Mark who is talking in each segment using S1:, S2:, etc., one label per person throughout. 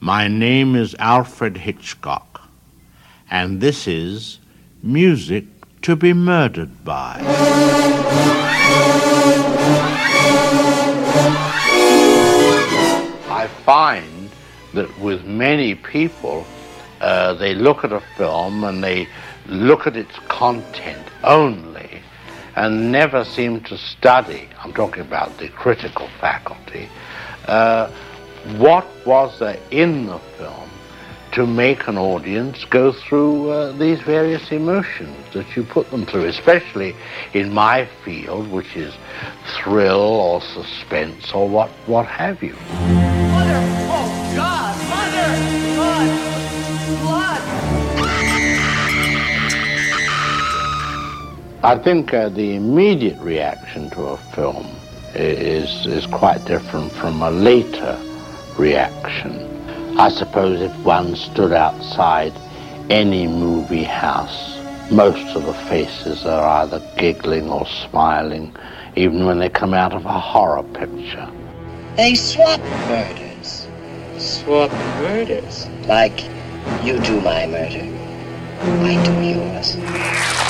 S1: My name is Alfred Hitchcock, and this is Music to be Murdered by. I find that with many people, uh, they look at a film and they look at its content only and never seem to study, I'm talking about the critical faculty, uh, what was there in the film to make an audience go through uh, these various emotions that you put them through, especially in my field, which is thrill or suspense or what, what have you.
S2: Mother! Oh, God! Mother! Blood! Blood!
S1: I think uh, the immediate reaction to a film is, is quite different from a later reaction. I suppose if one stood outside any movie house, most of the faces are either giggling or smiling, even when they come out of a horror picture.
S3: They swap murders.
S4: Swap murders.
S3: Like you do my murder. I do yours.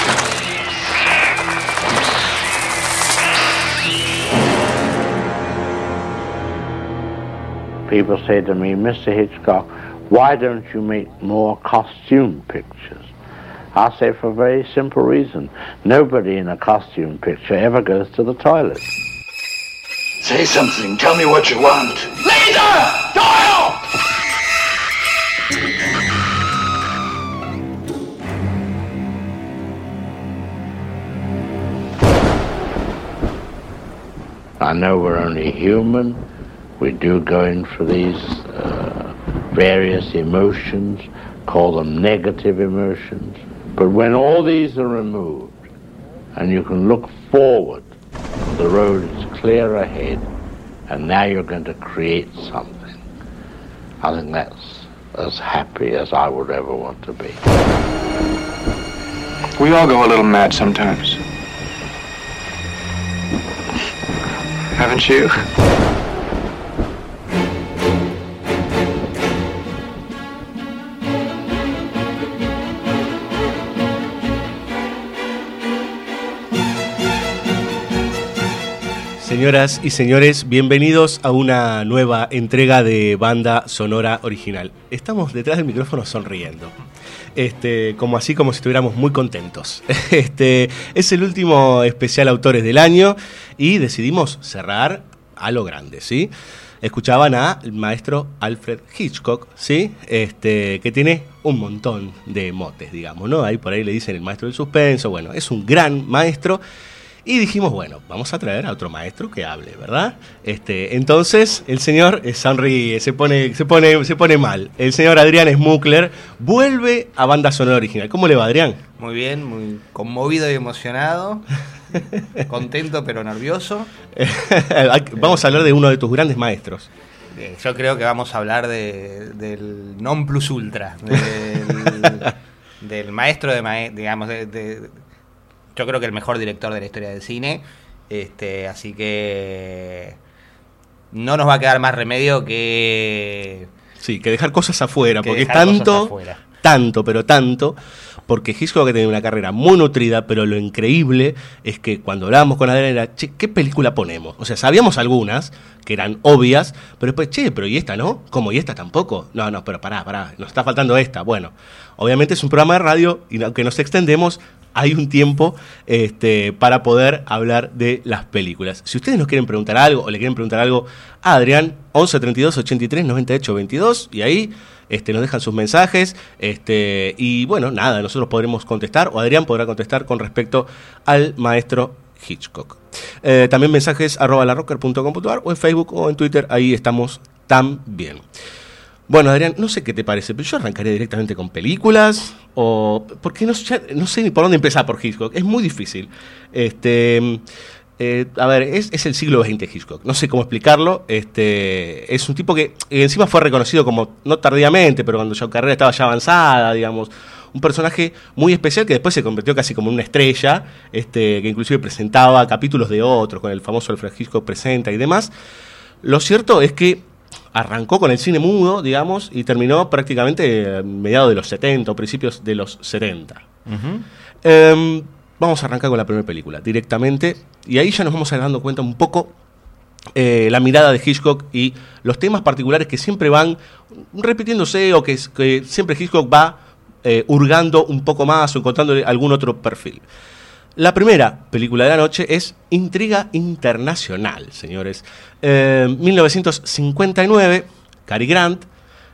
S1: People say to me, Mr. Hitchcock, why don't you make more costume pictures? I say for a very simple reason. Nobody in a costume picture ever goes to the toilet.
S5: Say something. Tell me what you want.
S2: Laser! Doyle!
S1: I know we're only human. We do go in for these uh, various emotions, call them negative emotions. But when all these are removed and you can look forward, the road is clear ahead, and now you're going to create something. I think that's as happy as I would ever want to be.
S6: We all go a little mad sometimes. Haven't you?
S7: Señoras y señores, bienvenidos a una nueva entrega de Banda Sonora Original. Estamos detrás del micrófono sonriendo. Este, como así como si estuviéramos muy contentos. Este, es el último especial autores del año y decidimos cerrar a lo grande, ¿sí? Escuchaban al maestro Alfred Hitchcock, ¿sí? Este, que tiene un montón de motes, digamos, ¿no? Ahí por ahí le dicen el maestro del suspenso, bueno, es un gran maestro. Y dijimos, bueno, vamos a traer a otro maestro que hable, ¿verdad? Este, entonces, el señor eh, sonríe, se pone, se, pone, se pone mal. El señor Adrián Smukler vuelve a banda sonora original. ¿Cómo le va, Adrián?
S8: Muy bien, muy conmovido y emocionado. Contento pero nervioso.
S7: vamos a hablar de uno de tus grandes maestros.
S8: Eh, Yo creo que vamos a hablar de- del non plus ultra. Del, del maestro de mae- digamos, de, de- yo creo que el mejor director de la historia del cine. Este, así que no nos va a quedar más remedio que
S7: Sí, que dejar cosas afuera,
S8: Que
S7: porque es tanto, tanto, pero tanto, porque Hitchcock tiene una carrera muy nutrida, pero lo increíble es que cuando hablábamos con Adrián era, che, ¿qué película ponemos? O sea, sabíamos algunas que eran obvias, pero después, che, pero ¿y esta no? ¿Cómo? ¿Y esta tampoco? No, no, pero pará, pará, nos está faltando esta. Bueno, obviamente es un programa de radio y aunque nos extendemos, hay un tiempo este, para poder hablar de las películas. Si ustedes nos quieren preguntar algo o le quieren preguntar algo a Adrián, 11 32 83 98 22 y ahí este, nos dejan sus mensajes este, y bueno, nada, nosotros podremos contestar o Adrián podrá contestar con respecto al maestro Hitchcock. Eh, también mensajes arroba larrocker.com.ar o en Facebook o en Twitter, ahí estamos también. Bueno, Adrián, no sé qué te parece, pero yo arrancaría directamente con películas o porque no, sé ni por dónde empezar por Hitchcock, es muy difícil. Este, eh, a ver, es, es, el siglo XX Hitchcock, no sé cómo explicarlo. Este, es un tipo que encima fue reconocido como, no tardíamente, pero cuando su carrera estaba ya avanzada, digamos. Un personaje muy especial que después se convirtió casi como en una estrella, este, que inclusive presentaba capítulos de otros, con el famoso Alfred Hitchcock presenta y demás. Lo cierto es que arrancó con el cine mudo, digamos, y terminó prácticamente a mediados de los 70 o principios de los 70. Uh -huh. eh, vamos a arrancar con la primera película, directamente, y ahí ya nos vamos a ir dando cuenta un poco eh, la mirada de Hitchcock y los temas particulares que siempre van repitiéndose o que, que siempre Hitchcock va eh, hurgando un poco más o encontrándole algún otro perfil. La primera película de la noche es Intriga Internacional, señores. Eh, 1959, Cary Grant.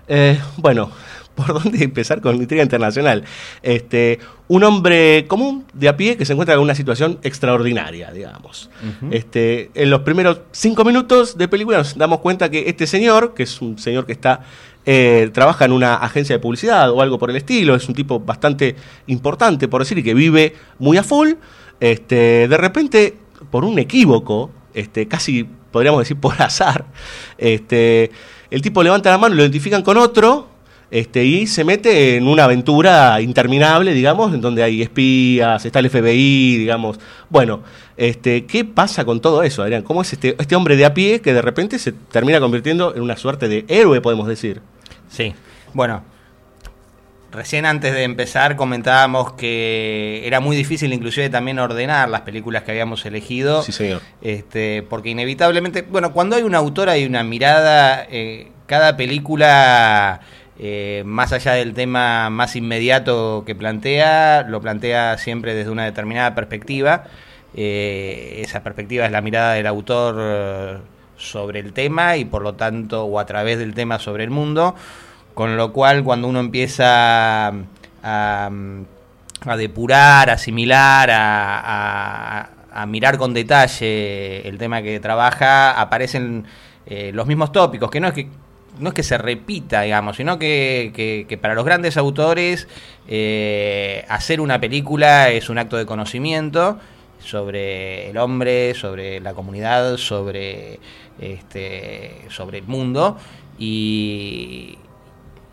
S7: Eh, bueno, ¿por dónde empezar con Intriga Internacional? Este, un hombre común, de a pie, que se encuentra en una situación extraordinaria, digamos. Uh -huh. este, en los primeros cinco minutos de película nos damos cuenta que este señor, que es un señor que está eh, trabaja en una agencia de publicidad o algo por el estilo, es un tipo bastante importante, por decir, y que vive muy a full. Este, de repente, por un equívoco, este, casi podríamos decir por azar, este, el tipo levanta la mano, lo identifican con otro, este, y se mete en una aventura interminable, digamos, en donde hay espías, está el FBI, digamos. Bueno, este, ¿qué pasa con todo eso, Adrián? ¿Cómo es este, este hombre de a pie que de repente se termina convirtiendo en una suerte de héroe, podemos decir?
S8: Sí, bueno, recién antes de empezar comentábamos que era muy difícil inclusive también ordenar las películas que habíamos elegido.
S7: Sí, señor.
S8: Este, porque inevitablemente, bueno, cuando hay un autor hay una mirada, eh, cada película... Eh, más allá del tema más inmediato que plantea, lo plantea siempre desde una determinada perspectiva. Eh, esa perspectiva es la mirada del autor sobre el tema y por lo tanto, o a través del tema sobre el mundo, con lo cual cuando uno empieza a, a, depurar, a asimilar, a, a, mirar con detalle el tema que trabaja, aparecen eh, los mismos tópicos, que no es que no es que se repita, digamos, sino que, que, que para los grandes autores eh, hacer una película es un acto de conocimiento sobre el hombre, sobre la comunidad, sobre este, sobre el mundo y,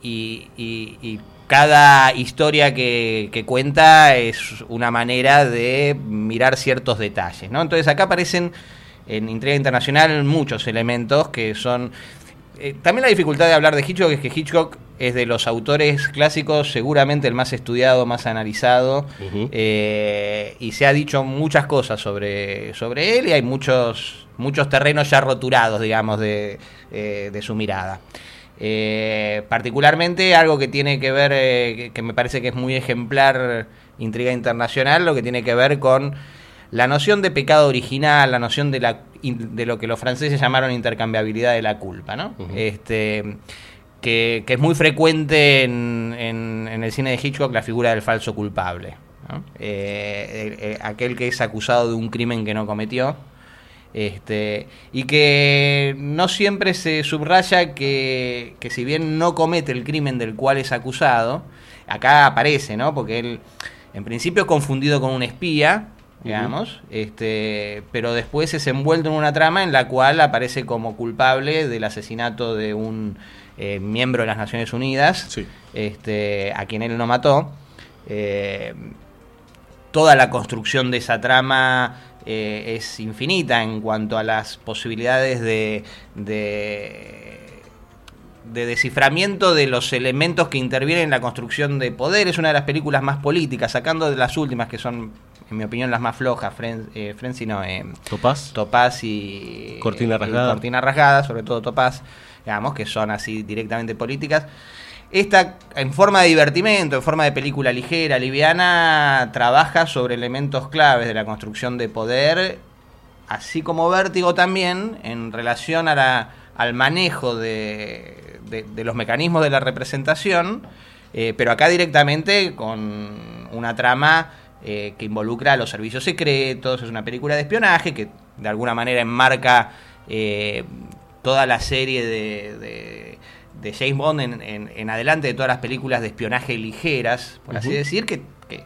S8: y, cada historia que, que, cuenta es una manera de mirar ciertos detalles, ¿no? Entonces acá aparecen en Intriga Internacional muchos elementos que son eh, también la dificultad de hablar de Hitchcock es que Hitchcock es de los autores clásicos seguramente el más estudiado, más analizado, uh -huh. eh, y se ha dicho muchas cosas sobre, sobre él y hay muchos, muchos terrenos ya roturados, digamos, de, eh, de su mirada. Particularmente algo que tiene que ver, que, que me parece que es muy ejemplar, intriga internacional, lo que tiene que ver con la noción de pecado original, la noción de, la, de lo que los franceses llamaron intercambiabilidad de la culpa, ¿no? Uh -huh. este, que, que, es muy frecuente en, en, en, el cine de Hitchcock la figura del falso culpable. ¿no? Eh, eh, aquel que es acusado de un crimen que no cometió. Este, y que no siempre se subraya que, que si bien no comete el crimen del cual es acusado, acá aparece, ¿no? Porque él, en principio, confundido con un espía, digamos, uh -huh. este, pero después es envuelto en una trama en la cual aparece como culpable del asesinato de un eh, miembro de las Naciones Unidas,
S7: sí.
S8: este, a quien él no mató. Eh, toda la construcción de esa trama eh, es infinita en cuanto a las posibilidades de, de, de, desciframiento de los elementos que intervienen en la construcción de poder. Es una de las películas más políticas, sacando de las últimas que son en mi opinión, las más flojas, Friends, eh, no, eh,
S7: Topaz.
S8: Topaz y
S7: Cortina Rasgada.
S8: Cortina Rasgada, sobre todo Topaz, digamos, que son así directamente políticas. esta, en forma de divertimento, en forma de película ligera, liviana, trabaja sobre elementos claves de la construcción de poder, así como Vértigo también, en relación a la, al manejo de, de- de los mecanismos de la representación, eh, pero acá directamente con una trama eh, que involucra a los servicios secretos, es una película de espionaje que de alguna manera enmarca eh, toda la serie de, de- de James Bond en, en- en adelante de todas las películas de espionaje ligeras, por así decir, que, que-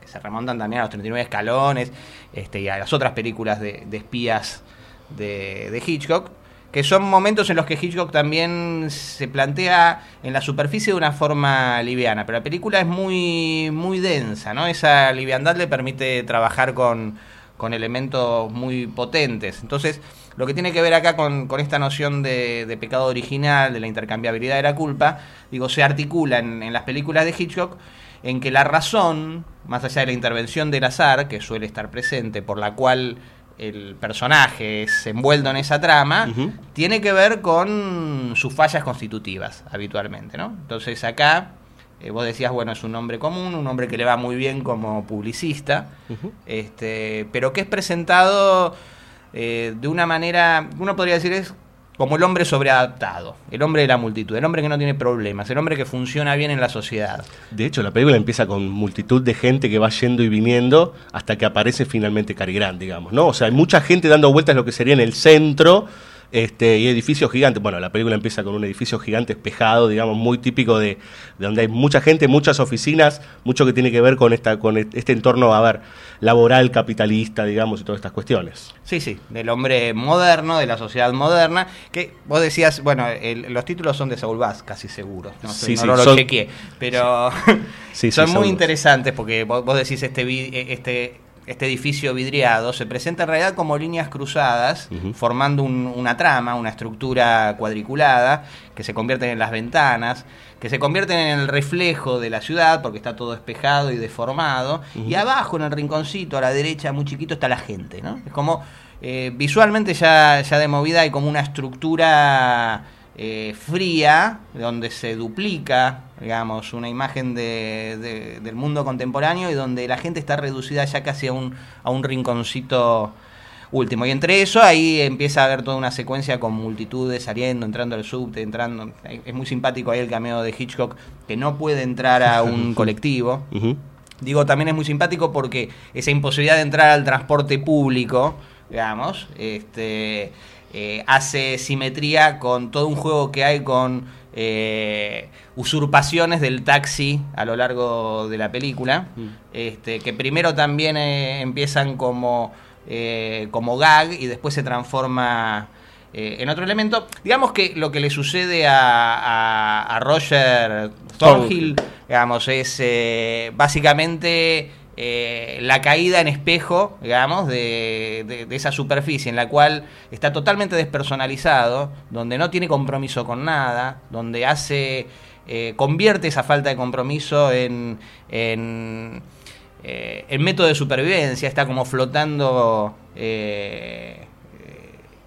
S8: que se remontan también a los 39 escalones este, y a las otras películas de, de espías de, de Hitchcock, que son momentos en los que Hitchcock también se plantea en la superficie de una forma liviana, pero la película es muy, muy densa, ¿no? Esa liviandad le permite trabajar con, con elementos muy potentes. Entonces, lo que tiene que ver acá con, con esta noción de, de pecado original, de la intercambiabilidad de la culpa, digo, se articula en, en las películas de Hitchcock en que la razón, más allá de la intervención del azar, que suele estar presente, por la cual el personaje es envuelto en esa trama, tiene que ver con sus fallas constitutivas, habitualmente, ¿no? Entonces acá, eh, vos decías, bueno, es un hombre común, un hombre que le va muy bien como publicista, este, pero que es presentado eh, de una manera, uno podría decir es como el hombre sobreadaptado, el hombre de la multitud, el hombre que no tiene problemas, el hombre que funciona bien en la sociedad.
S7: De hecho, la película empieza con multitud de gente que va yendo y viniendo hasta que aparece finalmente Cary Grant, digamos, ¿no? O sea, hay mucha gente dando vueltas lo que sería en el centro este, y edificios gigantes. Bueno, la película empieza con un edificio gigante espejado, digamos, muy típico de, de donde hay mucha gente, muchas oficinas, mucho que tiene que ver con esta con este entorno, a ver, laboral, capitalista, digamos, y todas estas cuestiones.
S8: Sí, sí, del hombre moderno, de la sociedad moderna, que vos decías, bueno, el- los títulos son de Saul Bass, casi seguros, no,
S7: Sí,
S8: no
S7: sí,
S8: lo, lo
S7: son-
S8: chequeé, pero
S7: Sí,
S8: son muy interesantes porque vos, vos decís este, vi- este, este edificio vidriado se presenta en realidad como líneas cruzadas, formando un- una trama, una estructura cuadriculada, que se convierten en las ventanas, que se convierten en el reflejo de la ciudad, porque está todo espejado y deformado, y abajo en el rinconcito, a la derecha, muy chiquito, está la gente, ¿no? Es como, eh, visualmente ya, ya de movida hay como una estructura eh, fría, donde se duplica, digamos, una imagen de- de- del mundo contemporáneo y donde la gente está reducida ya casi a un, a un rinconcito último. Y entre eso ahí empieza a haber toda una secuencia con multitudes saliendo, entrando al subte, entrando. Es muy simpático ahí el cameo de Hitchcock que no puede entrar a un colectivo. Digo, también es muy simpático porque esa imposibilidad de entrar al transporte público, digamos, este, eh, hace simetría con todo un juego que hay con eh, usurpaciones del taxi a lo largo de la película, este, que primero también eh, empiezan como, como gag y después se transforma en otro elemento. Digamos que lo que le sucede a, a- a Roger Thornhill, digamos, es básicamente eh, la caída en espejo, digamos, de, de- esa superficie en la cual está totalmente despersonalizado, donde no tiene compromiso con nada, donde hace, eh, convierte esa falta de compromiso en, en, eh, en método de supervivencia, está como flotando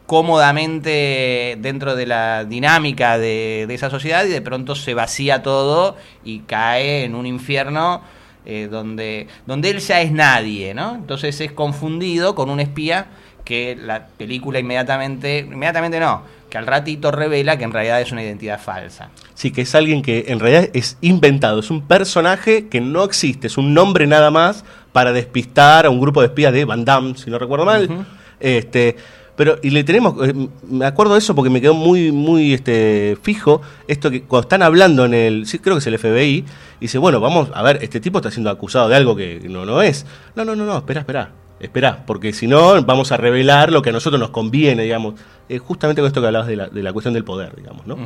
S8: cómodamente dentro de la dinámica de, de esa sociedad y de pronto se vacía todo y cae en un infierno eh, donde, donde él ya es nadie, ¿no? Entonces es confundido con un espía que la película inmediatamente, inmediatamente no, que al ratito revela que en realidad es una identidad falsa.
S7: Sí, que es alguien que en realidad es inventado, es un personaje que no existe, es un nombre nada más para despistar a un grupo de espías de Van Damme, si no recuerdo mal. Este, pero, y le tenemos, eh, me acuerdo de eso porque me quedó muy, muy este, fijo, esto que cuando están hablando en el, sí, creo que es el FBI, dice, bueno, vamos, a ver, este tipo está siendo acusado de algo que no, no es. No, no, no, no, espera, espera, espera, porque si no vamos a revelar lo que a nosotros nos conviene, digamos. Eh, justamente con esto que hablabas de la, de la cuestión del poder, digamos, ¿no?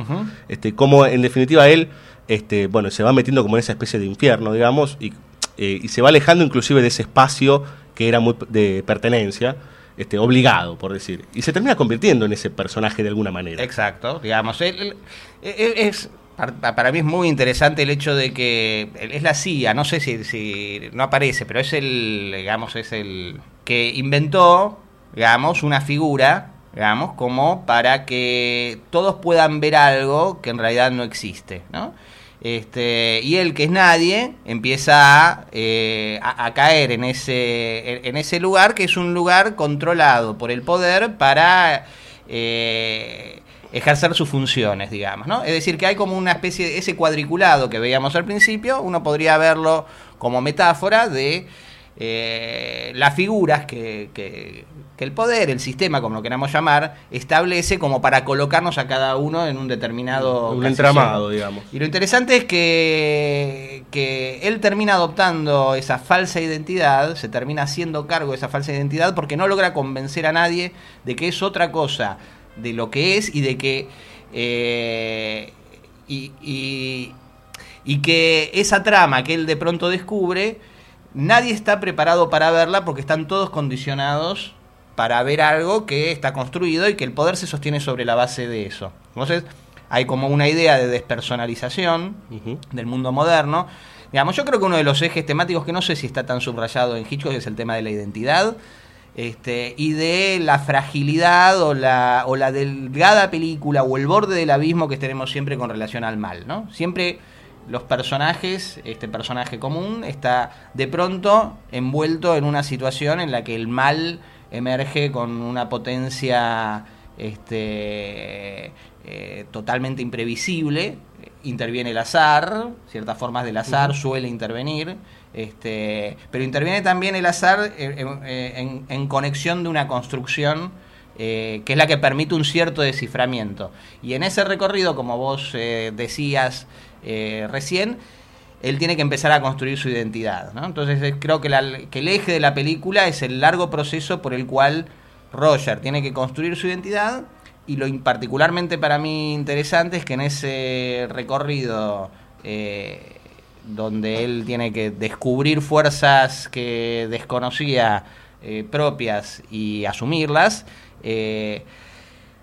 S7: este, como en definitiva él, este, bueno, se va metiendo como en esa especie de infierno, digamos, y, eh, y se va alejando inclusive de ese espacio que era muy de pertenencia, este, obligado, por decir, y se termina convirtiendo en ese personaje de alguna manera.
S8: Exacto, digamos, él- es par- para mí es muy interesante el hecho de que es la CIA, no sé si, si no aparece, pero es el, digamos, es el que inventó, digamos, una figura, digamos, como para que todos puedan ver algo que en realidad no existe, ¿no? Este, y él, que es nadie, empieza a, eh, caer en ese, en ese lugar, que es un lugar controlado por el poder para eh, ejercer sus funciones, digamos. ¿no? Es decir, que hay como una especie de ese cuadriculado que veíamos al principio, uno podría verlo como metáfora de eh, las figuras que- que el poder, el sistema, como lo queramos llamar, establece como para colocarnos a cada uno en un determinado
S7: Un entramado, digamos.
S8: Y lo interesante es que, que él termina adoptando esa falsa identidad, se termina haciendo cargo de esa falsa identidad porque no logra convencer a nadie de que es otra cosa de lo que es y de que eh, y, y- y que esa trama que él de pronto descubre nadie está preparado para verla porque están todos condicionados para ver algo que está construido y que el poder se sostiene sobre la base de eso. Entonces, hay como una idea de despersonalización del mundo moderno. Digamos, yo creo que uno de los ejes temáticos que no sé si está tan subrayado en Hitchcock es el tema de la identidad este, y de la fragilidad o la, o la delgada película o el borde del abismo que tenemos siempre con relación al mal, ¿no? Siempre los personajes, este personaje común, está de pronto envuelto en una situación en la que el mal emerge con una potencia este, eh, totalmente imprevisible. Interviene el azar, ciertas formas del azar suele intervenir, este, pero interviene también el azar en, en- en- en conexión de una construcción eh, que es la que permite un cierto desciframiento. Y en ese recorrido, como vos eh, decías eh, recién, él tiene que empezar a construir su identidad. ¿no? Entonces creo que, el eje de la película es el largo proceso por el cual Roger tiene que construir su identidad y lo particularmente para mí interesante es que en ese recorrido eh, donde él tiene que descubrir fuerzas que desconocía eh, propias y asumirlas, eh,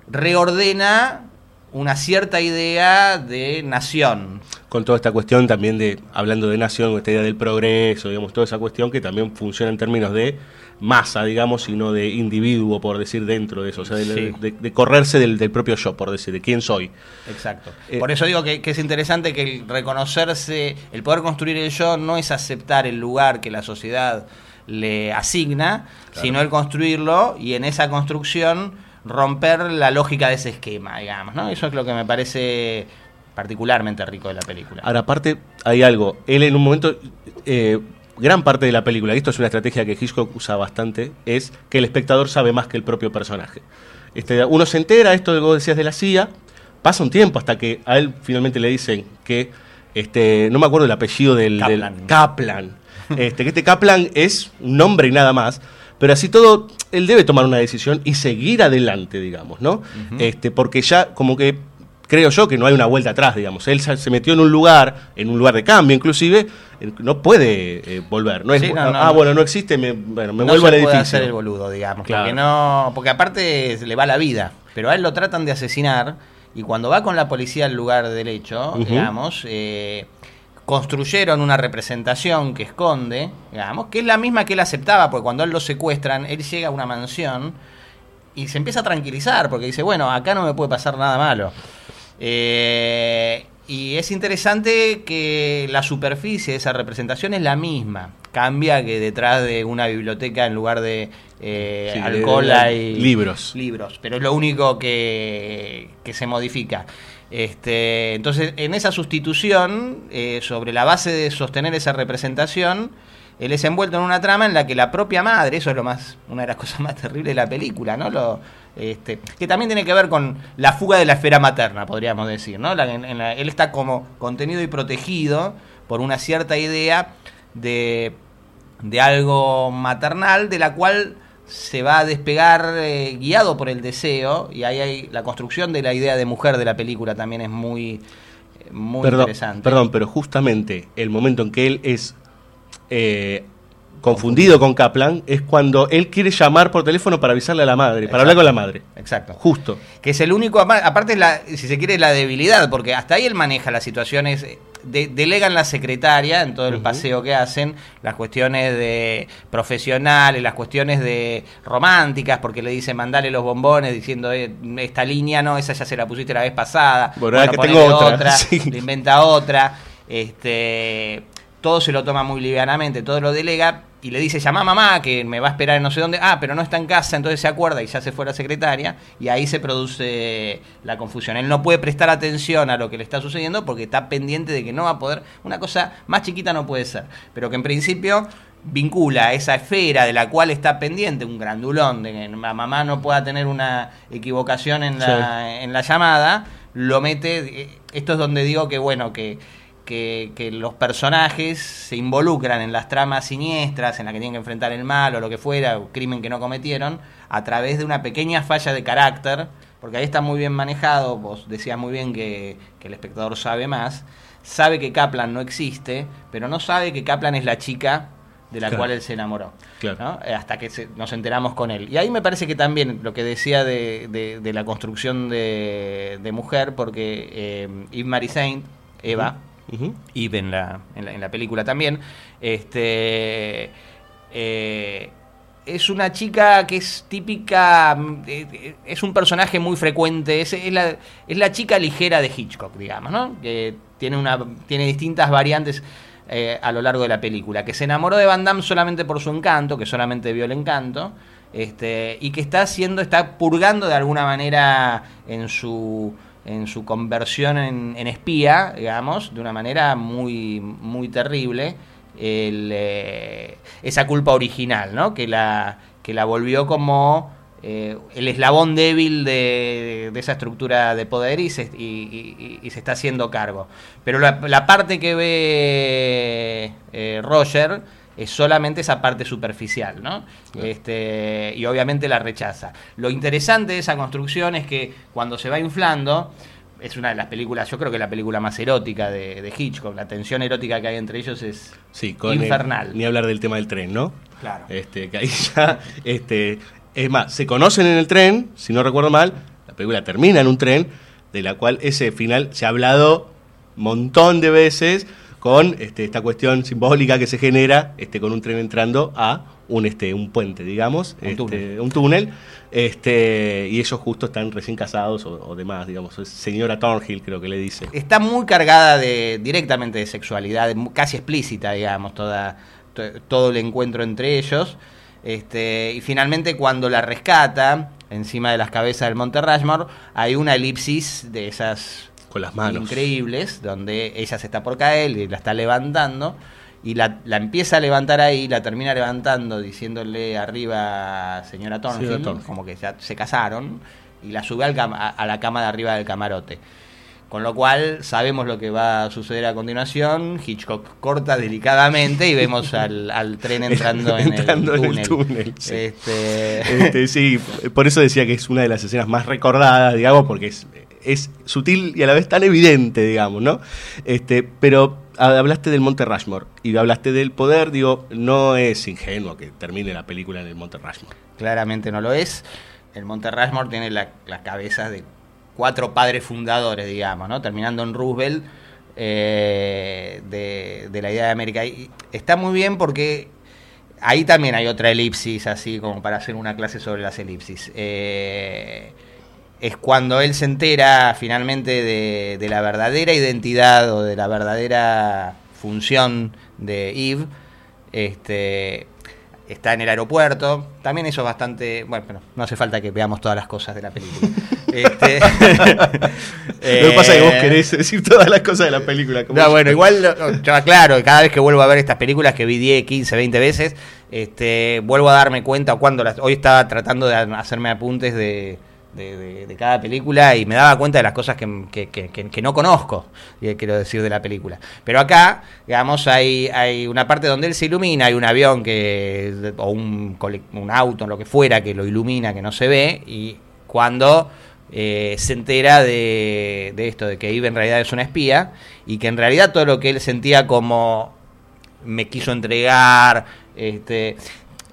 S8: reordena una cierta idea de nación.
S7: Con toda esta cuestión también de, hablando de nación, esta idea del progreso, digamos, toda esa cuestión que también funciona en términos de masa, digamos, y no de individuo, por decir, dentro de eso, o sea, de,
S8: Sí.
S7: de- de correrse del, del propio yo, por decir, de quién soy.
S8: Exacto.
S7: Eh,
S8: Por eso digo que, que es interesante que el reconocerse, el poder construir el yo no es aceptar el lugar que la sociedad le asigna, sino el construirlo y en esa construcción romper la lógica de ese esquema, digamos, ¿no? Eso es lo que me parece particularmente rico de la película.
S7: Ahora, aparte, hay algo. Él en un momento, eh, gran parte de la película, y esto es una estrategia que Hitchcock usa bastante, es que el espectador sabe más que el propio personaje. Este, uno se entera, esto que vos decías de la CIA, pasa un tiempo hasta que a él finalmente le dicen que, este, no me acuerdo el apellido del del-
S8: Kaplan.
S7: Kaplan. Este, que este Kaplan es un nombre y nada más. Pero así todo, él debe tomar una decisión y seguir adelante, digamos, ¿no? este, porque ya como que creo yo que no hay una vuelta atrás, digamos. Él se metió en un lugar, en un lugar de cambio inclusive, no puede eh, volver. No es,
S8: Sí, no, no,
S7: ah,
S8: no.
S7: bueno, no existe, me, bueno, me
S8: no
S7: vuelvo al
S8: puede
S7: edificio.
S8: hacer el boludo, digamos,
S7: Claro.
S8: porque no, porque aparte le va la vida, pero a él lo tratan de asesinar y cuando va con la policía al lugar del hecho, digamos, eh, construyeron una representación que esconde, digamos, que es la misma que él aceptaba, porque cuando él lo secuestran, él llega a una mansión y se empieza a tranquilizar, porque dice, bueno, acá no me puede pasar nada malo. Eh, y es interesante que la superficie de esa representación es la misma. Cambia que detrás de una biblioteca en lugar de eh,
S7: Sí,
S8: alcohol hay
S7: libros.
S8: libros, pero es lo único que, que se modifica. Este, entonces, en esa sustitución, eh, sobre la base de sostener esa representación, él es envuelto en una trama en la que la propia madre, eso es lo más, una de las cosas más terribles de la película, ¿no? Lo, este, que también tiene que ver con la fuga de la esfera materna, podríamos decir, ¿no? En la- él está como contenido y protegido por una cierta idea de, de algo maternal, de la cual se va a despegar eh, guiado por el deseo, y ahí hay la construcción de la idea de mujer de la película también es muy, muy
S7: perdón,
S8: interesante.
S7: Perdón, pero justamente el momento en que él es eh, confundido con Kaplan es cuando él quiere llamar por teléfono para avisarle a la madre, para hablar con la madre.
S8: Exacto.
S7: Justo.
S8: Que es el único, apa- aparte, la, si se quiere, la debilidad, porque hasta ahí él maneja las situaciones. De- delegan la secretaria en todo el paseo que hacen, las cuestiones de profesionales, las cuestiones de románticas, porque le dicen mandale los bombones diciendo eh, esta línea no, esa ya se la pusiste la vez pasada.
S7: Bueno, ahora que tengo otra, sí.
S8: le inventa otra. Este, todo se lo toma muy livianamente, todo lo delega y le dice, llama a mamá que me va a esperar en no sé dónde. Ah, pero no está en casa, entonces se acuerda y ya se fue la secretaria y ahí se produce la confusión. Él no puede prestar atención a lo que le está sucediendo porque está pendiente de que no va a poder, una cosa más chiquita no puede ser, pero que en principio vincula esa esfera de la cual está pendiente un grandulón de que la mamá no pueda tener una equivocación en la, en la llamada, lo mete, eh, esto es donde digo que bueno, que, que, que los personajes se involucran en las tramas siniestras, en las que tienen que enfrentar el mal o lo que fuera, o crimen que no cometieron, a través de una pequeña falla de carácter, porque ahí está muy bien manejado, vos decías muy bien que, que el espectador sabe más, sabe que Kaplan no existe, pero no sabe que Kaplan es la chica de la
S7: Claro.
S8: cual él se enamoró.
S7: Claro.
S8: ¿no? Eh, Hasta que se- nos enteramos con él. Y ahí me parece que también lo que decía de, de- de la construcción de, de mujer, porque eh, Yves Marie Saint, Eva, Eve en la, en la, en la película también, este eh, es una chica que es típica, mm, eh, eh, es un personaje muy frecuente, es, la, es la chica ligera de Hitchcock, digamos, ¿no? Que tiene, una, tiene distintas variantes a lo largo de la película, que se enamoró de Van Damme solamente por su encanto, que solamente vio el encanto, este, y que está haciendo, está purgando de alguna manera en su en su conversión en, en espía, digamos, de una manera muy, muy terrible, eh, esa culpa original, ¿no? Que la, que la volvió como eh, el eslabón débil de, de esa estructura de poder y se, y se está haciendo cargo. Pero la, la parte que ve eh, Roger es solamente esa parte superficial, ¿no? Este, y obviamente la rechaza. Lo interesante de esa construcción es que cuando se va inflando, es una de las películas, yo creo que la película más erótica de, de Hitchcock, la tensión erótica que hay entre ellos es
S7: Sí, con el-
S8: infernal.
S7: ni hablar del tema del tren, ¿no?
S8: Claro.
S7: Este, que ahí ya, este, es más, se conocen en el tren, si no recuerdo mal, la película termina en un tren, de la cual ese final se ha hablado montón de veces con este, esta cuestión simbólica que se genera este, con un tren entrando a un, este, un puente, digamos,
S8: Un
S7: este,
S8: túnel.
S7: un túnel, este, y ellos justo están recién casados o, o demás, digamos, señora Thornhill creo que le dice.
S8: Está muy cargada de directamente de sexualidad, casi explícita, digamos, toda, to- todo el encuentro entre ellos. Este, y finalmente cuando la rescata, encima de las cabezas del Monte Rushmore, hay una elipsis de esas
S7: Con las manos.
S8: increíbles, donde ella se está por caer y la está levantando, y la, la empieza a levantar ahí, la termina levantando diciéndole arriba señora Thornhill,
S7: Señora Thornhill.
S8: como que ya se casaron, y la sube al cam- a, a la cama de arriba del camarote. Con lo cual sabemos lo que va a suceder a continuación. Hitchcock corta delicadamente y vemos al, al tren entrando,
S7: Entrando
S8: en el
S7: el
S8: túnel.
S7: túnel, sí.
S8: Este,
S7: Este, sí, por eso decía que es una de las escenas más recordadas, digamos, porque es, es sutil y a la vez tan evidente, digamos, ¿no? Este, pero ha- hablaste del Monte Rushmore y hablaste del poder, digo, no es ingenuo que termine la película en el Monte Rushmore.
S8: claramente no lo es. El Monte Rushmore tiene la- las cabezas de cuatro padres fundadores, digamos, ¿no? Terminando en Roosevelt eh, de, de la idea de América. Y está muy bien porque ahí también hay otra elipsis, así como para hacer una clase sobre las elipsis. Eh, es cuando él se entera finalmente de, de la verdadera identidad o de la verdadera función de Eve. Este, está en el aeropuerto. También eso es bastante. Bueno, pero no hace falta que veamos todas las cosas de la película. Este,
S7: Lo que pasa es que vos
S8: eh,
S7: querés decir todas las cosas de la película. como
S8: no, bueno, igual, no, yo aclaro, cada vez que vuelvo a ver estas películas que vi 10, 15, 20 veces, este, vuelvo a darme cuenta cuando las, hoy estaba tratando de hacerme apuntes de, de, de- cada película y me daba cuenta de las cosas que, que- que- no conozco, eh, quiero decir, de la película. Pero acá, digamos, hay, hay una parte donde él se ilumina, hay un avión que o un, un auto, lo que fuera, que lo ilumina, que no se ve, y cuando eh, se entera de, de esto, de que Eve en realidad es una espía y que en realidad todo lo que él sentía como me quiso entregar, este,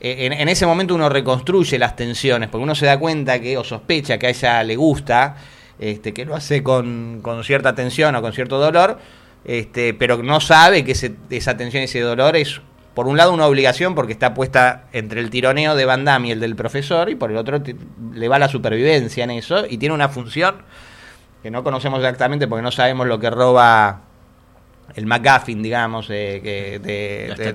S8: en, en ese momento uno reconstruye las tensiones, porque uno se da cuenta que o sospecha que a ella le gusta, este, que lo hace con, con cierta tensión o con cierto dolor, este, pero no sabe que ese- esa tensión y ese dolor es, por un lado, una obligación porque está puesta entre el tironeo de Van Damme y el del profesor, y por el otro le va la supervivencia en eso, y tiene una función que no conocemos exactamente porque no sabemos lo que roba el McGuffin, digamos, eh, que de, de-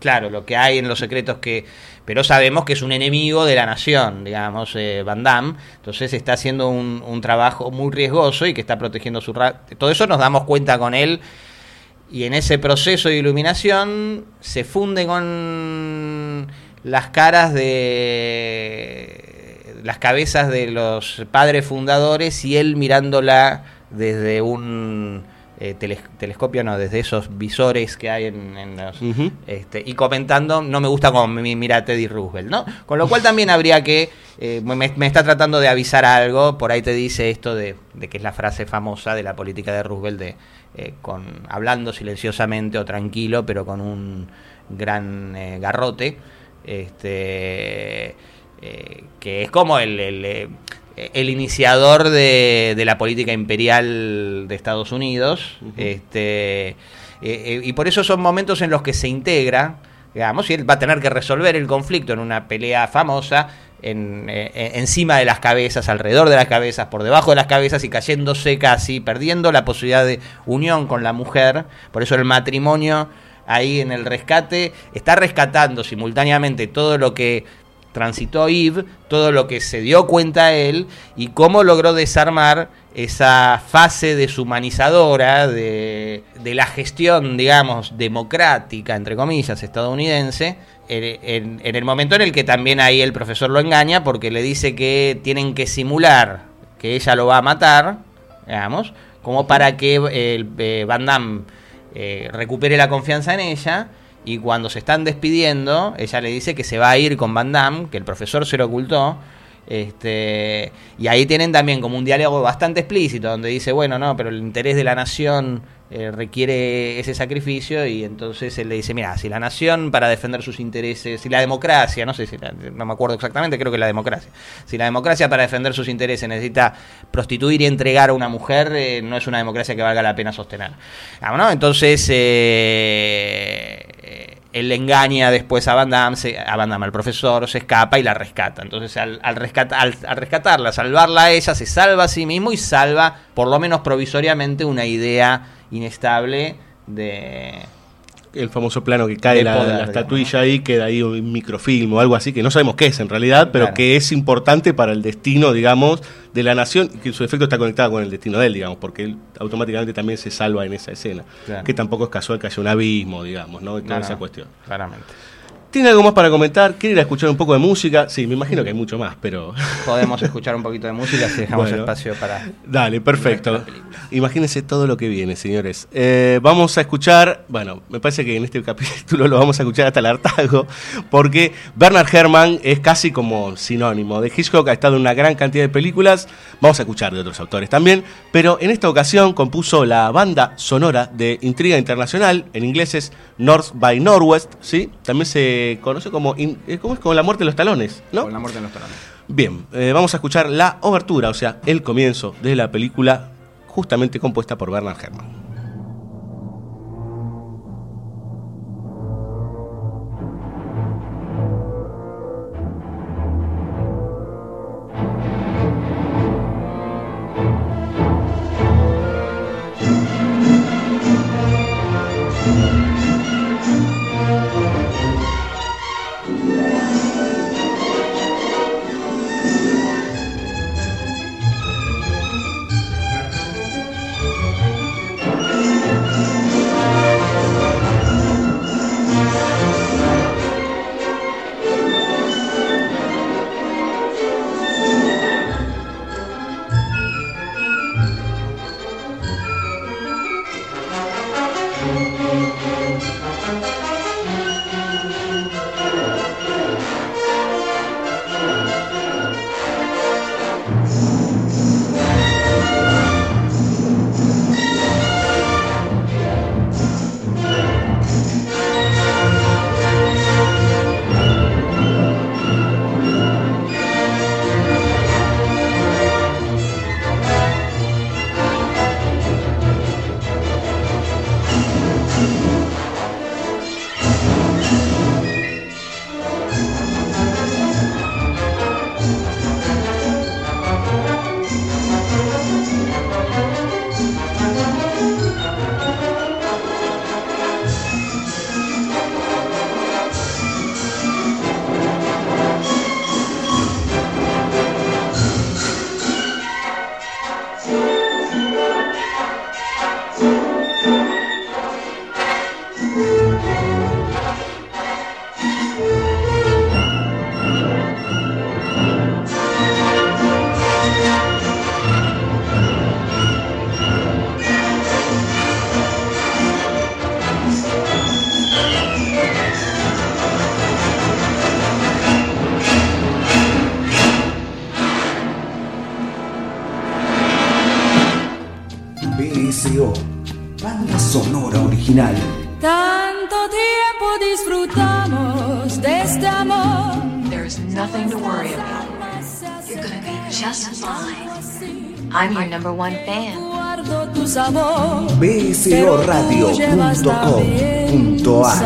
S8: claro, lo que hay en los secretos que, pero sabemos que es un enemigo de la nación, digamos, eh, Van Damme, entonces está haciendo un, un trabajo muy riesgoso y que está protegiendo su ra- todo eso nos damos cuenta con él y en ese proceso de iluminación se funde con las caras de las cabezas de los padres fundadores y él mirándola desde un eh, teles- telescopio, no, desde esos visores que hay en, en los, este, y comentando, no me gusta como mi- mira Teddy Roosevelt, ¿no? Con lo cual también habría que, eh, me, me está tratando de avisar algo, por ahí te dice esto de, de que es la frase famosa de la política de Roosevelt, de eh, con hablando silenciosamente o tranquilo, pero con un gran eh, garrote, este, que es como el... el, el iniciador de, de la política imperial de Estados Unidos, este, eh, eh, y por eso son momentos en los que se integra, digamos, y él va a tener que resolver el conflicto en una pelea famosa, en, eh, encima de las cabezas, alrededor de las cabezas, por debajo de las cabezas y cayéndose casi, perdiendo la posibilidad de unión con la mujer, por eso el matrimonio ahí en el rescate está rescatando simultáneamente todo lo que transitó Yves, todo lo que se dio cuenta él y cómo logró desarmar esa fase deshumanizadora de, de la gestión, digamos, democrática, entre comillas, estadounidense, en, el momento en el que también ahí el profesor lo engaña porque le dice que tienen que simular que ella lo va a matar, digamos, como para que el, eh, Van Damme eh, recupere la confianza en ella y cuando se están despidiendo, ella le dice que se va a ir con Van Damme, que el profesor se lo ocultó. Este, y ahí tienen también como un diálogo bastante explícito donde dice, bueno, no, pero el interés de la nación eh, requiere ese sacrificio y entonces él le dice, mira, si la nación para defender sus intereses, si la democracia, no sé si no me acuerdo exactamente, creo que la democracia, si la democracia para defender sus intereses necesita prostituir y entregar a una mujer, eh, no es una democracia que valga la pena sostener. Ah. Entonces, eh, él engaña después a Van Damme, se- a Van Damme, al profesor, se escapa y la rescata. Entonces, al, al, al- al rescatarla, salvarla a ella, se salva a sí mismo y salva, por lo menos provisoriamente, una idea inestable de...
S7: El famoso plano que cae la,
S8: poder,
S7: la estatuilla ahí, queda ahí un microfilm o algo así, que no sabemos qué es en realidad, pero
S8: Claro.
S7: que es importante para el destino, digamos, de la nación, y que su efecto está conectado con el destino de él, digamos, porque él automáticamente también se salva en esa escena.
S8: Claro.
S7: Que tampoco es casual que haya un abismo, digamos, ¿no? Y toda
S8: No,
S7: esa
S8: no,
S7: cuestión.
S8: Claramente.
S7: ¿Tiene algo más para comentar? ¿Quiere ir a escuchar un poco de música? Sí, me imagino que hay mucho más, pero...
S8: Podemos escuchar un poquito de música si dejamos
S7: Bueno.
S8: espacio para...
S7: Dale, perfecto. Imagínense todo lo que viene, señores. Eh, vamos a escuchar, bueno, me parece que en este capítulo lo vamos a escuchar hasta el hartazgo, porque Bernard Herrmann es casi como sinónimo de Hitchcock, ha estado en una gran cantidad de películas, vamos a escuchar de otros autores también, pero en esta ocasión compuso la banda sonora de Intriga Internacional, en inglés es North by Northwest, ¿sí? También se conoce como, in- eh, ¿cómo es? Como la muerte de los talones, ¿no?
S8: Con la muerte en los talones.
S7: Bien, eh, vamos a escuchar la obertura, o sea, el comienzo de la película, justamente compuesta por Bernard Herrmann.
S9: bsoradio.com.ar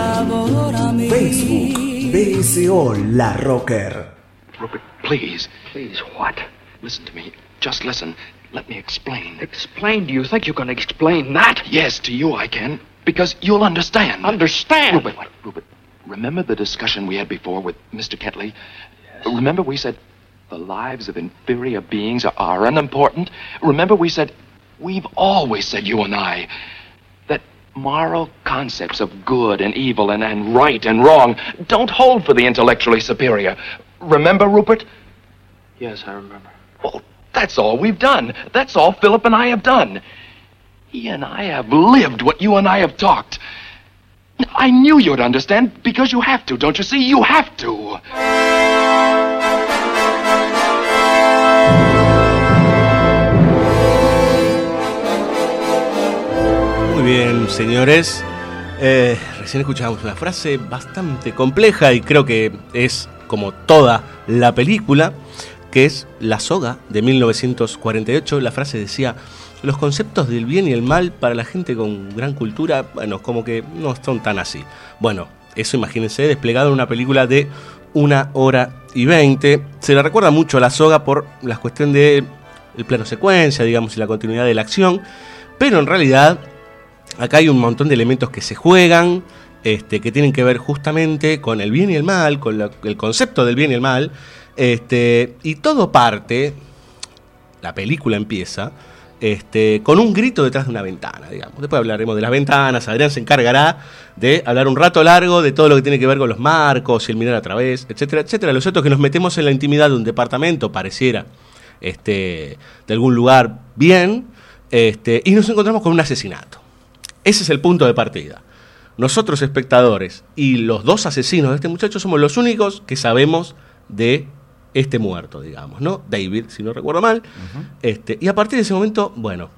S9: Facebook BSO La Rocker.
S5: Rupert, please. Please, what? Listen to me. Just listen. Let me explain.
S2: Explain? Do you think you can explain that?
S5: Yes, to you I can. Because you'll understand.
S2: Understand?
S5: Rupert, Rupert, remember the discussion we had before with Mr. Ketley? Remember we said the lives of inferior beings are, are unimportant? Remember we said, we've always said, you and I, that moral concepts of good and evil and, and right and wrong don't hold for the intellectually superior. Remember, Rupert?
S6: Yes, I remember.
S5: Well, that's all we've done. That's all Philip and I have done. He and I have lived what you and I have talked. I knew you'd understand because you have to, don't you see? You have to.
S7: Bien, señores. Eh, recién escuchábamos una frase bastante compleja y creo que es como toda la película, que es La soga de 1948. La frase decía, los conceptos del bien y el mal para la gente con gran cultura, bueno, como que no son tan así. Bueno, eso imagínense desplegado en una película de una hora y veinte. Se le recuerda mucho a La soga por la cuestión de el plano secuencia, digamos, y la continuidad de la acción, pero en realidad acá hay un montón de elementos que se juegan, este, que tienen que ver justamente con el bien y el mal, con el concepto del bien y el mal, este, y todo parte, la película empieza, este, con un grito detrás de una ventana, digamos. Después hablaremos de las ventanas, Adrián se encargará de hablar un rato largo de todo lo que tiene que ver con los marcos y el mirar a través, etcétera, etcétera. Lo cierto es que nos metemos en la intimidad de un departamento, pareciera, este, de algún lugar bien, este, y nos encontramos con un asesinato. Ese es el punto de partida. Nosotros espectadores y los dos asesinos de este muchacho somos los únicos que sabemos de este muerto, digamos, ¿no? David, si no recuerdo mal. este, y a partir de ese momento, bueno,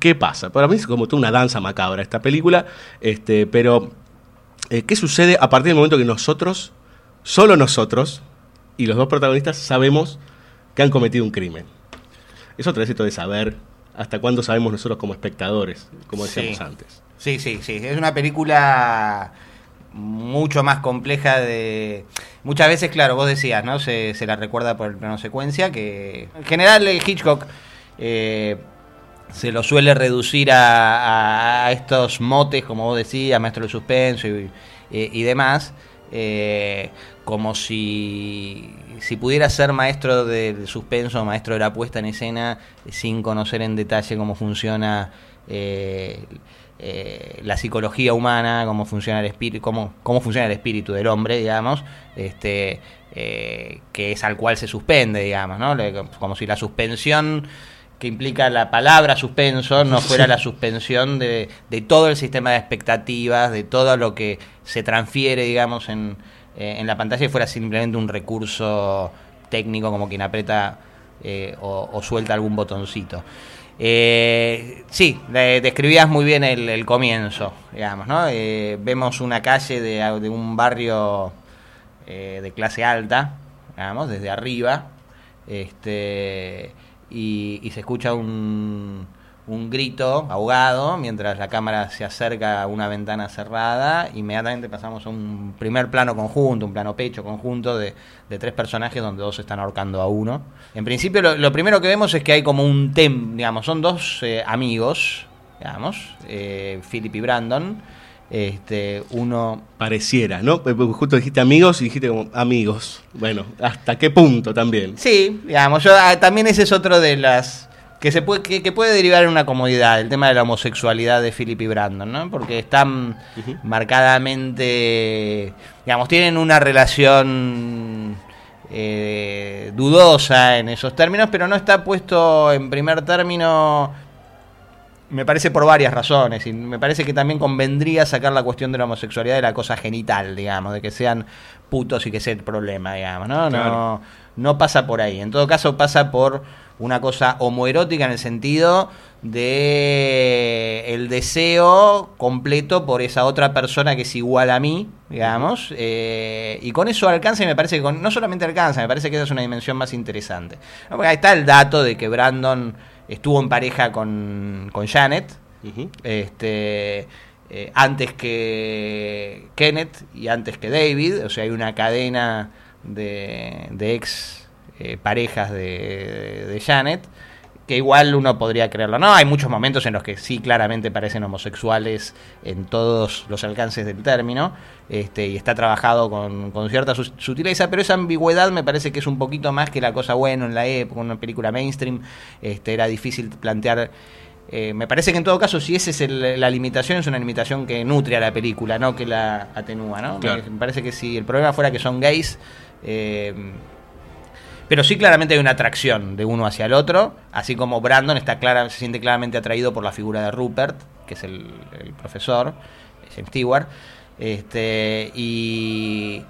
S7: ¿qué pasa? Para mí es como toda una danza macabra esta película, este, pero eh, ¿qué sucede a partir del momento que nosotros, solo nosotros, y los dos protagonistas sabemos que han cometido un crimen? Eso trata de saber hasta cuándo sabemos nosotros como espectadores, como decíamos
S8: Sí.
S7: antes.
S8: Sí, sí, sí. Es una película mucho más compleja de... Muchas veces, claro, vos decías, ¿no? Se, se la recuerda por el plano secuencia, que en general eh, Hitchcock eh, se lo suele reducir a, a- a estos motes, como vos decías, maestro del suspenso y, y- y demás, eh, como si, si pudiera ser maestro del suspenso, maestro de la puesta en escena, sin conocer en detalle cómo funciona eh, eh, la psicología humana, cómo funciona el espíritu, cómo, cómo funciona el espíritu del hombre, digamos, este, eh, que es al cual se suspende, digamos, ¿no? Le- Como si la suspensión que implica la palabra suspenso no fuera la suspensión de, de todo el sistema de expectativas, de todo lo que se transfiere, digamos, en, eh, en la pantalla y fuera simplemente un recurso técnico como quien aprieta eh, o, suelta algún botoncito. Eh, sí, de- describías muy bien el, comienzo, digamos, ¿no? Eh, vemos una calle de, un barrio de clase alta, digamos, desde arriba, este, y se escucha un, un grito ahogado mientras la cámara se acerca a una ventana cerrada. Inmediatamente pasamos a un primer plano conjunto, un plano pecho conjunto de, de tres personajes donde dos están ahorcando a uno. En principio, lo, lo primero que vemos es que hay como un tem, digamos, son dos eh, amigos, digamos, eh, Philip y Brandon. Este, uno
S7: Pareciera, ¿no? Porque Justo dijiste amigos y dijiste como amigos. Bueno, ¿hasta qué punto también?
S8: Sí, digamos, yo, ah, también ese es otro de las que se puede que, que puede derivar en una comodidad, el tema de la homosexualidad de Philip y Brandon, ¿no? Porque están marcadamente, digamos, tienen una relación eh, dudosa en esos términos, pero no está puesto en primer término me parece por varias razones y me parece que también convendría sacar la cuestión de la homosexualidad de la cosa genital, digamos, de que sean putos y que sea el problema, digamos, ¿no? No, no pasa por ahí. En todo caso pasa por una cosa homoerótica en el sentido de el deseo completo por esa otra persona que es igual a mí, digamos, eh, y con eso alcanza y me parece que con- no solamente alcanza, me parece que esa es una dimensión más interesante. ¿No? Porque ahí está el dato de que Brandon estuvo en pareja con, con Janet, este, eh, antes que Kenneth y antes que David, o sea, hay una cadena de, de ex eh, parejas de, de Janet, que igual uno podría creerlo. No, hay muchos momentos en los que sí claramente parecen homosexuales en todos los alcances del término, este, y está trabajado con, con cierta sutileza, pero esa ambigüedad me parece que es un poquito más que la cosa bueno en la época, una película mainstream, este, era difícil plantear eh, me parece que en todo caso, si esa es el- la limitación, es una limitación que nutre a la película, no que la atenúa, ¿no?
S7: Claro.
S8: Me, me parece que si el problema fuera que son gays, eh, pero sí claramente hay una atracción de uno hacia el otro, así como Brandon está clara, se siente claramente atraído por la figura de Rupert, que es el, profesor, James Stewart, este, y,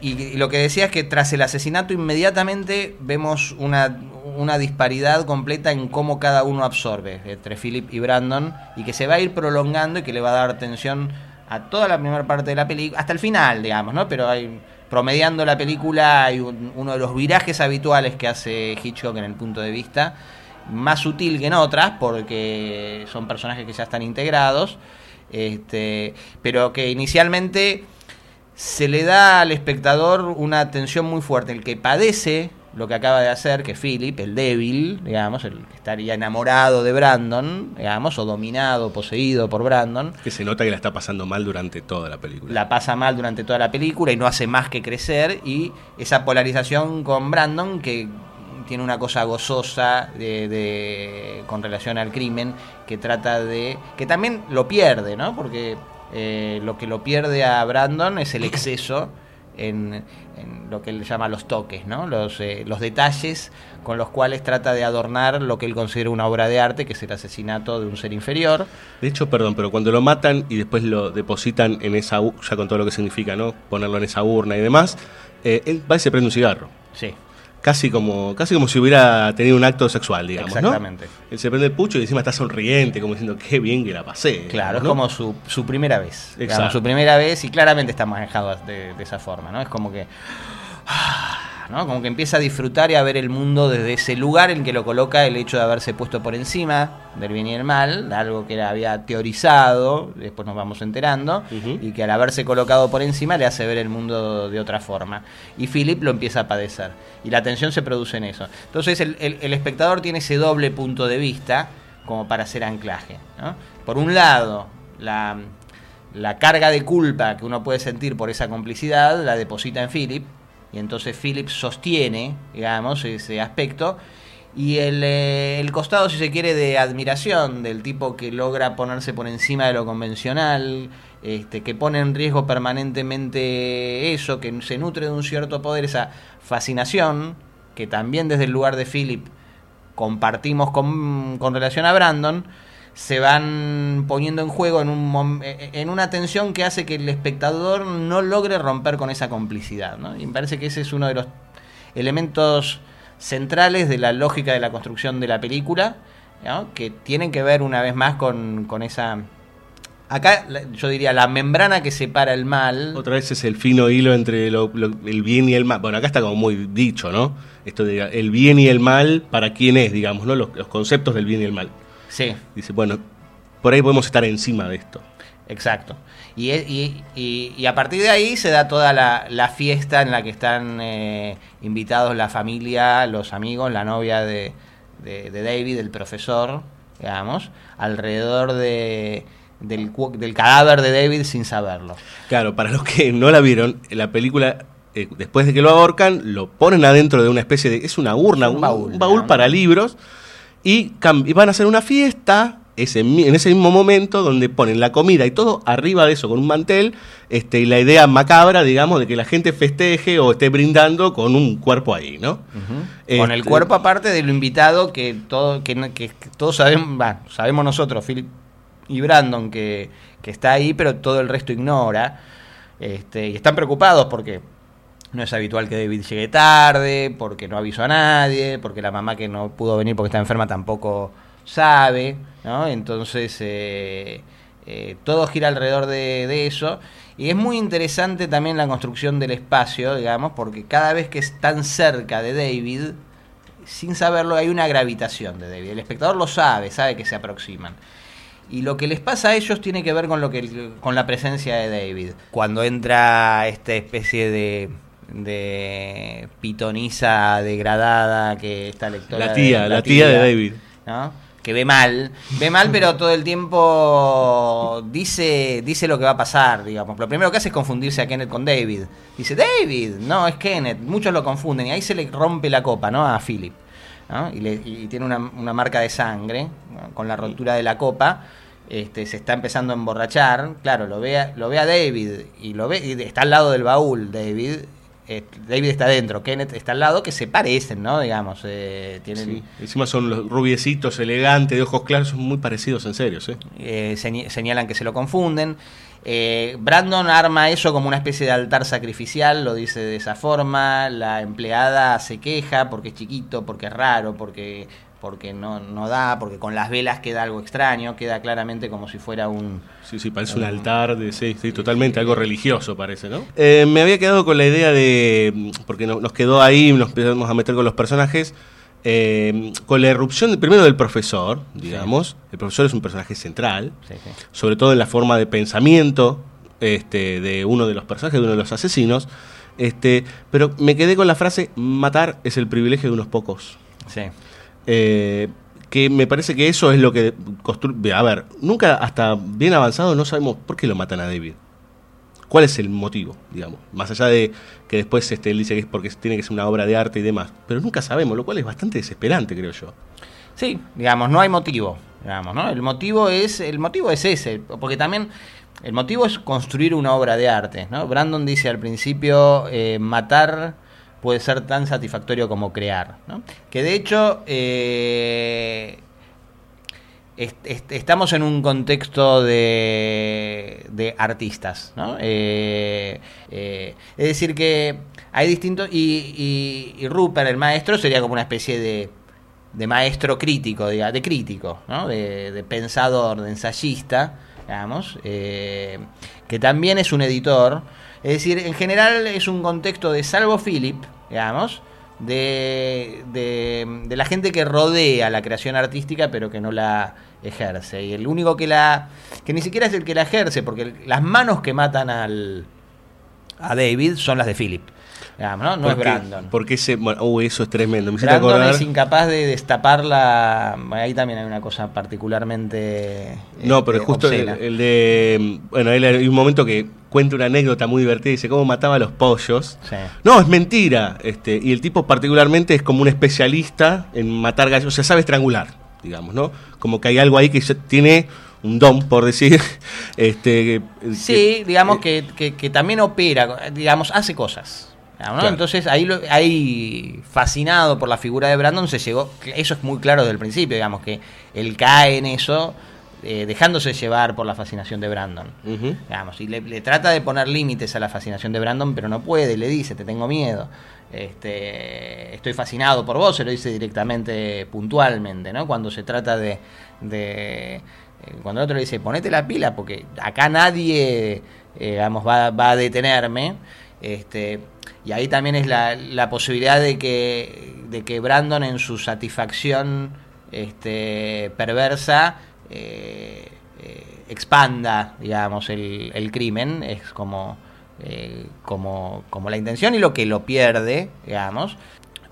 S8: y, y lo que decía es que tras el asesinato inmediatamente vemos una, una disparidad completa en cómo cada uno absorbe entre Philip y Brandon y que se va a ir prolongando y que le va a dar atención a toda la primera parte de la película, hasta el final, digamos, ¿no? Pero hay, promediando la película hay un- uno de los virajes habituales que hace Hitchcock en el punto de vista, más sutil que en otras, porque son personajes que ya están integrados, este, pero que inicialmente se le da al espectador una atención muy fuerte. El que padece lo que acaba de hacer, que Philip, el débil, digamos, el que estaría enamorado de Brandon, digamos, o dominado, poseído por Brandon,
S7: Que se nota que la está pasando mal durante toda la película.
S8: la pasa mal durante toda la película y no hace más que crecer y esa polarización con Brandon que tiene una cosa gozosa de, de- con relación al crimen que trata de que también lo pierde no porque eh, lo que lo pierde a Brandon es el exceso en, en lo que él llama los toques no los eh, los detalles con los cuales trata de adornar lo que él considera una obra de arte que es el asesinato de un ser inferior
S7: De hecho, perdón, pero cuando lo matan y después lo depositan en esa u- ya con todo lo que significa, ¿no? Ponerlo en esa urna y demás, eh, él va y se prende un cigarro.
S8: sí
S7: Casi como, casi como si hubiera tenido un acto sexual, digamos, ¿no?
S8: Exactamente.
S7: Él se prende el pucho y encima está sonriente, como diciendo, qué bien que la pasé.
S8: Claro, es
S7: ¿no?
S8: como su, su primera vez.
S7: Exacto.
S8: Digamos, su primera vez y claramente está manejado de, de esa forma, ¿no? Es como que. ¿No? Como que empieza a disfrutar y a ver el mundo desde ese lugar en que lo coloca el hecho de haberse puesto por encima del bien y el mal, algo que él había teorizado, después nos vamos enterando, y que al haberse colocado por encima le hace ver el mundo de otra forma. Y Philip lo empieza a padecer. Y la tensión se produce en eso. Entonces el, el- el espectador tiene ese doble punto de vista como para hacer anclaje. ¿no? Por un lado, la, la carga de culpa que uno puede sentir por esa complicidad la deposita en Philip, y entonces Philip sostiene, digamos, ese aspecto, y el, eh, el costado, si se quiere, de admiración del tipo que logra ponerse por encima de lo convencional, este, que pone en riesgo permanentemente eso, que se nutre de un cierto poder, esa fascinación, que también desde el lugar de Philip compartimos con, con relación a Brandon, se van poniendo en juego en, un, mom- eh, en una tensión que hace que el espectador no logre romper con esa complicidad. ¿no? Y me parece que ese es uno de los elementos centrales de la lógica de la construcción de la película, ¿no? que tienen que ver una vez más con, con esa... Acá yo diría la membrana que separa el mal.
S7: Otra vez es el fino hilo entre lo- el bien y el mal. Bueno, acá está como muy dicho, ¿no? Esto de el bien y el mal, ¿para quién es, digamos, ¿no? Los conceptos del bien y el mal.
S8: Sí.
S7: Dice, bueno, por ahí podemos estar encima de esto.
S8: Exacto. Y, y, y- y a partir de ahí se da toda la, la fiesta en la que están eh, invitados la familia, los amigos, la novia de, de- de David, el profesor, digamos, alrededor de, del, del cadáver de David sin saberlo.
S7: Claro, para los que no la vieron, la película, eh, después de que lo ahorcan, lo ponen adentro de una especie de. Es una urna, un un baúl, para libros, y, van a hacer una fiesta. Ese, en ese mismo momento donde ponen la comida y todo arriba de eso con un mantel este, y la idea macabra digamos de que la gente festeje o esté brindando con un cuerpo ahí ¿no?
S8: Con el
S7: Este,
S8: cuerpo aparte de lo invitado que todo que, que- que todos sabemos, sabemos nosotros, Philip y Brandon que, que está ahí, pero todo el resto ignora. Este, y están preocupados porque no es habitual que David llegue tarde, porque no avisó a nadie, porque la mamá que no pudo venir porque está enferma tampoco sabe, ¿no? Entonces eh, eh, todo gira alrededor de, de eso. Y es muy interesante también la construcción del espacio, digamos, porque cada vez que están cerca de David, sin saberlo, hay una gravitación de David. El espectador lo sabe, sabe que se aproximan. Y lo que les pasa a ellos tiene que ver con lo que con la presencia de David. Cuando entra esta especie de de pitonisa degradada que está lectora
S7: La tía,
S8: de-
S7: la tía de David.
S8: ¿no? que ve mal, ve mal pero todo el tiempo dice dice lo que va a pasar, digamos. Lo primero que hace es confundirse a Kenneth con David. Dice, David, no, es Kenneth, muchos lo confunden y ahí se le rompe la copa, ¿no? A Philip. ¿no? Y, le- y tiene una, una marca de sangre ¿no? con la rotura de la copa. Este, se está empezando a emborrachar, claro, lo ve a, lo ve a David y lo ve y está al lado del baúl David. Eh, David está dentro, Kenneth está al lado, que se parecen, ¿no? Digamos, eh, tienen,
S7: Sí. Encima son los rubiecitos, elegantes, de ojos claros, son muy parecidos en serio, ¿sí?
S8: eh, señ- señalan que se lo confunden. Eh, Brandon arma eso como una especie de altar sacrificial, lo dice de esa forma. La empleada se queja porque es chiquito, porque es raro, porque, porque no, no da, porque con las velas queda algo extraño, queda claramente como si fuera un...
S7: Sí, sí, parece un altar, de, sí, sí, totalmente, algo religioso parece, ¿no? Eh, me había quedado con la idea de, porque no- nos quedó ahí, nos empezamos a meter con los personajes, eh, con la erupción de- primero del profesor, digamos, el profesor es un personaje central,
S8: Sí, sí.
S7: sobre todo en la forma de pensamiento este, de uno de los personajes, de uno de los asesinos, este, pero me quedé con la frase, matar es el privilegio de unos pocos.
S8: Sí.
S7: Eh, que me parece que eso es lo que construye. A ver, nunca hasta bien avanzado no sabemos por qué lo matan a David. ¿Cuál es el motivo, digamos? Más allá de que después este, él dice que es porque tiene que ser una obra de arte y demás. Pero nunca sabemos, lo cual es bastante desesperante, creo yo.
S8: Sí, digamos, no hay motivo, digamos, ¿no? El motivo es el motivo es ese, porque también el motivo es construir una obra de arte, ¿no? Brandon dice al principio eh, matar puede ser tan satisfactorio como crear, ¿no? Que de hecho eh, est- est- estamos en un contexto de, de artistas, ¿no? Eh, eh, es decir que hay distintos y, y, Rupert, el maestro, sería como una especie de de maestro crítico, diga, de crítico, ¿no? de, pensador, de ensayista, digamos, que también es un editor. Es decir, en general es un contexto de salvo Philip, digamos, de, de, de la gente que rodea la creación artística pero que no la ejerce. Y el único que la... que ni siquiera es el que la ejerce, porque las manos que matan al, a David son las de Philip. Digamos, ¿no? no es Brandon.
S7: Porque ese. Bueno, eso es tremendo. Me
S8: Brandon
S7: acordar.
S8: es incapaz de destapar la. Ahí también hay una cosa particularmente.
S7: No, pero
S8: este,
S7: justo el, de. Bueno, él hay un momento que cuenta una anécdota muy divertida. Dice cómo mataba a los pollos.
S8: Sí.
S7: No, es mentira. Este, y el tipo, particularmente, es como un especialista en matar gallos. O sea, sabe estrangular, digamos, ¿no? Como que hay algo ahí que tiene un don, por decir. Este, que-
S8: Sí, digamos que, que- que también opera, digamos, hace cosas.
S7: Claro.
S8: Entonces ahí, lo- ahí, fascinado por la figura de Brandon, se llegó. Eso es muy claro desde el principio, digamos, que él cae en eso. eh, dejándose llevar por la fascinación de Brandon. Digamos, y le, le trata de poner límites a la fascinación de Brandon, pero no puede, le dice, te tengo miedo. Este, estoy fascinado por vos, se lo dice directamente, puntualmente, ¿no? Cuando se trata de... de- eh, cuando el otro le dice, ponete la pila, porque acá nadie, eh, digamos, va, va a detenerme. Este, y ahí también es la, la posibilidad de que, de que Brandon en su satisfacción este, perversa eh, eh, expanda, digamos, el, el crimen, es como, eh, como, como la intención y lo que lo pierde, digamos.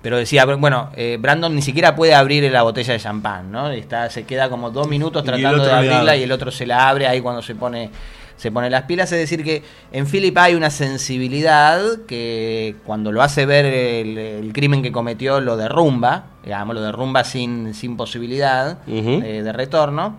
S8: Pero decía, bueno, eh, Brandon ni siquiera puede abrir la botella de champán, ¿no? Está, se queda como dos minutos tratando de abrirla y el otro se la abre ahí cuando se pone se pone las pilas, es decir que en Philip hay una sensibilidad que cuando lo hace ver el, el crimen que cometió lo derrumba, digamos, lo derrumba sin, sin posibilidad eh, de retorno.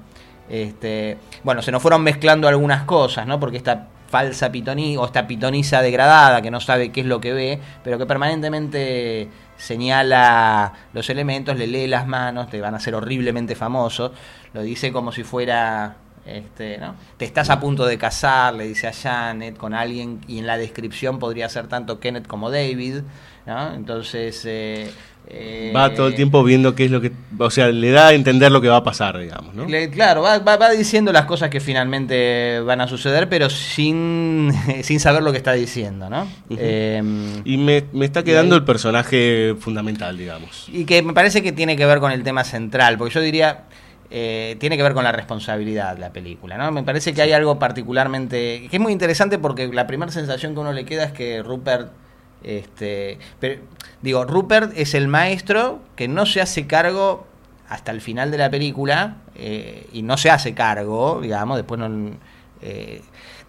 S8: Este, bueno, se nos fueron mezclando algunas cosas, ¿no? Porque esta falsa pitoni o esta pitoniza degradada que no sabe qué es lo que ve, pero que permanentemente señala los elementos, le lee las manos, te van a hacer horriblemente famoso, lo dice como si fuera Este, ¿no? Te estás a punto de casar, le dice a Janet, con alguien, y en la descripción podría ser tanto Kenneth como David, ¿no? Entonces... Eh, eh,
S7: Va todo el tiempo viendo qué es lo que. O sea, le da a entender lo que va a pasar, digamos, ¿no?
S8: le- claro, va, va- va diciendo las cosas que finalmente van a suceder, pero sin, sin saber lo que está diciendo, ¿no? Eh,
S7: Y me, me está quedando el personaje fundamental, digamos.
S8: Y que me parece que tiene que ver con el tema central, porque yo diría, eh, tiene que ver con la responsabilidad la película, ¿no? Me parece que hay algo particularmente, que es muy interesante porque la primera sensación que uno le queda es que Rupert, este, pero, digo, Rupert es el maestro que no se hace cargo hasta el final de la película eh, y no se hace cargo, digamos, después no, eh,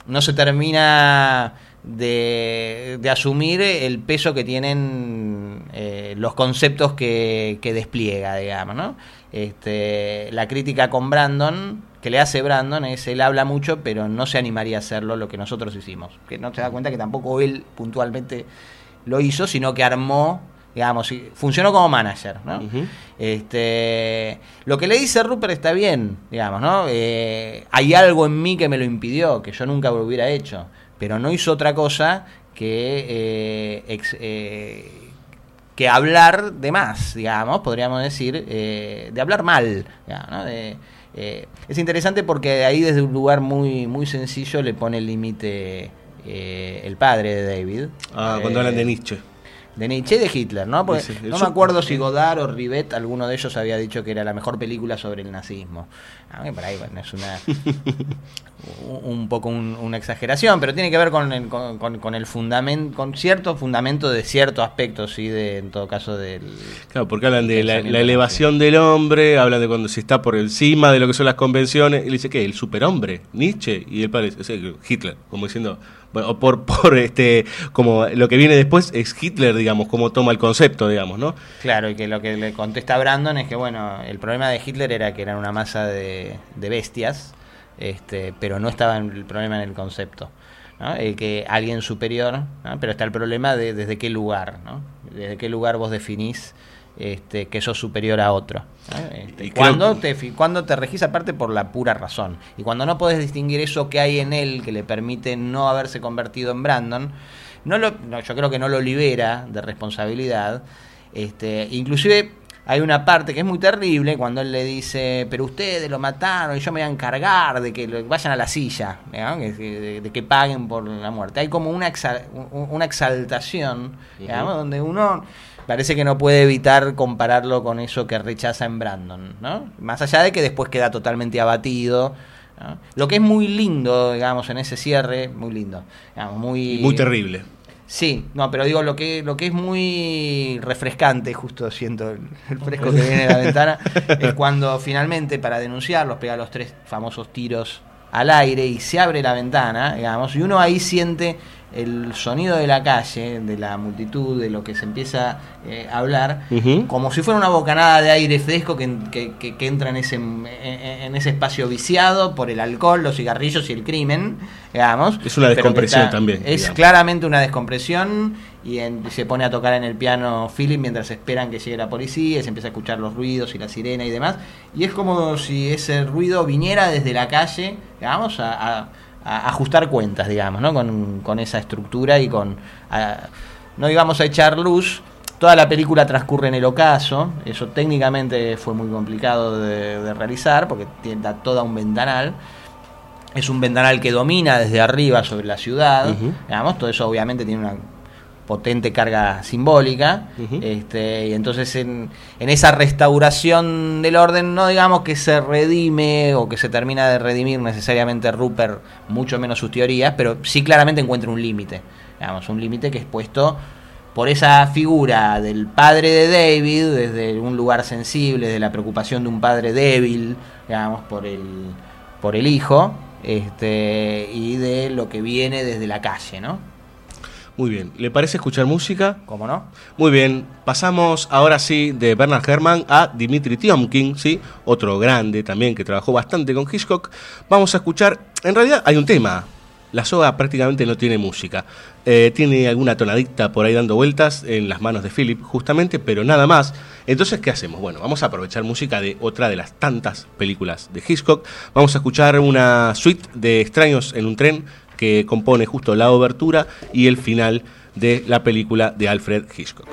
S8: no se termina de, de asumir el peso que tienen eh, los conceptos que, que despliega, digamos, ¿no? Este, la crítica con Brandon, que le hace Brandon, es él habla mucho, pero no se animaría a hacerlo lo que nosotros hicimos. Que no se da cuenta que tampoco él puntualmente lo hizo, sino que armó, digamos, y funcionó como manager, ¿no? Este, lo que le dice Rupert está bien, digamos, ¿no? Eh, hay algo en mí que me lo impidió, que yo nunca lo hubiera hecho, pero no hizo otra cosa que eh, ex- eh, que hablar de más, digamos, podríamos decir, eh, de hablar mal, digamos, ¿no? De, eh, es interesante porque ahí desde un lugar muy muy sencillo le pone el límite eh, el padre de David.
S7: Ah, cuando
S8: Eh,
S7: hablan de Nietzsche.
S8: De Nietzsche y de Hitler, ¿no? Porque no me acuerdo si Godard o Rivet, alguno de ellos había dicho que era la mejor película sobre el nazismo. A mí por ahí, bueno, es una un poco un- una exageración, pero tiene que ver con el, con, con- con el fundamento, con cierto fundamento de cierto aspecto, sí, de, en todo caso del...
S7: Claro, porque hablan de la, elevación del hombre, hablan de cuando se está por encima de lo que son las convenciones. Y le dice, ¿qué? ¿El superhombre? ¿Nietzsche? Y el padre dice, "Sí, Hitler, como diciendo, o por, por este, como lo que viene después es Hitler, digamos, como toma el concepto, digamos, ¿no?
S8: Claro, y que lo que le contesta Brandon es que, bueno, el problema de Hitler era que eran una masa de, de bestias, este, pero no estaba el problema en el concepto. ¿no? El que alguien superior, pero está el problema de desde qué lugar, ¿no? Desde qué lugar vos definís este, que sos superior a otro. ¿no? Este, cuando, te, cuando te regís aparte por la pura razón. Y cuando no podés distinguir eso que hay en él que le permite no haberse convertido en Brandon, no lo, no, yo creo que no lo libera de responsabilidad. Este, inclusive hay una parte que es muy terrible cuando él le dice, pero ustedes lo mataron y yo me voy a encargar de que lo- vayan a la silla, ¿no? De, de que paguen por la muerte. Hay como una, exa- un- una exaltación, digamos, donde uno parece que no puede evitar compararlo con eso que rechaza en Brandon, ¿no? Más allá de que después queda totalmente abatido. ¿no? Lo que es muy lindo, digamos, en ese cierre, muy lindo, digamos, muy...
S7: Muy terrible.
S8: Sí, no, pero digo, lo que, lo que es muy refrescante, justo siento el, el fresco que viene de la ventana, es cuando finalmente para denunciarlos pega los tres famosos tiros al aire y se abre la ventana, digamos, y uno ahí siente el sonido de la calle, de la multitud, de lo que se empieza eh, a hablar, como si fuera una bocanada de aire fresco que, que- que- que entra en ese, en, en ese espacio viciado por el alcohol, los cigarrillos y el crimen, digamos.
S7: Es una descompresión
S8: está-
S7: también,
S8: Es
S7: digamos.
S8: claramente una descompresión y en- se pone a tocar en el piano Philip mientras esperan que llegue la policía y se empieza a escuchar los ruidos y la sirena y demás. Y es como si ese ruido viniera desde la calle, digamos, a, a- a ajustar cuentas, digamos, ¿no? Con, con esa estructura y con... a- no digamos a echar luz. Toda la película transcurre en el ocaso, eso técnicamente fue muy complicado de, de realizar porque da toda un ventanal. Es un ventanal que domina desde arriba sobre la ciudad. Digamos, todo eso obviamente tiene una potente carga simbólica. Este, y entonces en, en esa restauración del orden, no digamos que se redime o que se termina de redimir necesariamente Rupert, mucho menos sus teorías, pero sí claramente encuentra un límite. Digamos, un límite que es puesto por esa figura del padre de David, desde un lugar sensible, de la preocupación de un padre débil, digamos, por el, por el hijo, este, y de lo que viene desde la calle, ¿no?
S7: Muy bien. ¿Le parece escuchar música?
S8: ¿Cómo no?
S7: Muy bien. Pasamos ahora sí de Bernard Herrmann a Dimitri Tiomkin, ¿sí? Otro grande también que trabajó bastante con Hitchcock. Vamos a escuchar, en realidad hay un tema La soga prácticamente no tiene música. Eh, tiene alguna tonadita por ahí dando vueltas en las manos de Philip, justamente, pero nada más. Entonces, ¿qué hacemos? Bueno, vamos a aprovechar música de otra de las tantas películas de Hitchcock. Vamos a escuchar una suite de extraños en un tren que compone justo la obertura y el final de la película de Alfred Hitchcock.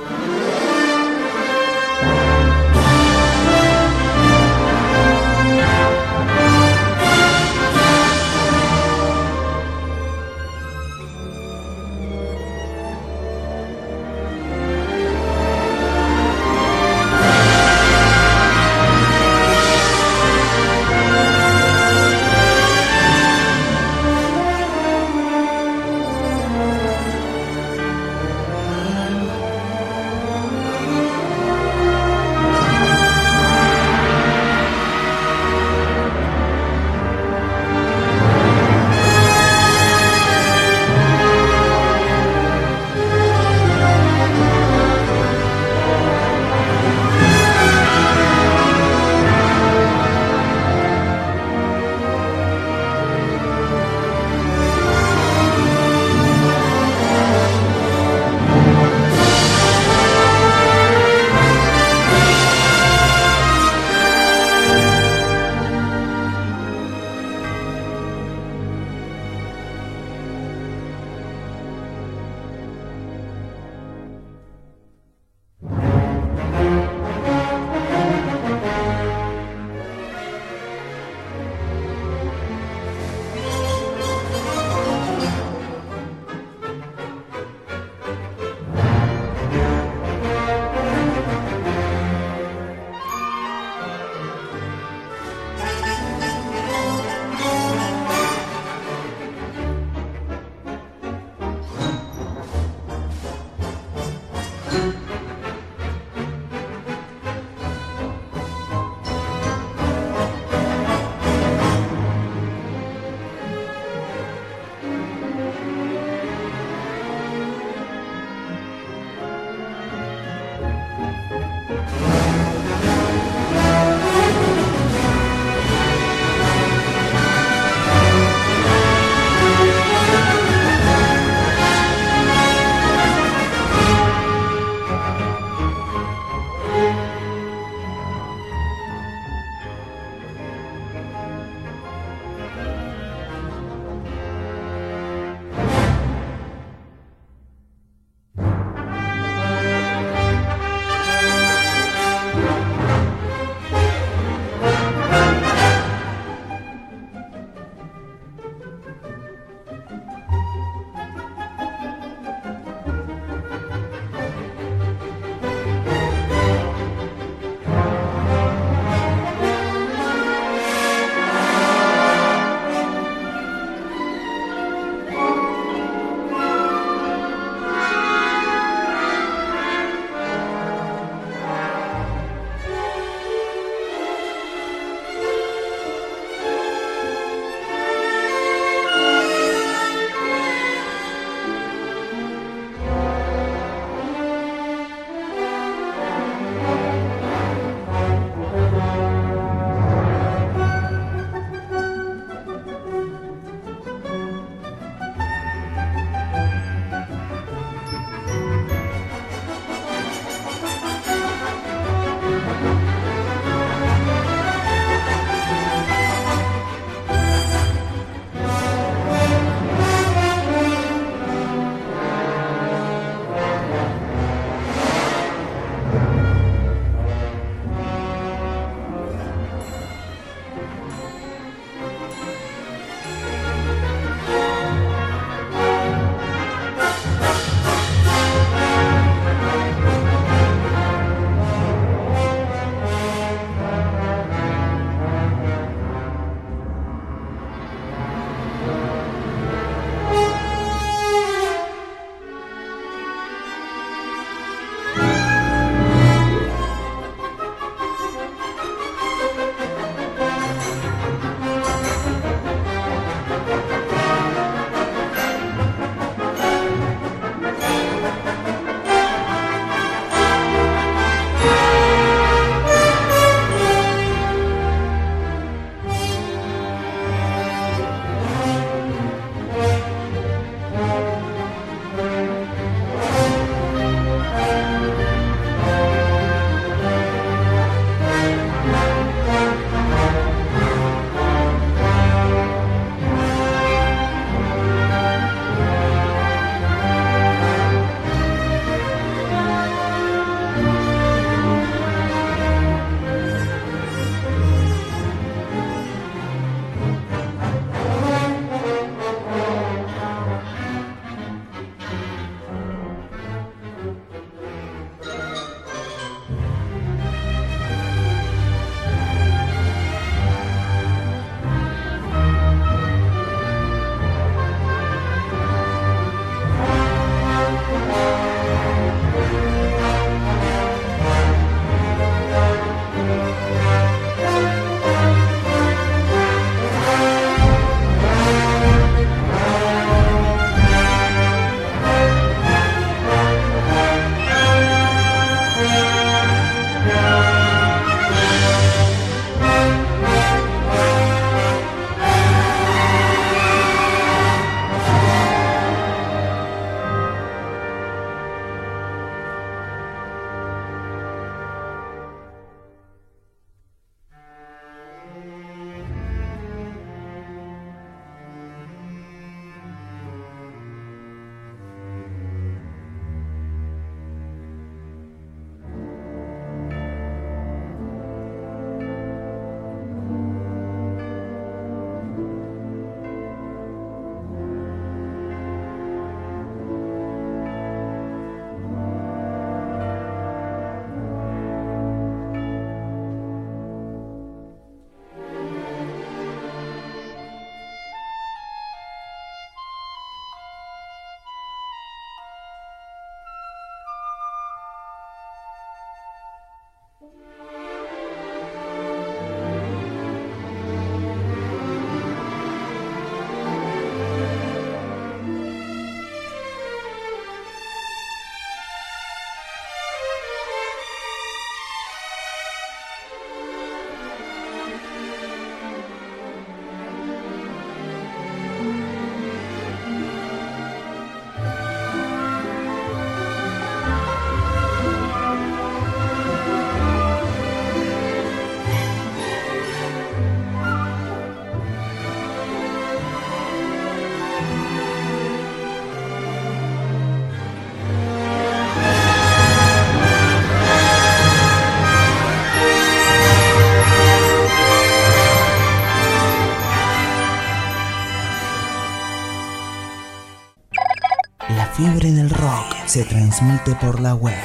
S9: Se transmite por la web.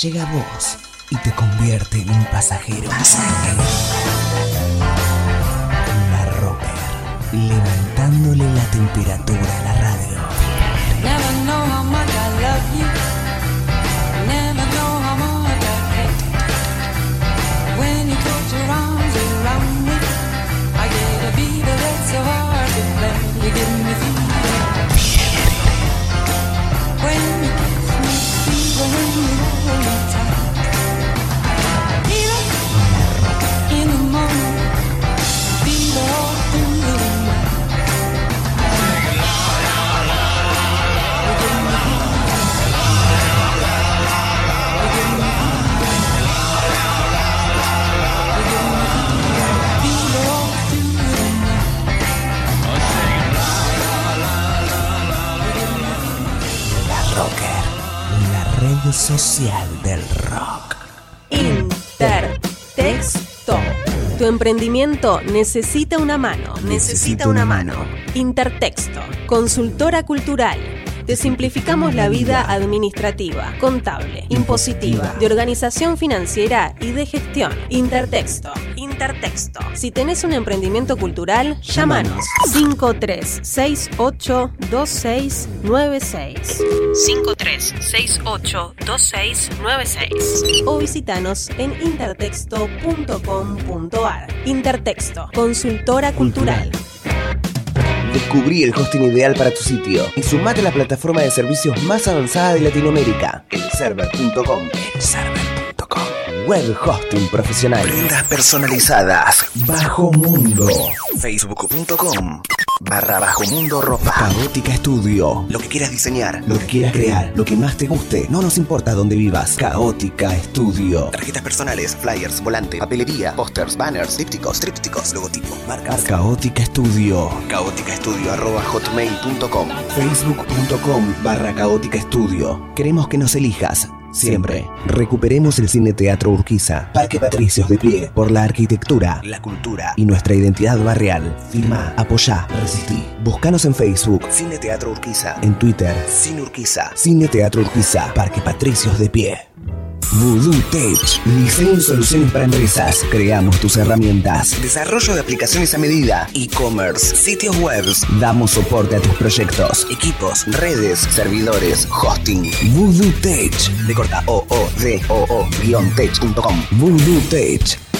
S9: Llega a vos y te convierte en un pasajero. La Rocker, levantándole la temperatura a la social del rock.
S10: Intertexto. Tu emprendimiento necesita una mano.
S9: Necesita una mano.
S10: Intertexto. Consultora cultural. Te simplificamos la vida administrativa, contable, impositiva, de organización financiera y de gestión. Intertexto. Intertexto. Si tenés un emprendimiento cultural, llámanos 53682696. 53682696 o visitanos en intertexto.com.ar. Intertexto, consultora cultural.
S9: Descubrí el hosting ideal para tu sitio y sumate a la plataforma de servicios más avanzada de Latinoamérica, elserver.com. Elserver.com. Web hosting profesional. Prendas personalizadas. Bajo Mundo. Facebook.com. Barra Bajo Mundo Ropa. Caótica Estudio. Lo que quieras diseñar, lo que quieras crear, lo que más te guste. No nos importa dónde vivas. Caótica Estudio. Tarjetas personales, flyers, volante, papelería, pósters, banners, dípticos, trípticos, logotipos, marcas. Caótica Estudio. Caótica Estudio arroba hotmail.com. Facebook.com barra Caótica Estudio. Queremos que nos elijas. Siempre. Recuperemos el Cine Teatro Urquiza. Parque Patricios de pie. Por la arquitectura, la cultura y nuestra identidad barrial. Firma, apoyá, resistí. Búscanos en Facebook. Cine Teatro Urquiza. En Twitter. Cine Urquiza. Cine Teatro Urquiza. Parque Patricios de pie. Voodoo Tech. Diseño y soluciones para empresas. Creamos tus herramientas. Desarrollo de aplicaciones a medida. E-commerce. Sitios web. Damos soporte a tus proyectos. Equipos, redes, servidores, hosting. Voodoo Tech. De corta o o d o o guion tech.com. Voodoo Tech.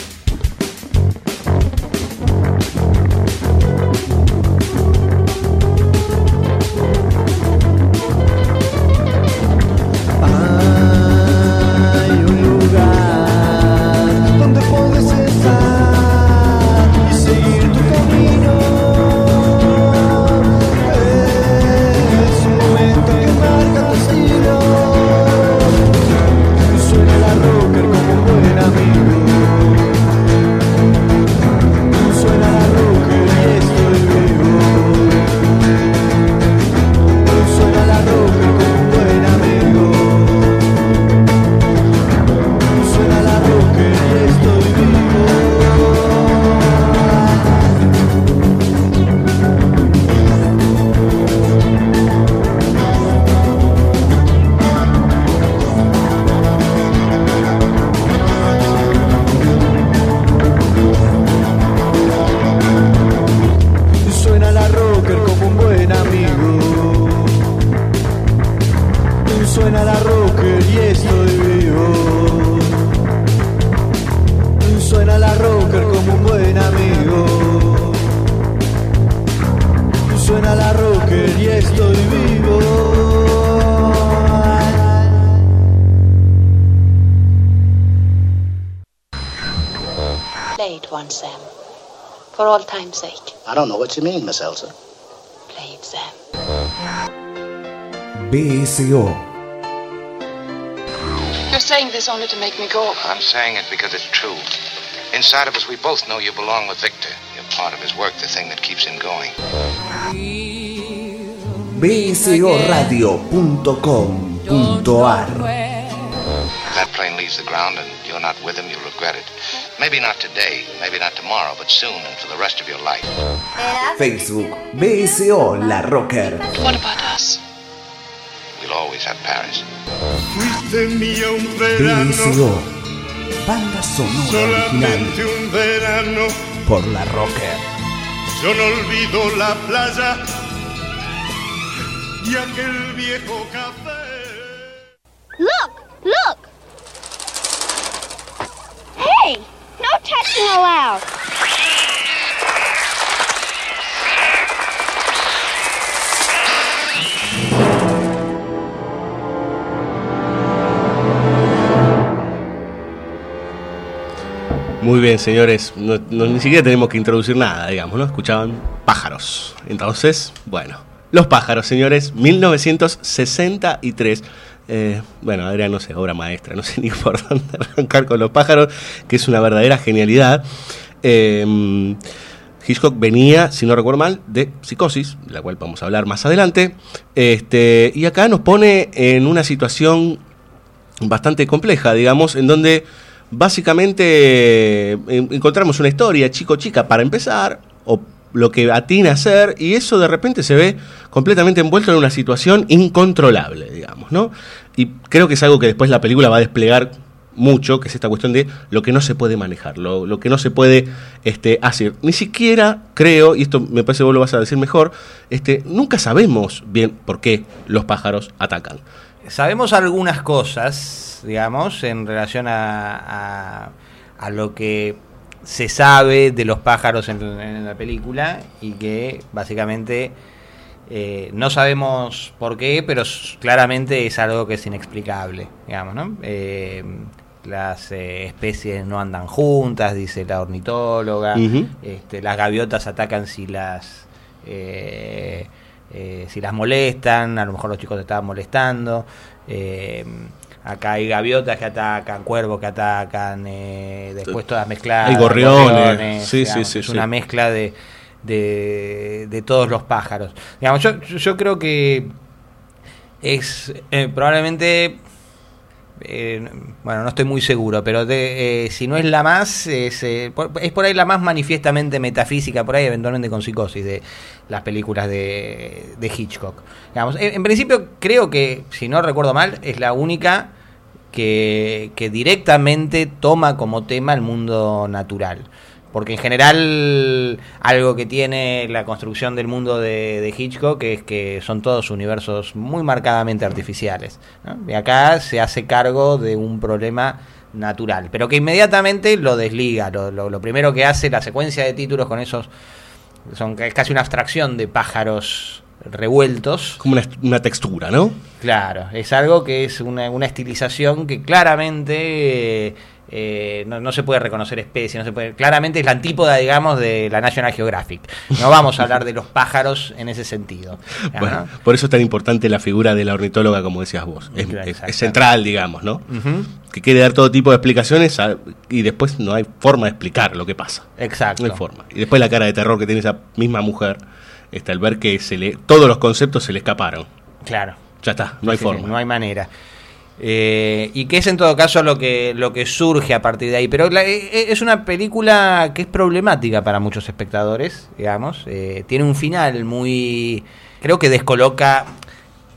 S11: I don't know what you mean, Miss Elsa.
S12: Play it, Sam.
S9: BSO.
S12: You're saying this only to make me go.
S13: I'm saying it because it's true. Inside of us, we both know you belong with Victor. You're part of his work, the thing that keeps him going.
S9: bsoradio.com.ar
S13: If that plane leaves the ground and you're not with him, you'll regret it. Maybe not today, maybe not tomorrow, but soon and for the rest of your life.
S9: Facebook BSO La Rocker.
S12: What about us?
S13: We'll you'll always have Paris.
S14: Fuiste mía un verano,
S9: BSO, banda sonora original
S14: solamente un verano.
S9: por la Rocker.
S14: Yo no olvido la playa y aquel viejo café.
S7: Muy bien, señores. No, ni siquiera tenemos que introducir nada, digamos, ¿no? Escuchaban pájaros. Entonces, bueno. Los pájaros, señores, 1963. Eh, bueno, Adrián, no sé, obra maestra, no sé ni por dónde arrancar con los pájaros, que es una verdadera genialidad. Eh, Hitchcock venía, si no recuerdo mal, de Psicosis, de la cual vamos a hablar más adelante. Este, y acá nos pone en una situación bastante compleja, digamos, en donde básicamente eh, encontramos una historia chico-chica para empezar, o lo que atina a hacer, y eso de repente se ve completamente envuelto en una situación incontrolable, digamos, ¿no? Y creo que es algo que después la película va a desplegar mucho, que es esta cuestión de lo que no se puede manejar, lo, lo que no se puede este, hacer. Ni siquiera creo, y esto me parece que vos lo vas a decir mejor, este, nunca sabemos bien por qué los pájaros atacan.
S8: Sabemos algunas cosas, digamos, en relación a, a, a lo que se sabe de los pájaros en, en la película y que básicamente eh, no sabemos por qué, pero claramente es algo que es inexplicable, digamos, ¿no? Eh, las eh, especies no andan juntas, dice la ornitóloga. Este, las gaviotas atacan si las eh, eh, si las molestan, a lo mejor los chicos te estaban molestando. eh, acá hay gaviotas que atacan, cuervos que atacan, eh, después todas mezcladas.
S7: Hay gorriones, sí, sí, sí,
S8: Es una mezcla de, de, de todos los pájaros. Digamos, yo, yo creo que es probablemente eh, bueno, no estoy muy seguro, pero eh, si no es la más, es, eh, por, es por ahí la más manifiestamente metafísica, por ahí eventualmente con psicosis de las películas de, de Hitchcock. Digamos, en, en principio creo que, si no recuerdo mal, es la única que, que directamente toma como tema el mundo natural. Porque en general algo que tiene la construcción del mundo de, de Hitchcock es que son todos universos muy marcadamente artificiales. ¿no? Y acá se hace cargo de un problema natural, pero que inmediatamente lo desliga. Lo, lo- lo primero que hace la secuencia de títulos con esos, son es casi una abstracción de pájaros revueltos.
S7: Como una, una textura, ¿no?
S8: Claro, es algo que es una, una estilización que claramente eh, eh, no, no se puede reconocer especie, no se puede, claramente es la antípoda, digamos, de la National Geographic. No vamos a hablar de los pájaros en ese sentido.
S7: Bueno,
S8: ¿no?
S7: por eso es tan importante la figura de la ornitóloga, como decías vos. Es,
S8: Claro,
S7: es- es
S8: exactamente.
S7: central, digamos, ¿no? Que quiere dar todo tipo de explicaciones a- y después no hay forma de explicar lo que pasa.
S8: Exacto.
S7: No hay forma. Y después la cara de terror que tiene esa misma mujer, está el ver que se le, todos los conceptos se le escaparon.
S8: Claro.
S7: Ya está, no hay
S8: Sí,
S7: forma.
S8: No hay manera. Eh, y que es en todo caso lo que, lo que surge a partir de ahí. Pero la- eh, es una película que es problemática para muchos espectadores, digamos. Eh, tiene un final muy... Creo que descoloca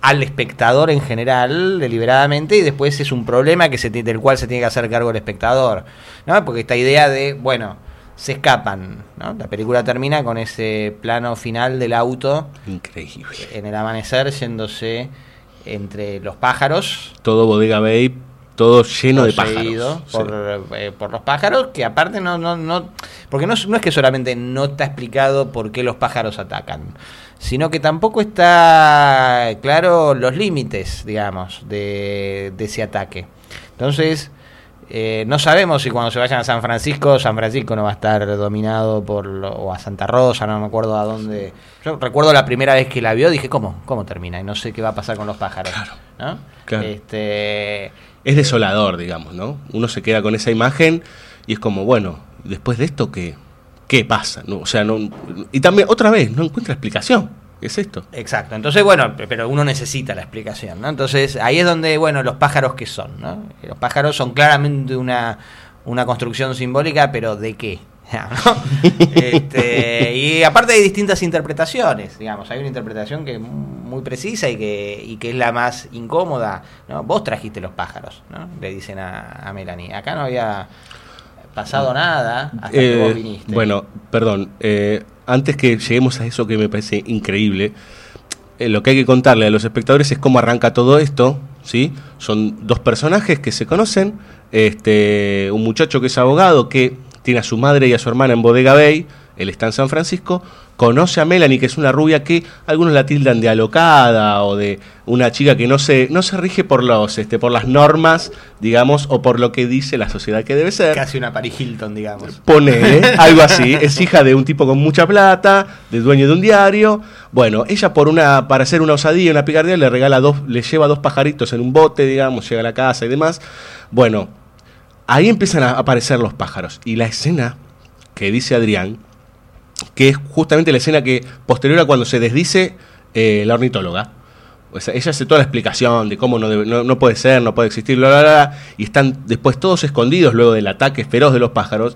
S8: al espectador en general deliberadamente y después es un problema que se, del cual se tiene que hacer cargo el espectador. ¿no? Porque esta idea de, bueno, se escapan. ¿no? La película termina con ese plano final del auto
S7: Increíble.
S8: en el amanecer yéndose entre los pájaros.
S7: Todo Bodega Bay, todo lleno de pájaros.
S8: por, eh, por los pájaros que aparte no no no porque no, es- no es que solamente no está explicado por qué los pájaros atacan sino que tampoco está claro los límites digamos de, de ese ataque. Entonces eh, no sabemos si cuando se vayan a San Francisco, San Francisco no va a estar dominado por, lo- o a Santa Rosa, no me acuerdo a dónde. Yo recuerdo la primera vez que la vio, dije, ¿cómo? ¿Cómo termina? Y no sé qué va a pasar con los pájaros. ¿no?
S7: Claro.
S8: Este,
S7: Es desolador, digamos, ¿no? Uno se queda con esa imagen y es como, bueno, después de esto, ¿qué, qué pasa? ¿No? O sea, no, y también, otra vez, no encuentra explicación. ¿Qué es esto?
S8: Exacto. Entonces, bueno, pe- pero uno necesita la explicación, ¿no? Entonces, ahí es donde, bueno, los pájaros que son, ¿no? Los pájaros son claramente una, una construcción simbólica, pero ¿de qué? ¿no? Este, y aparte hay distintas interpretaciones, digamos, hay una interpretación que es muy precisa y que, y que es la más incómoda. ¿no? Vos trajiste los pájaros, ¿no? le dicen a, a Melanie. Acá no había pasado nada hasta que
S7: Eh,
S8: vos viniste.
S7: bueno, perdón. eh, antes que lleguemos a eso que me parece increíble, eh, lo que hay que contarle a los espectadores es cómo arranca todo esto. ¿sí? Son dos personajes que se conocen. Este, un muchacho que es abogado que tiene a su madre y a su hermana en Bodega Bay. Él está en San Francisco. Conoce a Melanie, que es una rubia que algunos la tildan de alocada o de una chica que no se, no se rige por, los, este, por las normas, digamos, o por lo que dice la sociedad que debe ser.
S8: Casi una Paris Hilton, digamos.
S7: Pone algo así. Es hija de un tipo con mucha plata, de dueño de un diario. Bueno, ella por una, para hacer una osadía, una picardía, le regala dos, le lleva dos pajaritos en un bote, digamos, llega a la casa y demás. Bueno, ahí empiezan a aparecer los pájaros. Y la escena que dice Adrián, que es justamente la escena que posterior a cuando se desdice eh, la ornitóloga. O sea, ella hace toda la explicación de cómo no, debe- no, no puede ser, no puede existir, bla, bla, bla, y están después todos escondidos luego del ataque feroz de los pájaros.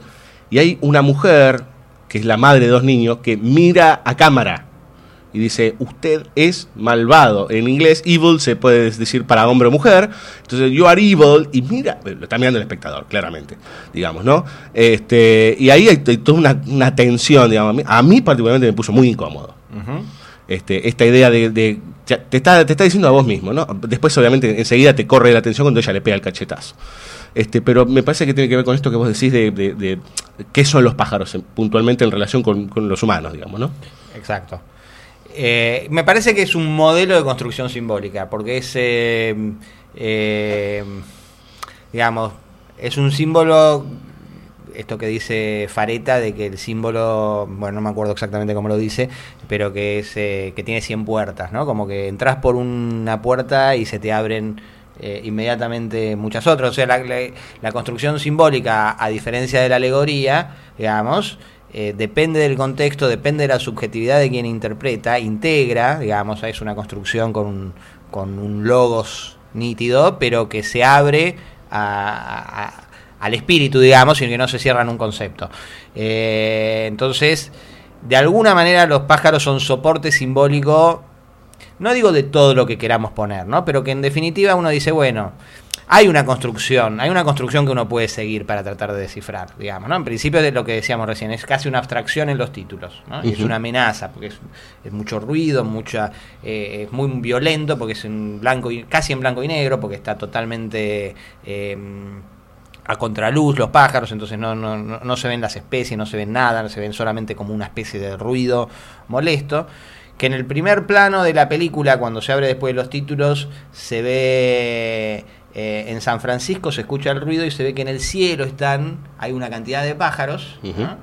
S7: Y hay una mujer, que es la madre de dos niños, que mira a cámara y dice, usted es malvado. En inglés, evil se puede decir para hombre o mujer. Entonces, you are evil. Y mira, lo está mirando el espectador, claramente, digamos, ¿no? Este, y ahí hay, toda una, una tensión, digamos. A mí, a mí particularmente me puso muy incómodo. Este, esta idea de, de- te, está, te está diciendo a vos mismo, ¿no? Después, obviamente, enseguida te corre la atención cuando ella le pega el cachetazo. Este, pero me parece que tiene que ver con esto que vos decís de, de- de qué son los pájaros eh, puntualmente en relación con, con los humanos, digamos, ¿no?
S8: Exacto. Eh, me parece que es un modelo de construcción simbólica, porque es, eh, eh, digamos, es un símbolo, esto que dice Fareta, de que el símbolo, bueno, no me acuerdo exactamente cómo lo dice, pero que es eh, que tiene 100 puertas, ¿no? Como que entras por una puerta y se te abren eh, inmediatamente muchas otras. O sea, la, la- la construcción simbólica, a diferencia de la alegoría, digamos, eh, depende del contexto, depende de la subjetividad de quien interpreta, integra, digamos, es una construcción con un, con un logos nítido, pero que se abre a- al espíritu, digamos, y que no se cierra en un concepto. Eh, entonces, de alguna manera los pájaros son soporte simbólico, no digo de todo lo que queramos poner, ¿no? Pero que en definitiva uno dice, bueno, hay una construcción, hay una construcción que uno puede seguir para tratar de descifrar, digamos, ¿no? En principio de lo que decíamos recién, es casi una abstracción en los títulos, ¿no? Y es una amenaza, porque es, es mucho ruido, mucha, eh, es muy violento, porque es en blanco y, casi en blanco y negro, porque está totalmente eh, a contraluz los pájaros, entonces no, no, no, no se ven las especies, no se ven nada, se ven solamente como una especie de ruido molesto. Que en el primer plano de la película, cuando se abre después de los títulos, se ve eh, en San Francisco, se escucha el ruido y se ve que en el cielo están, hay una cantidad de pájaros.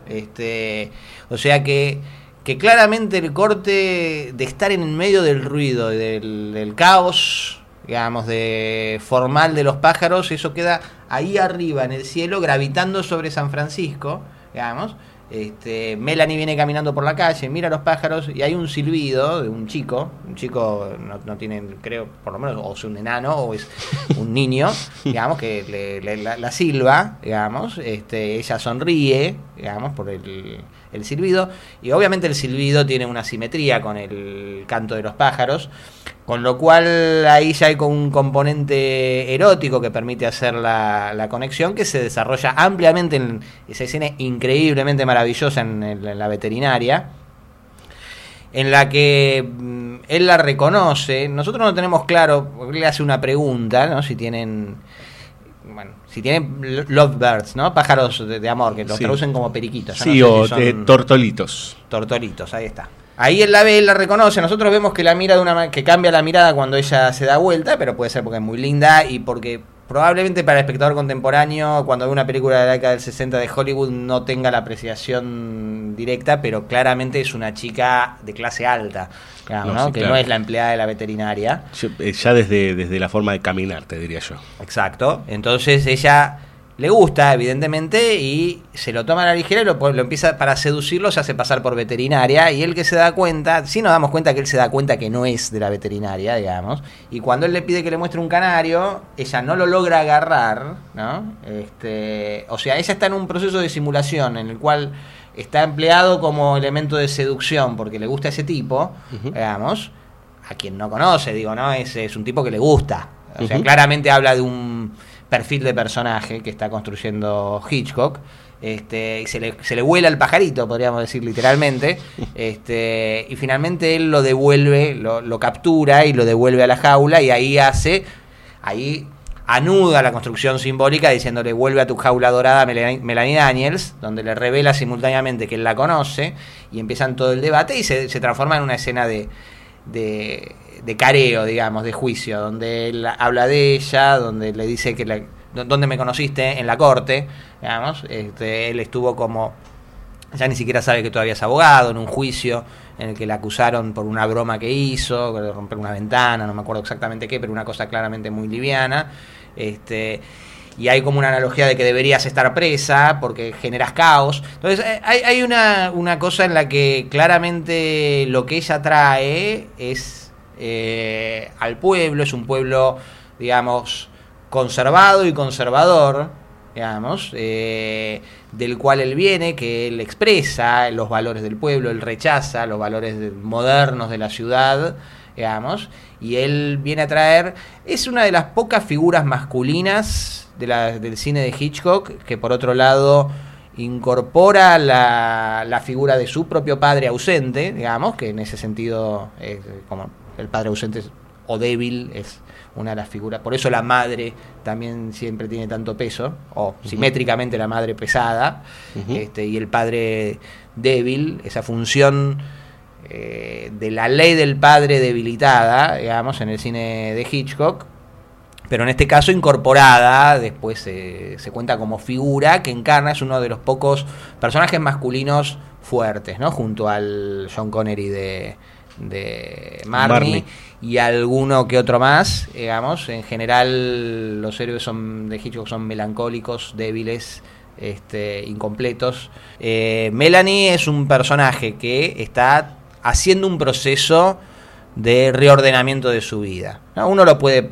S8: este, o sea que, que claramente el corte de estar en medio del ruido, del, del caos, digamos, de formal de los pájaros, eso queda ahí arriba en el cielo, gravitando sobre San Francisco, digamos. Este, Melanie viene caminando por la calle, mira los pájaros y hay un silbido de un chico, un chico no, no tiene, creo, por lo menos, o es un enano o es un niño, digamos, que le, le- la, la silba, digamos, este, ella sonríe, digamos, por el, el silbido, y obviamente el silbido tiene una simetría con el canto de los pájaros, con lo cual ahí ya hay un componente erótico que permite hacer la, la conexión que se desarrolla ampliamente en esa escena increíblemente maravillosa en, la veterinaria, en la que mm, él la reconoce. Nosotros no tenemos claro, le hace una pregunta, ¿no? Si tienen, si tienen lo- lovebirds, ¿no? Pájaros de, de amor, que los
S7: Sí.
S8: traducen como periquitos. Yo
S7: Sí,
S8: no sé
S7: o
S8: si son-
S7: eh, tortolitos.
S8: Tortolitos, ahí está. Ahí él la ve, él la reconoce. Nosotros vemos que la mira de una que cambia la mirada cuando ella se da vuelta, pero puede ser porque es muy linda y porque probablemente para el espectador contemporáneo, cuando ve una película de la década del 60 de Hollywood, no tenga la apreciación directa, pero claramente es una chica de clase alta, digamos,
S7: No,
S8: ¿no?
S7: sí,
S8: que
S7: claro.
S8: no es la empleada de la veterinaria.
S7: Yo, eh, ya desde, desde la forma de caminar, te diría yo.
S8: Exacto. Entonces ella le gusta, evidentemente, y se lo toma a la ligera y lo, lo empieza, para seducirlo, se hace pasar por veterinaria, y él que se da cuenta, sí nos damos cuenta que él se da cuenta que no es de la veterinaria, digamos, y cuando él le pide que le muestre un canario, ella no lo logra agarrar, ¿no? Este, o sea, ella está en un proceso de simulación en el cual está empleado como elemento de seducción porque le gusta ese tipo, digamos, a quien no conoce, digo, ¿no? Es, es un tipo que le gusta. O sea, claramente habla de un perfil de personaje que está construyendo Hitchcock. Este, se le, se le vuela el pajarito, podríamos decir literalmente. Este, y finalmente él lo devuelve, lo, lo captura y lo devuelve a la jaula. Y ahí hace, ahí anuda la construcción simbólica diciéndole vuelve a tu jaula dorada Melanie, Melanie Daniels, donde le revela simultáneamente que él la conoce y empiezan todo el debate y se, se transforma en una escena de, de, de careo, digamos, de juicio, donde él habla de ella, donde le dice que la, donde me conociste en la corte, digamos, este, él estuvo como ya ni siquiera sabe que todavía es abogado, en un juicio en el que le acusaron por una broma que hizo, de romper una ventana, no me acuerdo exactamente qué, pero una cosa claramente muy liviana. Este, y hay como una analogía de que deberías estar presa porque generas caos. Entonces eh, hay, hay una, una cosa en la que claramente lo que ella trae es eh, al pueblo, es un pueblo, digamos, conservado y conservador, digamos, eh, del cual él viene, que él expresa los valores del pueblo, él rechaza los valores de- modernos de la ciudad, digamos, y él viene a traer, es una de las pocas figuras masculinas del cine de Hitchcock, que por otro lado incorpora la, la figura de su propio padre ausente, digamos, que en ese sentido, eh, como el padre ausente es- o débil es una de las figuras, por eso la madre también siempre tiene tanto peso, o simétricamente la madre pesada, este, y el padre débil, esa función eh, de la ley del padre debilitada, digamos, en el cine de Hitchcock, pero en este caso incorporada, después se- se cuenta como figura que encarna, es uno de los pocos personajes masculinos fuertes, ¿no? Junto al John Connery de, de Marnie,
S7: Marnie.
S8: y alguno que otro más, digamos. En general los héroes son de Hitchcock son melancólicos, débiles, este, incompletos. Eh, Melanie es un personaje que está haciendo un proceso de reordenamiento de su vida. ¿no? Uno lo puede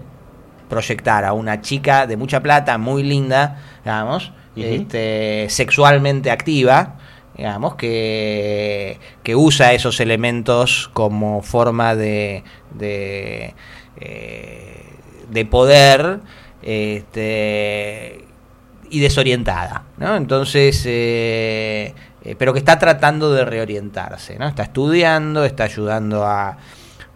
S8: proyectar a una chica de mucha plata, muy linda, digamos, este, sexualmente activa, digamos, que, que usa esos elementos como forma de, de, eh, de poder este, y desorientada, ¿no? Entonces, eh, eh, pero que está tratando de reorientarse, ¿no? Está estudiando, está ayudando a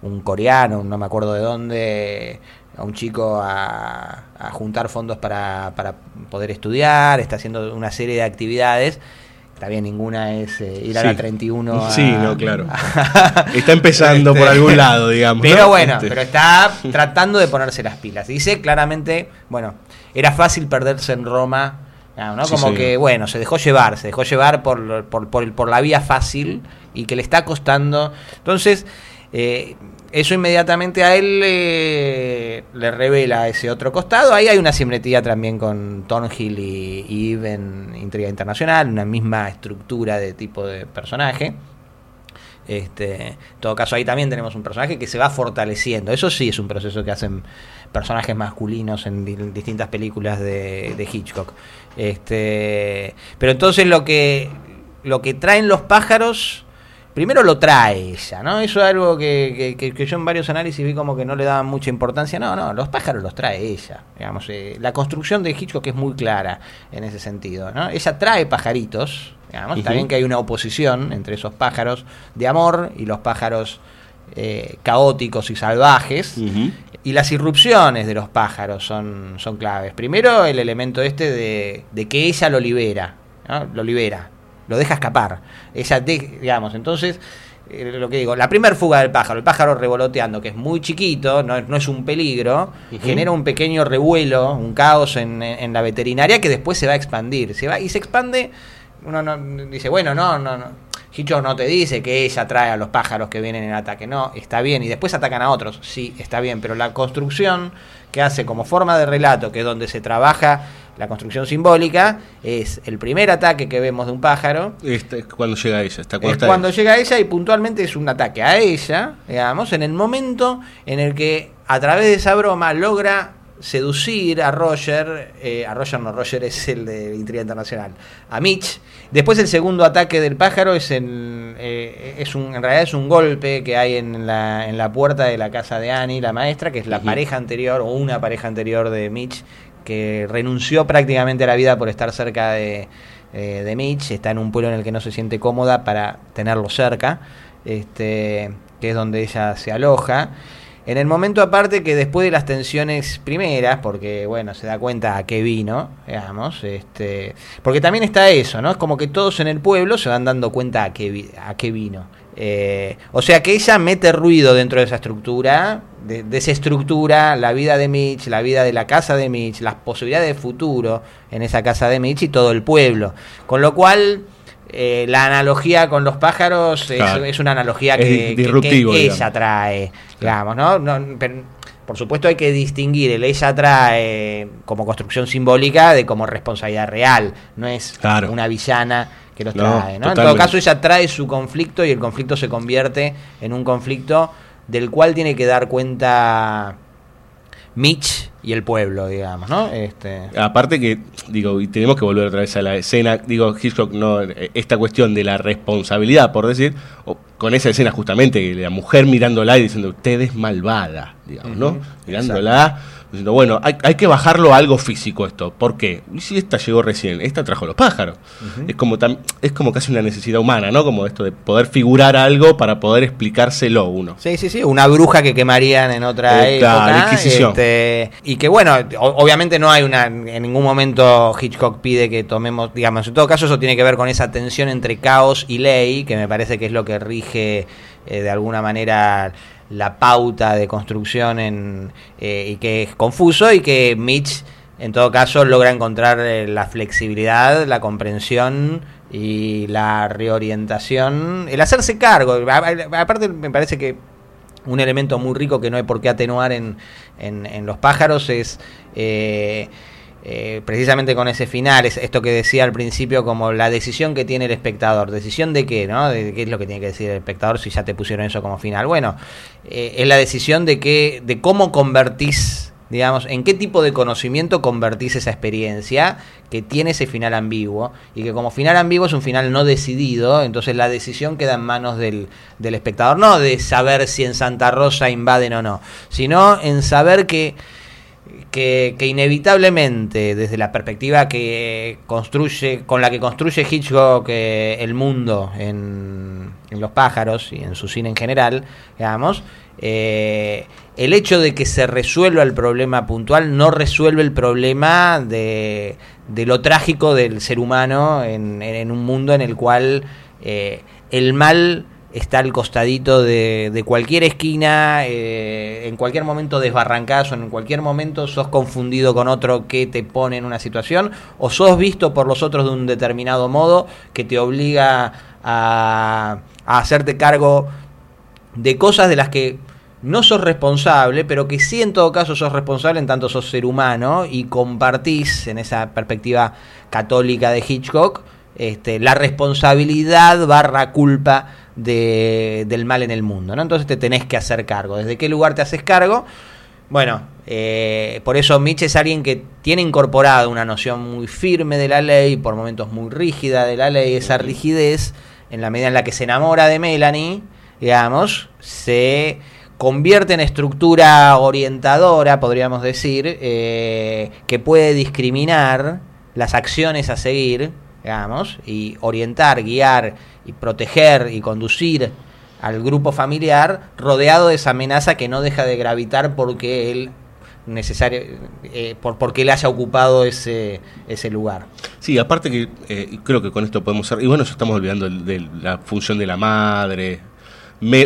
S8: un coreano, no me acuerdo de dónde, a un chico a, a juntar fondos para, para poder estudiar, está haciendo una serie de actividades. Está bien, ninguna es eh, ir a la
S7: Sí.
S8: 31 a-
S7: Sí, no, claro. Está empezando por algún lado, digamos,
S8: Pero
S7: ¿no?
S8: bueno,
S7: Este.
S8: pero está tratando de ponerse las pilas. Dice claramente, bueno, era fácil perderse en Roma, ah, ¿no?
S7: Sí,
S8: Como que, bueno, se dejó llevar, se dejó llevar por, por, por, por la vía fácil y que le está costando. Entonces, eh, eso inmediatamente a él le, revela ese otro costado. Ahí hay una simetría también con Thornhill y, y Eve en Intriga Internacional, una misma estructura de tipo de personaje. Este, en todo caso, ahí también tenemos un personaje que se va fortaleciendo. Eso sí es un proceso que hacen personajes masculinos en di- distintas películas de, de Hitchcock. Este, pero entonces lo que, lo que traen los pájaros, primero lo trae ella, ¿no? Eso es algo que, que- que- que yo en varios análisis vi como que no le daban mucha importancia. No, no, los pájaros los trae ella. Digamos, eh, la construcción de Hitchcock es muy clara en ese sentido, ¿no? Ella trae pajaritos, digamos, está
S7: Ujú.
S8: bien que hay una oposición entre esos pájaros de amor y los pájaros eh, caóticos y salvajes. Y las irrupciones de los pájaros son, son claves. Primero el elemento este de, de que ella lo libera, ¿no? lo libera, lo deja escapar. Ella, de- digamos, entonces, eh, lo que digo, la primer fuga del pájaro, el pájaro revoloteando, que es muy chiquito, no, es- no es un peligro,
S7: Ujú.
S8: genera un pequeño revuelo, un caos en, en la veterinaria que después se va a expandir. Se va, y se expande, uno no, dice, bueno, no, no, no. Hitchcock no te dice que ella trae a los pájaros que vienen en ataque, no, está bien, y después atacan a otros, sí, está bien, pero la construcción que hace como forma de relato, que es donde se trabaja la construcción simbólica es el primer ataque que vemos de un pájaro.
S7: Este, cuando llega ella, está cuando
S8: Es
S7: está
S8: cuando llega ella y puntualmente es un ataque a ella, digamos, en el momento en el que a través de esa broma logra seducir a Roger, eh, a Roger no, Roger es el de Intriga Internacional, a Mitch. Después el segundo ataque del pájaro es, en, eh, es un, en realidad es un golpe que hay en la, en la puerta de la casa de Annie, la maestra, que es la pareja anterior o una pareja anterior de Mitch, que renunció prácticamente a la vida por estar cerca de, eh, de Mitch, está en un pueblo en el que no se siente cómoda para tenerlo cerca, este, que es donde ella se aloja. En el momento aparte que después de las tensiones primeras, porque bueno, se da cuenta a qué vino, digamos, este, porque también está eso, ¿no? Es como que todos en el pueblo se van dando cuenta a qué, a qué vino. Eh, o sea que ella mete ruido dentro de esa estructura, de- desestructura la vida de Mitch, la vida de la casa de Mitch, las posibilidades de futuro en esa casa de Mitch y todo el pueblo. Con lo cual, eh, la analogía con los pájaros es,
S7: Claro.
S8: es una analogía
S7: Es
S8: que, que- que ella trae, digamos, ¿no? No, pero, por supuesto hay que distinguir el ella trae como construcción simbólica de como responsabilidad real, no es
S7: Claro.
S8: una villana que los
S7: No,
S8: trae, ¿no? En todo caso ella trae su conflicto y el conflicto se convierte en un conflicto del cual tiene que dar cuenta Mitch y el pueblo, digamos, ¿no? Este,
S7: Aparte que, digo, y tenemos que volver otra vez a la escena, digo, Hitchcock, no, esta cuestión de la responsabilidad, por decir, o con esa escena justamente, la mujer mirándola y diciendo, usted es malvada, digamos, ¿no? Mirándola, diciendo, bueno, hay, hay que bajarlo a algo físico esto, ¿por qué? Y si esta llegó recién, esta trajo los pájaros. Es como tam- es como casi una necesidad humana, ¿no? Como esto de poder figurar algo para poder explicárselo uno.
S8: Sí, sí, sí, una bruja que quemarían en otra
S7: Eh,
S8: época.
S7: Inquisición.
S8: este, y que bueno, obviamente no hay una, en ningún momento Hitchcock pide que tomemos, digamos, en todo caso eso tiene que ver con esa tensión entre caos y ley, que me parece que es lo que rige eh, de alguna manera la pauta de construcción en, eh, y que es confuso y que Mitch en todo caso logra encontrar eh, la flexibilidad, la comprensión y la reorientación, el hacerse cargo. Aparte me parece que un elemento muy rico que no hay por qué atenuar en, en- en los pájaros es eh, eh, precisamente con ese final, es esto que decía al principio como la decisión que tiene el espectador. ¿Decisión de qué? ¿no? De qué es lo que tiene que decir el espectador si ya te pusieron eso como final. Bueno, eh, es la decisión de, que, de cómo convertís, digamos, en qué tipo de conocimiento convertís esa experiencia que tiene ese final ambiguo y que como final ambiguo es un final no decidido, entonces la decisión queda en manos del, del espectador, no de saber si en Santa Rosa invaden o no, sino en saber que que, inevitablemente desde la perspectiva que construye con la que construye Hitchcock eh, el mundo en, los pájaros y en su cine en general digamos eh, el hecho de que se resuelva el problema puntual no resuelve el problema de, de lo trágico del ser humano en, en- en un mundo en el cual eh, el mal está al costadito de, de cualquier esquina, eh, en cualquier momento desbarrancás o en cualquier momento sos confundido con otro que te pone en una situación o sos visto por los otros de un determinado modo que te obliga a, a hacerte cargo de cosas de las que no sos responsable, pero que sí en todo caso sos responsable en tanto sos ser humano y compartís en esa perspectiva católica de Hitchcock este, la responsabilidad barra culpa de- del mal en el mundo. ¿no? Entonces te tenés que hacer cargo. ¿Desde qué lugar te haces cargo? Bueno, eh, por eso Mitch es alguien que tiene incorporado una noción muy firme de la ley, por momentos muy rígida de la ley, esa rigidez, en la medida en la que se enamora de Melanie, digamos, se convierte en estructura orientadora, podríamos decir, eh, que puede discriminar las acciones a seguir, digamos, y orientar, guiar y proteger y conducir al grupo familiar rodeado de esa amenaza que no deja de gravitar porque él necesario eh, por porque él haya ocupado ese ese lugar.
S7: Sí, aparte que eh, creo que con esto podemos ser. Y bueno, estamos olvidando de la función de la madre.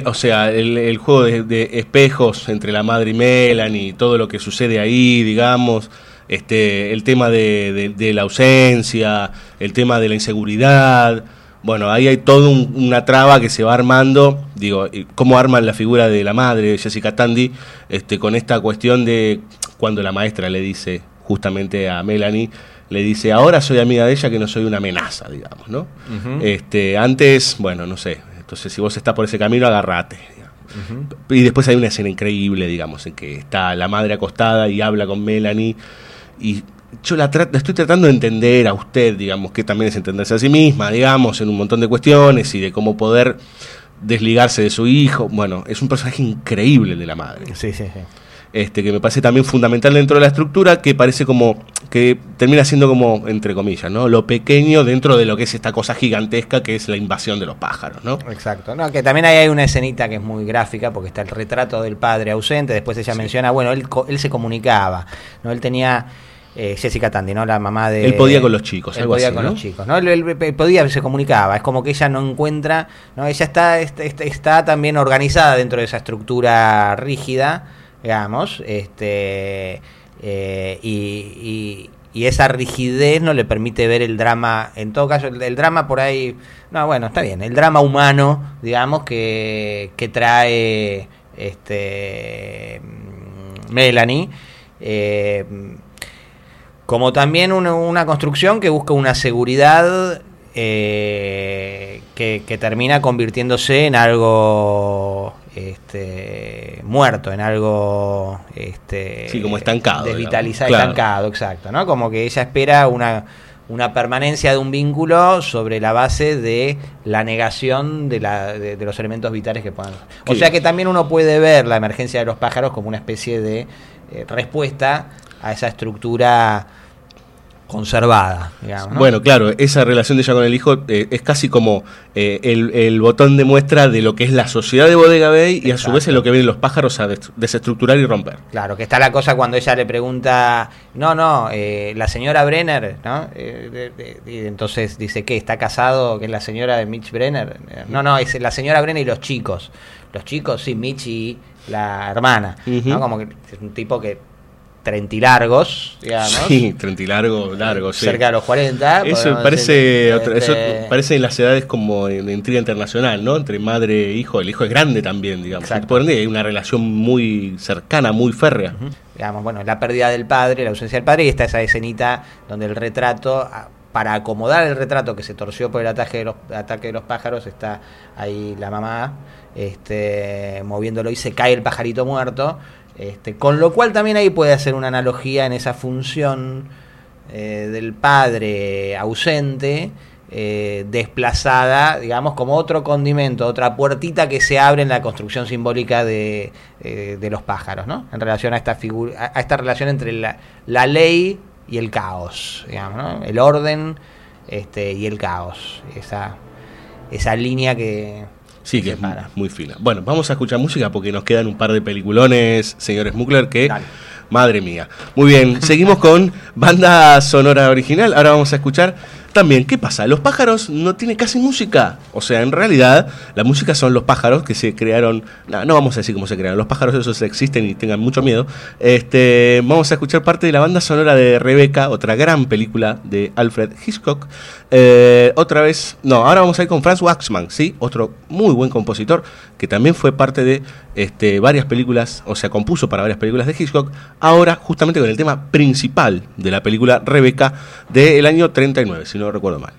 S7: O sea, el, el juego de, de espejos entre la madre y Melanie, todo lo que sucede ahí, digamos. Este, el tema de, de- de la ausencia, el tema de la inseguridad. Bueno, ahí hay toda una traba que se va armando. Digo, cómo arman la figura de la madre, Jessica Tandy, este, con esta cuestión de cuando la maestra le dice justamente a Melanie, le dice, ahora soy amiga de ella que no soy una amenaza, digamos, ¿no? Este, antes, bueno, no sé, entonces si vos estás por ese camino, agarrate. Y después hay una escena increíble, digamos, en que está la madre acostada y habla con Melanie y yo la, la estoy tratando de entender a usted, digamos, que también es entenderse a sí misma, digamos, en un montón de cuestiones y de cómo poder desligarse de su hijo. Bueno, es un personaje increíble de la madre.
S8: Sí, sí, sí.
S7: Este, que me parece también fundamental dentro de la estructura, que parece como, que termina siendo como, entre comillas, ¿no? Lo pequeño dentro de lo que es esta cosa gigantesca que es la invasión de los pájaros, ¿no?
S8: Exacto. No, que también ahí hay una escenita que es muy gráfica porque está el retrato del padre ausente. Después ella menciona, bueno, él, él se comunicaba, ¿no? Él tenía. eh, Jessica Tandy, ¿no? La mamá de.
S7: Él podía con los chicos,
S8: Él
S7: algo
S8: podía
S7: así,
S8: con
S7: ¿no?
S8: los chicos, ¿no? Él, él- él podía, se comunicaba. Es como que ella no encuentra. ¿no? Ella está, está, está- está también organizada dentro de esa estructura rígida, digamos. Este. eh, y, y- esa rigidez no le permite ver el drama, en todo caso, el, drama por ahí, no, bueno, está bien, el drama humano, digamos, que, que trae este Melanie, eh, como también una, una construcción que busca una seguridad eh, que, que termina convirtiéndose en algo este, muerto, en algo este,
S7: Sí, como estancado,
S8: desvitalizado.
S7: Claro.
S8: estancado, exacto, ¿no? Como que ella espera una, una permanencia de un vínculo sobre la base de la negación de, la, de, de los elementos vitales que puedan. O
S7: Sí.
S8: sea que también uno puede ver la emergencia de los pájaros como una especie de eh, respuesta a esa estructura conservada, digamos. ¿no?
S7: Bueno, claro, esa relación de ella con el hijo eh, es casi como eh, el, el botón de muestra de lo que es la sociedad de Bodega Bay y a su vez es lo que vienen los pájaros a des- desestructurar y romper.
S8: Claro, que está la cosa cuando ella le pregunta, no, no, eh, la señora Brenner, ¿no? Eh, de- de- y entonces dice que está casado, que es la señora de Mitch Brenner. Eh, No, no, es la señora Brenner y los chicos. Los chicos, sí, Mitch y la hermana. ¿no? Como que es un tipo que trentilargos, digamos.
S7: Sí, trentilargo, largo, sí.
S8: Cerca de los 40.
S7: Eso parece,
S8: decir,
S7: otra- eso parece en las edades como en la intriga internacional, ¿no? Entre madre e hijo. El hijo es grande también, digamos.
S8: Exacto.
S7: Por ende hay una relación muy cercana, muy férrea.
S8: digamos, bueno, la pérdida del padre, la ausencia del padre, y está esa escenita donde el retrato, para acomodar el retrato que se torció por el ataque de los, ataque de los pájaros, está ahí la mamá este, moviéndolo y se cae el pajarito muerto. Este, con lo cual también ahí puede hacer una analogía en esa función eh, del padre ausente, eh, desplazada, digamos, como otro condimento, otra puertita que se abre en la construcción simbólica de, eh, los pájaros, ¿no? En relación a esta figura, a esta relación entre la, la ley y el caos, digamos, ¿no? El orden este, y el caos. Esa, esa línea que,
S7: Sí, que es mu- muy fina. Bueno, vamos a escuchar música porque nos quedan un par de peliculones, señor Smugler, que... Madre mía. Muy bien, seguimos con banda sonora original. Ahora vamos a escuchar también, ¿qué pasa? Los pájaros no tienen casi música. O sea, en realidad, la música son los pájaros que se crearon. No, no vamos a decir cómo se crearon. Los pájaros esos existen y tengan mucho miedo. Este, vamos a escuchar parte de la banda sonora de Rebeca, otra gran película de Alfred Hitchcock. Eh, otra vez, no, ahora vamos a ir con Franz Waxman, ¿sí? Otro muy buen compositor que también fue parte de este, varias películas, o sea, compuso para varias películas de Hitchcock. Ahora, justamente con el tema principal de la película Rebeca del año 39, si no recuerdo mal.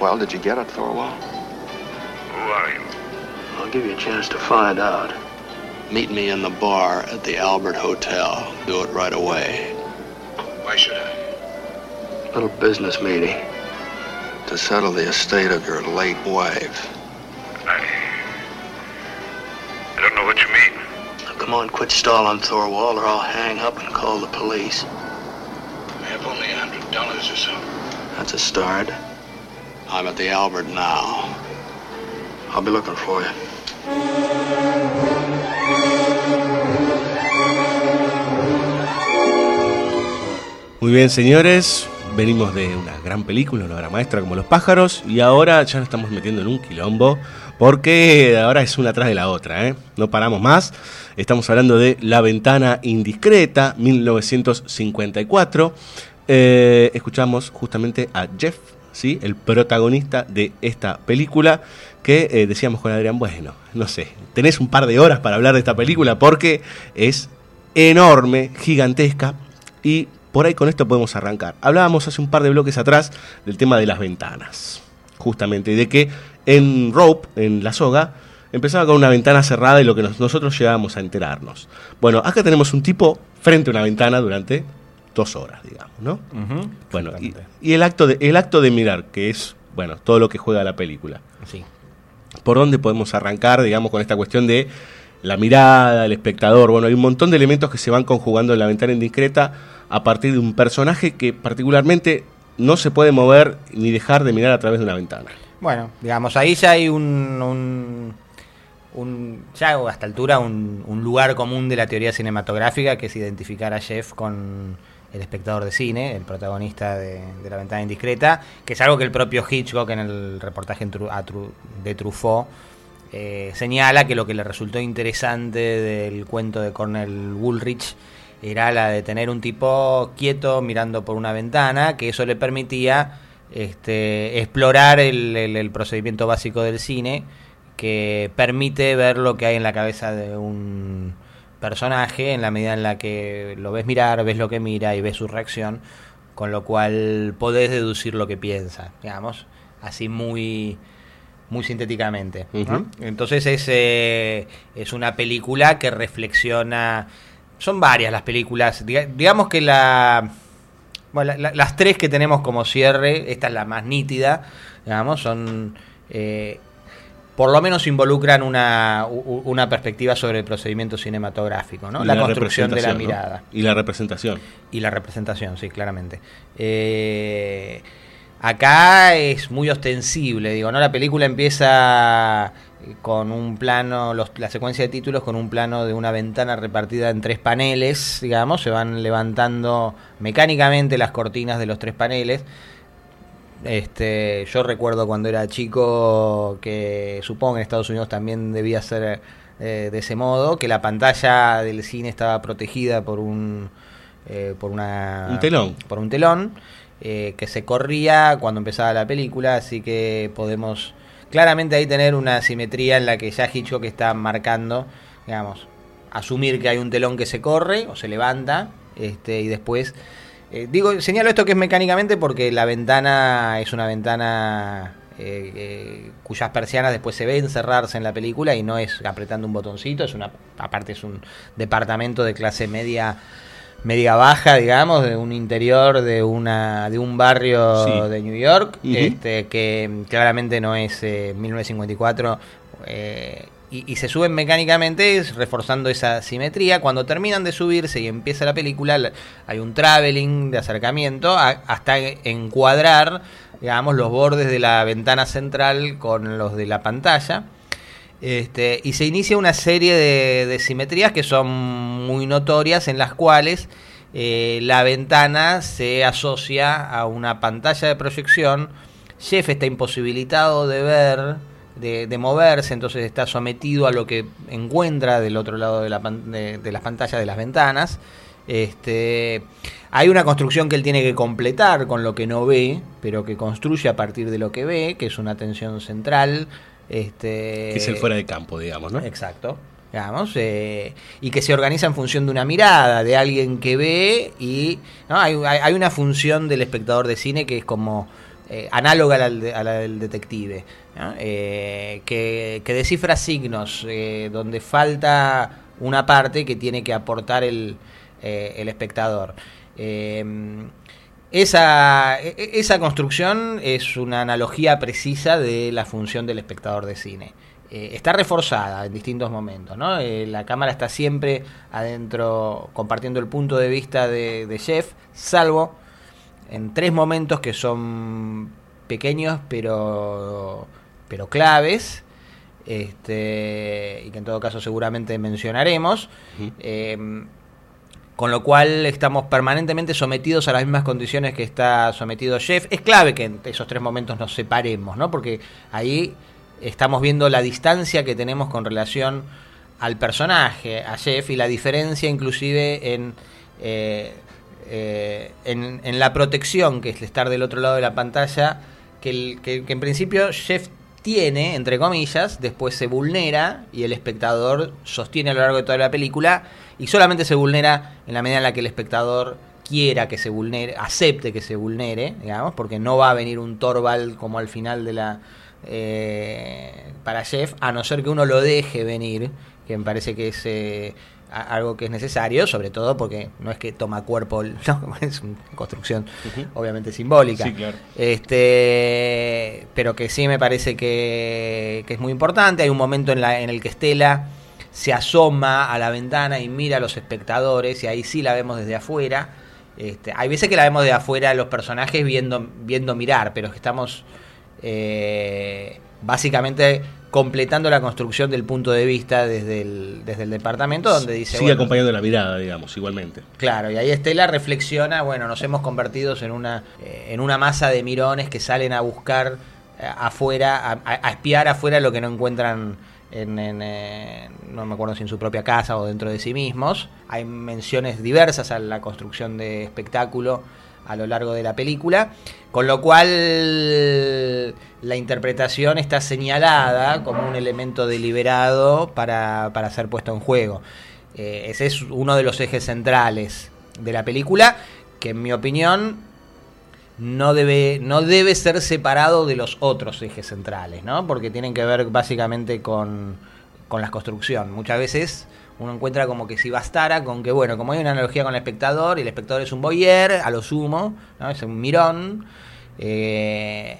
S5: Well, did you get it, Thorwald?
S15: Who are you?
S6: I'll give you a chance to find out.
S13: Meet me in the bar at the Albert Hotel. Do it right away.
S15: Why should I?
S6: Little business meeting.
S13: To settle the estate of your late wife.
S15: I... I don't know what you mean.
S6: Now, come on, quit stalling, Thorwald, or I'll hang up and call the police.
S15: I have only a hundred dollars or so.
S13: That's a start. I'm at the Albert now.
S6: I'll be looking for.
S7: Muy bien, señores. Venimos de una gran película, una obra maestra como Los pájaros, y ahora ya nos estamos metiendo en un quilombo, porque ahora es una atrás de la otra, ¿eh? No paramos más. Estamos hablando de La ventana indiscreta, 1954. Eh, escuchamos justamente a Jeff, ¿sí? el protagonista de esta película, que eh, decíamos con Adrián, bueno, no sé, tenés un par de horas para hablar de esta película porque es enorme, gigantesca, y por ahí con esto podemos arrancar. Hablábamos hace un par de bloques atrás del tema de las ventanas, justamente, de que en Rope, en la soga, empezaba con una ventana cerrada y lo que nos- nosotros llegábamos a enterarnos. Bueno, acá tenemos un tipo frente a una ventana durante dos horas, digamos, ¿no? Bueno, y, y el, acto de, el acto de mirar, que es, bueno, todo lo que juega la película.
S8: Sí.
S7: ¿Por dónde podemos arrancar, digamos, con esta cuestión de la mirada, el espectador? Bueno, hay un montón de elementos que se van conjugando en la ventana indiscreta a partir de un personaje que particularmente no se puede mover ni dejar de mirar a través de una ventana.
S8: Bueno, digamos, ahí ya hay un, un, un- ya a esta altura un, un lugar común de la teoría cinematográfica que es identificar a Jeff con el espectador de cine, el protagonista de, de La ventana indiscreta, que es algo que el propio Hitchcock en el reportaje de Truffaut eh, señala que lo que le resultó interesante del cuento de Cornel Woolrich era la de tener un tipo quieto mirando por una ventana, que eso le permitía este, explorar el procedimiento básico del cine, que permite ver lo que hay en la cabeza de un personaje en la medida en la que lo ves mirar, ves lo que mira y ves su reacción, con lo cual podés deducir lo que piensa, digamos, así muy muy sintéticamente. Entonces es, eh, es una película que reflexiona, son varias las películas, diga- digamos que la, bueno, la- la- las tres que tenemos como cierre, esta es la más nítida, digamos, son... eh, por lo menos involucran una, una perspectiva sobre el procedimiento cinematográfico, ¿no? La, construcción de la mirada.
S7: Y la representación.
S8: Y la representación, sí, claramente. Eh, acá es muy ostensible, digo, ¿no? La película empieza con un plano, los- la secuencia de títulos con un plano de una ventana repartida en tres paneles, digamos, se van levantando mecánicamente las cortinas de los tres paneles. Este, yo recuerdo cuando era chico que supongo que en Estados Unidos también debía ser eh, de ese modo, que la pantalla del cine estaba protegida por un eh, por una
S7: Un telón.
S8: por un telón eh, que se corría cuando empezaba la película, así que podemos claramente ahí tener una simetría en la que ya Hitchcock está marcando, digamos, asumir que hay un telón que se corre o se levanta, este y después eh, digo, señalo esto que es mecánicamente porque la ventana es una ventana eh, eh, cuyas persianas después se ven cerrarse en la película y no es apretando un botoncito, es una aparte es un departamento de clase media media baja, digamos, de un interior de una de un barrio
S7: Sí.
S8: de New York, este, que claramente no es eh, 1954. Y, se suben mecánicamente reforzando esa simetría. Cuando terminan de subirse y empieza la película, la- hay un traveling de acercamiento hasta encuadrar, digamos, los bordes de la ventana central con los de la pantalla. Este, y se inicia una serie de, de simetrías que son muy notorias en las cuales eh, la ventana se asocia a una pantalla de proyección. Jeff está imposibilitado de ver, de, de moverse, entonces está sometido a lo que encuentra del otro lado de, la pan- de- de las pantallas de las ventanas. Este, hay una construcción que él tiene que completar con lo que no ve, pero que construye a partir de lo que ve, que es una tensión central. Este,
S7: Que es el fuera de campo, digamos, ¿no?
S8: Exacto. Digamos, eh, y que se organiza en función de una mirada, de alguien que ve y ¿no? hay, hay- hay una función del espectador de cine que es como eh, análoga a la, del detective. Eh, que, que descifra signos, eh, donde falta una parte que tiene que aportar el, el espectador. Eh, esa, e- e- esa construcción es una analogía precisa de la función del espectador de cine. Está reforzada en distintos momentos, ¿no? La cámara está siempre adentro compartiendo el punto de vista de, de Jeff, salvo en tres momentos que son pequeños pero, pero claves, este, y que en todo caso seguramente mencionaremos. Eh, con lo cual estamos permanentemente sometidos a las mismas condiciones que está sometido Jeff. Es clave que en esos tres momentos nos separemos, ¿no? Porque ahí estamos viendo la distancia que tenemos con relación al personaje, a Jeff, y la diferencia inclusive en, eh, eh, en, la protección, que es estar del otro lado de la pantalla, que, en principio Jeff tiene, entre comillas, después se vulnera y el espectador sostiene a lo largo de toda la película y solamente se vulnera en la medida en la que el espectador quiera que se vulnere, acepte que se vulnere, digamos, porque no va a venir un Torvald como al final de la... eh, para Jeff, a no ser que uno lo deje venir, que me parece que es eh, algo que es necesario, sobre todo porque no es que toma cuerpo, no, es una construcción obviamente simbólica.
S7: Sí, claro.
S8: Este, pero que sí me parece que, que es muy importante. Hay un momento en, la, en el que Estela se asoma a la ventana y mira a los espectadores y ahí sí la vemos desde afuera. Este, hay veces que la vemos de afuera los personajes viendo, viendo mirar, pero que estamos eh, básicamente completando la construcción del punto de vista desde el, desde el departamento donde dice...
S7: Sigue
S8: bueno,
S7: acompañando la mirada, digamos, igualmente.
S8: Claro, y ahí Estela reflexiona, bueno, nos hemos convertido en una, eh, en una masa de mirones que salen a buscar eh, afuera, a, a- a espiar afuera lo que no encuentran en, en, eh, no me acuerdo si en su propia casa o dentro de sí mismos. Hay menciones diversas a la construcción de espectáculo a lo largo de la película, con lo cual la interpretación está señalada como un elemento deliberado para, para ser puesto en juego. Eh, ese es uno de los ejes centrales de la película, que en mi opinión no debe, no debe ser separado de los otros ejes centrales, ¿no? Porque tienen que ver básicamente con, con la construcción. Muchas veces uno encuentra como que si bastara con que, bueno, como hay una analogía con el espectador, y el espectador es un boyer, a lo sumo, ¿no? es un mirón, eh,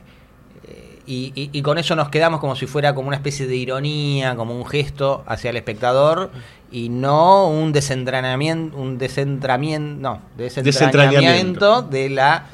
S8: y, y- y con eso nos quedamos como si fuera como una especie de ironía, como un gesto hacia el espectador y no un desentrenamiento, un desentramiento, no, desentrañamiento de la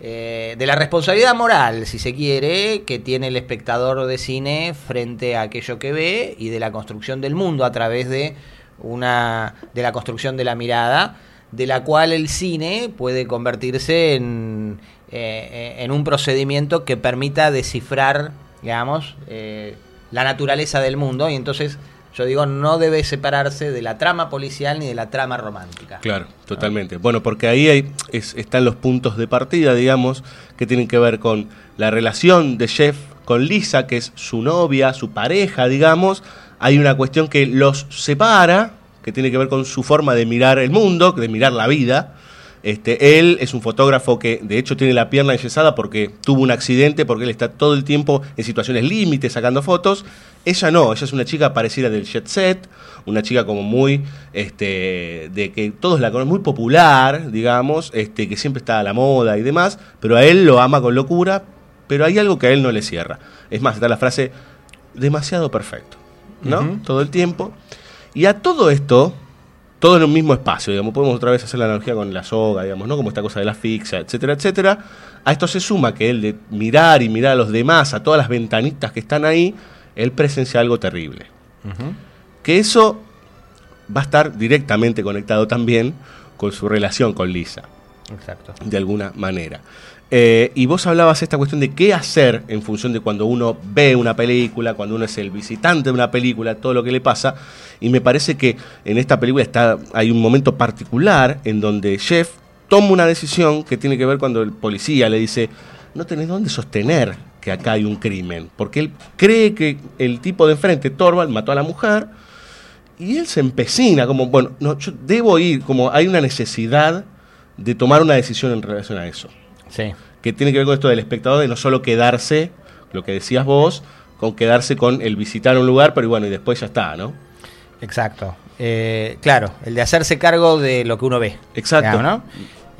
S8: eh, de la responsabilidad moral, si se quiere, que tiene el espectador de cine frente a aquello que ve y de la construcción del mundo a través de una de la construcción de la mirada, de la cual el cine puede convertirse en, eh, en un procedimiento que permita descifrar, digamos, eh, la naturaleza del mundo y entonces yo digo no debe separarse de la trama policial ni de la trama romántica.
S7: Claro, totalmente. Bueno, porque ahí están los puntos de partida, digamos, que tienen que ver con la relación de Jeff con Lisa, que es su novia, su pareja, digamos. Hay una cuestión que los separa, que tiene que ver con su forma de mirar el mundo, de mirar la vida. Este, él es un fotógrafo que de hecho tiene la pierna enyesada porque tuvo un accidente, porque él está todo el tiempo en situaciones límites sacando fotos. Ella no, ella es una chica parecida del jet set, una chica como muy, este, de que todos la conocen, muy popular, digamos, este, que siempre está a la moda y demás, pero a él lo ama con locura, pero hay algo que a él no le cierra. Es más, está la frase, demasiado perfecto, ¿no? Todo el tiempo. Y a todo esto, todo en un mismo espacio, digamos, podemos otra vez hacer la analogía con la soga, digamos, ¿no? Como esta cosa de la asfixia, etcétera, etcétera. A esto se suma que él de mirar y mirar a los demás, a todas las ventanitas que están ahí, él presencia algo terrible. Que eso va a estar directamente conectado también con su relación con Lisa,
S8: Exacto.
S7: de alguna manera. Eh, y vos hablabas esta cuestión de qué hacer en función de cuando uno ve una película, cuando uno es el visitante de una película, todo lo que le pasa. Y me parece que en esta película está, hay un momento particular en donde Jeff toma una decisión que tiene que ver cuando el policía le dice, no tenés dónde sostener que acá hay un crimen, porque él cree que el tipo de enfrente, Torvald, mató a la mujer, y él se empecina, como, bueno, no, yo debo ir, como hay una necesidad de tomar una decisión en relación a eso.
S8: Sí.
S7: Que tiene que ver con esto del espectador, de no solo quedarse, lo que decías vos, con quedarse con el visitar un lugar, pero bueno, y después ya está, ¿no?
S8: Exacto. Eh, claro, el de hacerse cargo de lo que uno ve.
S7: Exacto.
S8: digamos, ¿no?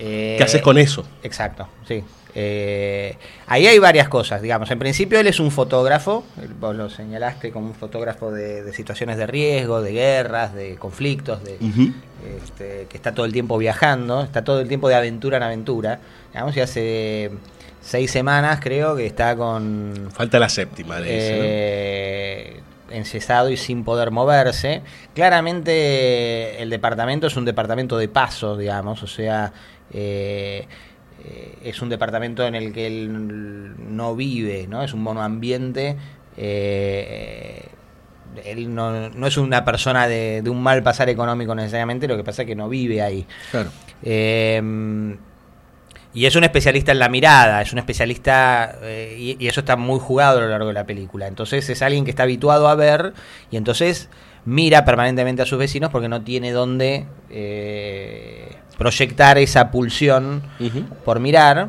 S8: Eh,
S7: ¿Qué haces con eso?
S8: Exacto, sí. Eh, ahí hay varias cosas, digamos. En principio él es un fotógrafo, vos lo señalaste como un fotógrafo de, de situaciones de riesgo, de guerras, de conflictos, de, este, que está todo el tiempo viajando, está todo el tiempo de aventura en aventura. Digamos, y hace seis semanas creo que está con...
S7: Falta la séptima de ese, ¿no?
S8: eh, encesado y sin poder moverse. Claramente el departamento es un departamento de paso, digamos, o sea, eh, eh, es un departamento en el que él no vive, ¿no? Es un monoambiente. eh, él no, no es una persona de, de un mal pasar económico necesariamente, lo que pasa es que no vive ahí.
S7: Claro.
S8: Eh, y es un especialista en la mirada, es un especialista, eh, y, y eso está muy jugado a lo largo de la película. Entonces es alguien que está habituado a ver y entonces mira permanentemente a sus vecinos porque no tiene dónde eh, proyectar esa pulsión por mirar.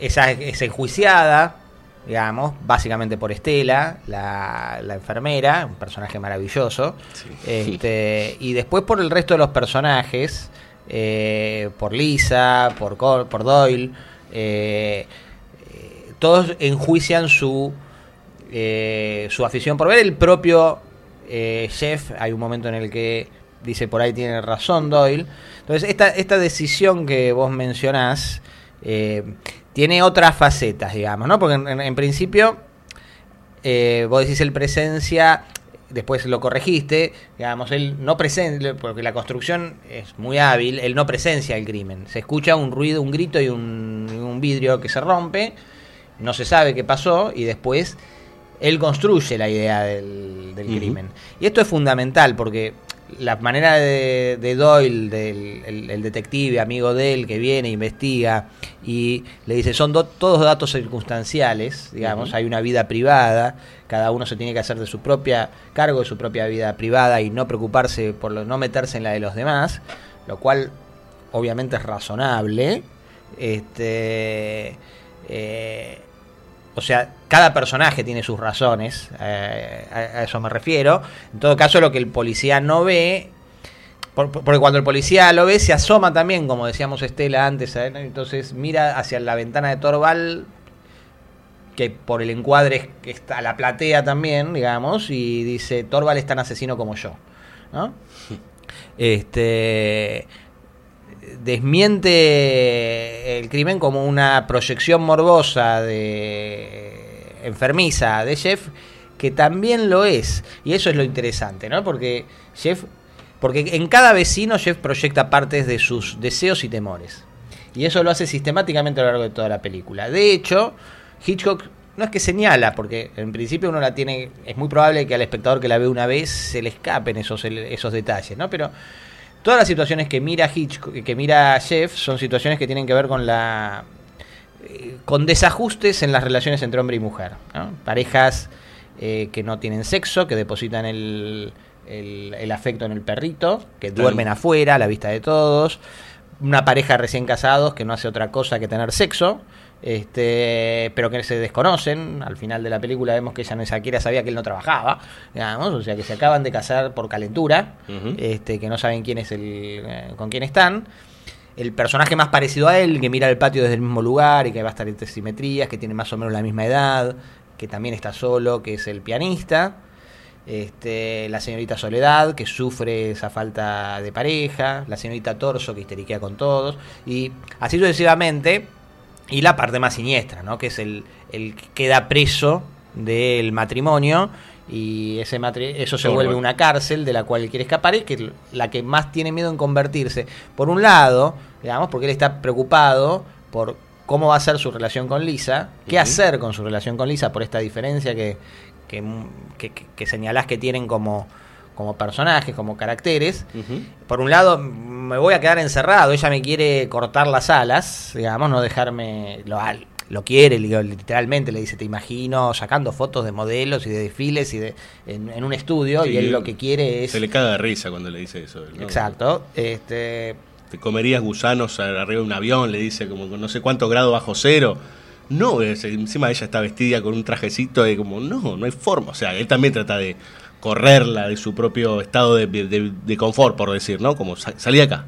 S8: Esa es enjuiciada, digamos, básicamente por Estela, la, la enfermera, un personaje maravilloso. Este, y después por el resto de los personajes, eh, por Lisa, por, Cor- por Doyle, eh, eh, todos enjuician su, eh, su afición por ver. El propio eh, Jeff, hay un momento en el que dice por ahí tiene razón Doyle. Entonces, esta, esta decisión que vos mencionás eh, tiene otras facetas, digamos, ¿no? Porque en, en- en principio, eh, vos decís el presencia, después lo corregiste, digamos, él no presencia, porque la construcción es muy hábil, él no presencia el crimen. Se escucha un ruido, un grito y un, vidrio que se rompe, no se sabe qué pasó y después él construye la idea del, crimen. Y esto es fundamental porque la manera de, de Doyle, del el, el detective, amigo de él, que viene, investiga y le dice, son do- todos datos circunstanciales, digamos, hay una vida privada, cada uno se tiene que hacer de su propia cargo de su propia vida privada y no preocuparse por lo- no meterse en la de los demás, lo cual obviamente es razonable. Este, eh, o sea, cada personaje tiene sus razones, eh, a, a eso me refiero. En todo caso, lo que el policía no ve, por- por- porque cuando el policía lo ve, se asoma también, como decíamos Estela antes, ¿eh? entonces mira hacia la ventana de Torval, que por el encuadre está la platea también, digamos, y dice, Torval es tan asesino como yo. ¿no? Este desmiente el crimen como una proyección morbosa de enfermiza de Jeff que también lo es. Y eso es lo interesante no porque Jeff porque en cada vecino Jeff proyecta partes de sus deseos y temores. Y eso lo hace sistemáticamente a lo largo de toda la película. De hecho Hitchcock no es que señala, porque en principio uno la tiene, es muy probable que al espectador que la ve una vez se le escapen esos, esos detalles, ¿no? Pero todas las situaciones que mira Hitchcock, que mira Jeff son situaciones que tienen que ver con la eh, con desajustes en las relaciones entre hombre y mujer, ¿no? Parejas eh, que no tienen sexo, que depositan el, el, el afecto en el perrito, que duermen afuera a la vista de todos, una pareja recién casados que no hace otra cosa que tener sexo, este, pero que se desconocen. Al final de la película vemos que ella ni siquiera sabía que él no trabajaba, digamos, o sea que se acaban de casar por calentura, este, que no saben quién es el, eh, con quién están. El personaje más parecido a él, que mira el patio desde el mismo lugar y que va a estar entre simetrías, que tiene más o menos la misma edad, que también está solo, que es el pianista. Este, la señorita Soledad, que sufre esa falta de pareja, la señorita Torso, que histeriquea con todos, y así sucesivamente. Y la parte más siniestra, ¿no? que es el, el que queda preso del matrimonio y ese matri- eso se vuelve una cárcel de la cual quiere escapar y que es la que más tiene miedo en convertirse. Por un lado, digamos, porque él está preocupado por cómo va a ser su relación con Lisa, qué hacer con su relación con Lisa por esta diferencia que, que, que- que señalás que tienen como, como personajes, como caracteres. Por un lado, me voy a quedar encerrado, ella me quiere cortar las alas, digamos, no dejarme... Lo, al- lo quiere, li- literalmente, le dice, te imagino sacando fotos de modelos y de desfiles y de, en, en un estudio, y él lo que quiere es...
S7: Se le caga de risa cuando le dice eso. ¿no?
S8: Exacto. Este,
S7: Te comerías gusanos arriba de un avión, le dice como no sé cuántos grados bajo cero. No, es- encima ella está vestida con un trajecito de como, no, no hay forma. O sea, él también trata de correrla de su propio estado de, de- de confort, por decir, ¿no? Como "Sa- salí de acá.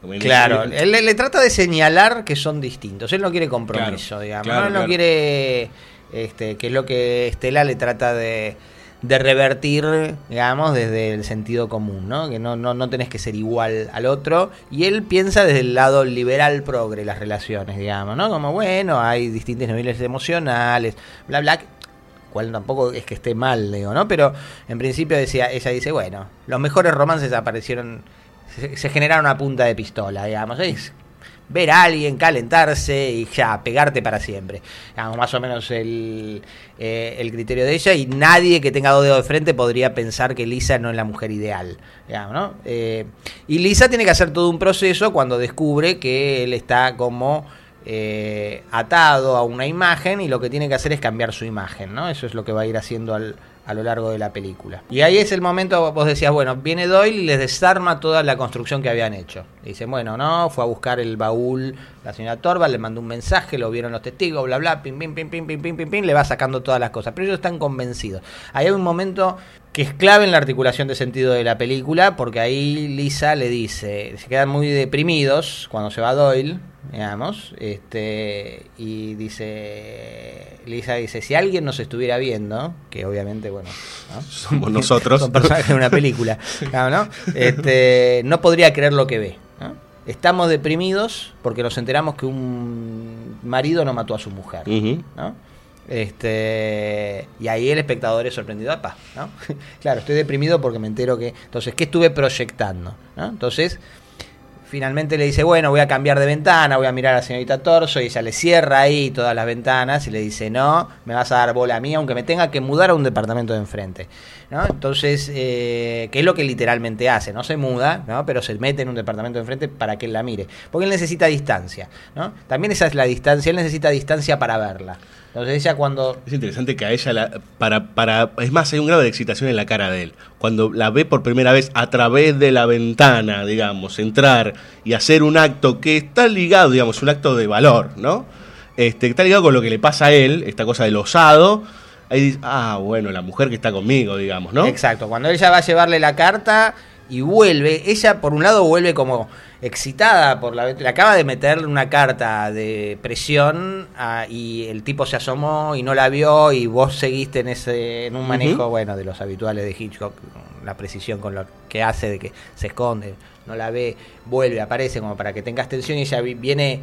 S7: Como
S8: Claro, él le, le trata de señalar que son distintos. Él no quiere compromiso,
S7: Claro,
S8: digamos.
S7: claro,
S8: ¿no? Quiere, este, que es lo que Estela le trata de, de revertir, digamos, desde el sentido común, ¿no? Que no, no, no tenés que ser igual al otro. Y él piensa desde el lado liberal progre las relaciones, digamos, ¿no? Como, bueno, hay distintos niveles emocionales, bla, bla. Cual tampoco es que esté mal, digo, ¿no? Pero en principio decía, ella dice, bueno, los mejores romances aparecieron se, generaron a punta de pistola, digamos. Ver a alguien, calentarse y ya, pegarte para siempre. Digamos, más o menos el, eh, el criterio de ella y nadie que tenga dos dedos de frente podría pensar que Lisa no es la mujer ideal. Digamos, ¿no? Eh, y Lisa tiene que hacer todo un proceso cuando descubre que él está como eh, atado a una imagen y lo que tiene que hacer es cambiar su imagen, ¿no? Eso es lo que va a ir haciendo al, a lo largo de la película. Y ahí es el momento, vos decías, bueno, viene Doyle y les desarma toda la construcción que habían hecho. Dicen, bueno, no, fue a buscar el baúl la señora Torva, le mandó un mensaje, lo vieron los testigos, bla, bla, pim, pim, pim, pim, pim, pim, pim, pim, le va sacando todas las cosas. Pero ellos están convencidos. Ahí hay un momento que es clave en la articulación de sentido de la película, porque ahí Lisa le dice, se quedan muy deprimidos cuando se va Doyle, digamos, este, y dice, Lisa dice, si alguien nos estuviera viendo, que obviamente, bueno, ¿no?
S7: Somos nosotros.
S8: Son personajes de una película, ¿no? Este, no podría creer lo que ve. ¿no? Estamos deprimidos porque nos enteramos que un marido no mató a su mujer. Este, y ahí el espectador es sorprendido, "Apa", ¿no? claro, estoy deprimido porque me entero que, entonces, ¿qué estuve proyectando? ¿no? Entonces, finalmente le dice, bueno, voy a cambiar de ventana, voy a mirar a la señorita Torso, y ella le cierra ahí todas las ventanas y le dice, no, me vas a dar bola a mí, aunque me tenga que mudar a un departamento de enfrente. ¿no? Entonces, eh, que es lo que literalmente hace, no se muda, ¿no? pero se mete en un departamento de enfrente para que él la mire, porque él necesita distancia. ¿no? También esa es la distancia, él necesita distancia para verla. Cuando...
S7: Es interesante que a ella, la, para, para, es más, hay un grado de excitación en la cara de él. Cuando la ve por primera vez a través de la ventana, digamos, entrar y hacer un acto que está ligado, digamos, un acto de valor, ¿no? Este, está ligado con lo que le pasa a él, esta cosa del osado. Ahí dice, ah, bueno, la mujer que está conmigo, digamos, ¿no?
S8: Exacto, cuando ella va a llevarle la carta y vuelve, ella por un lado vuelve como excitada por la le acaba de meter una carta de presión ah, y el tipo se asomó y no la vio y vos seguiste en ese en un manejo bueno de los habituales de Hitchcock la precisión con lo que hace de que se esconde no la ve vuelve aparece como para que tengas tensión y ella vi- viene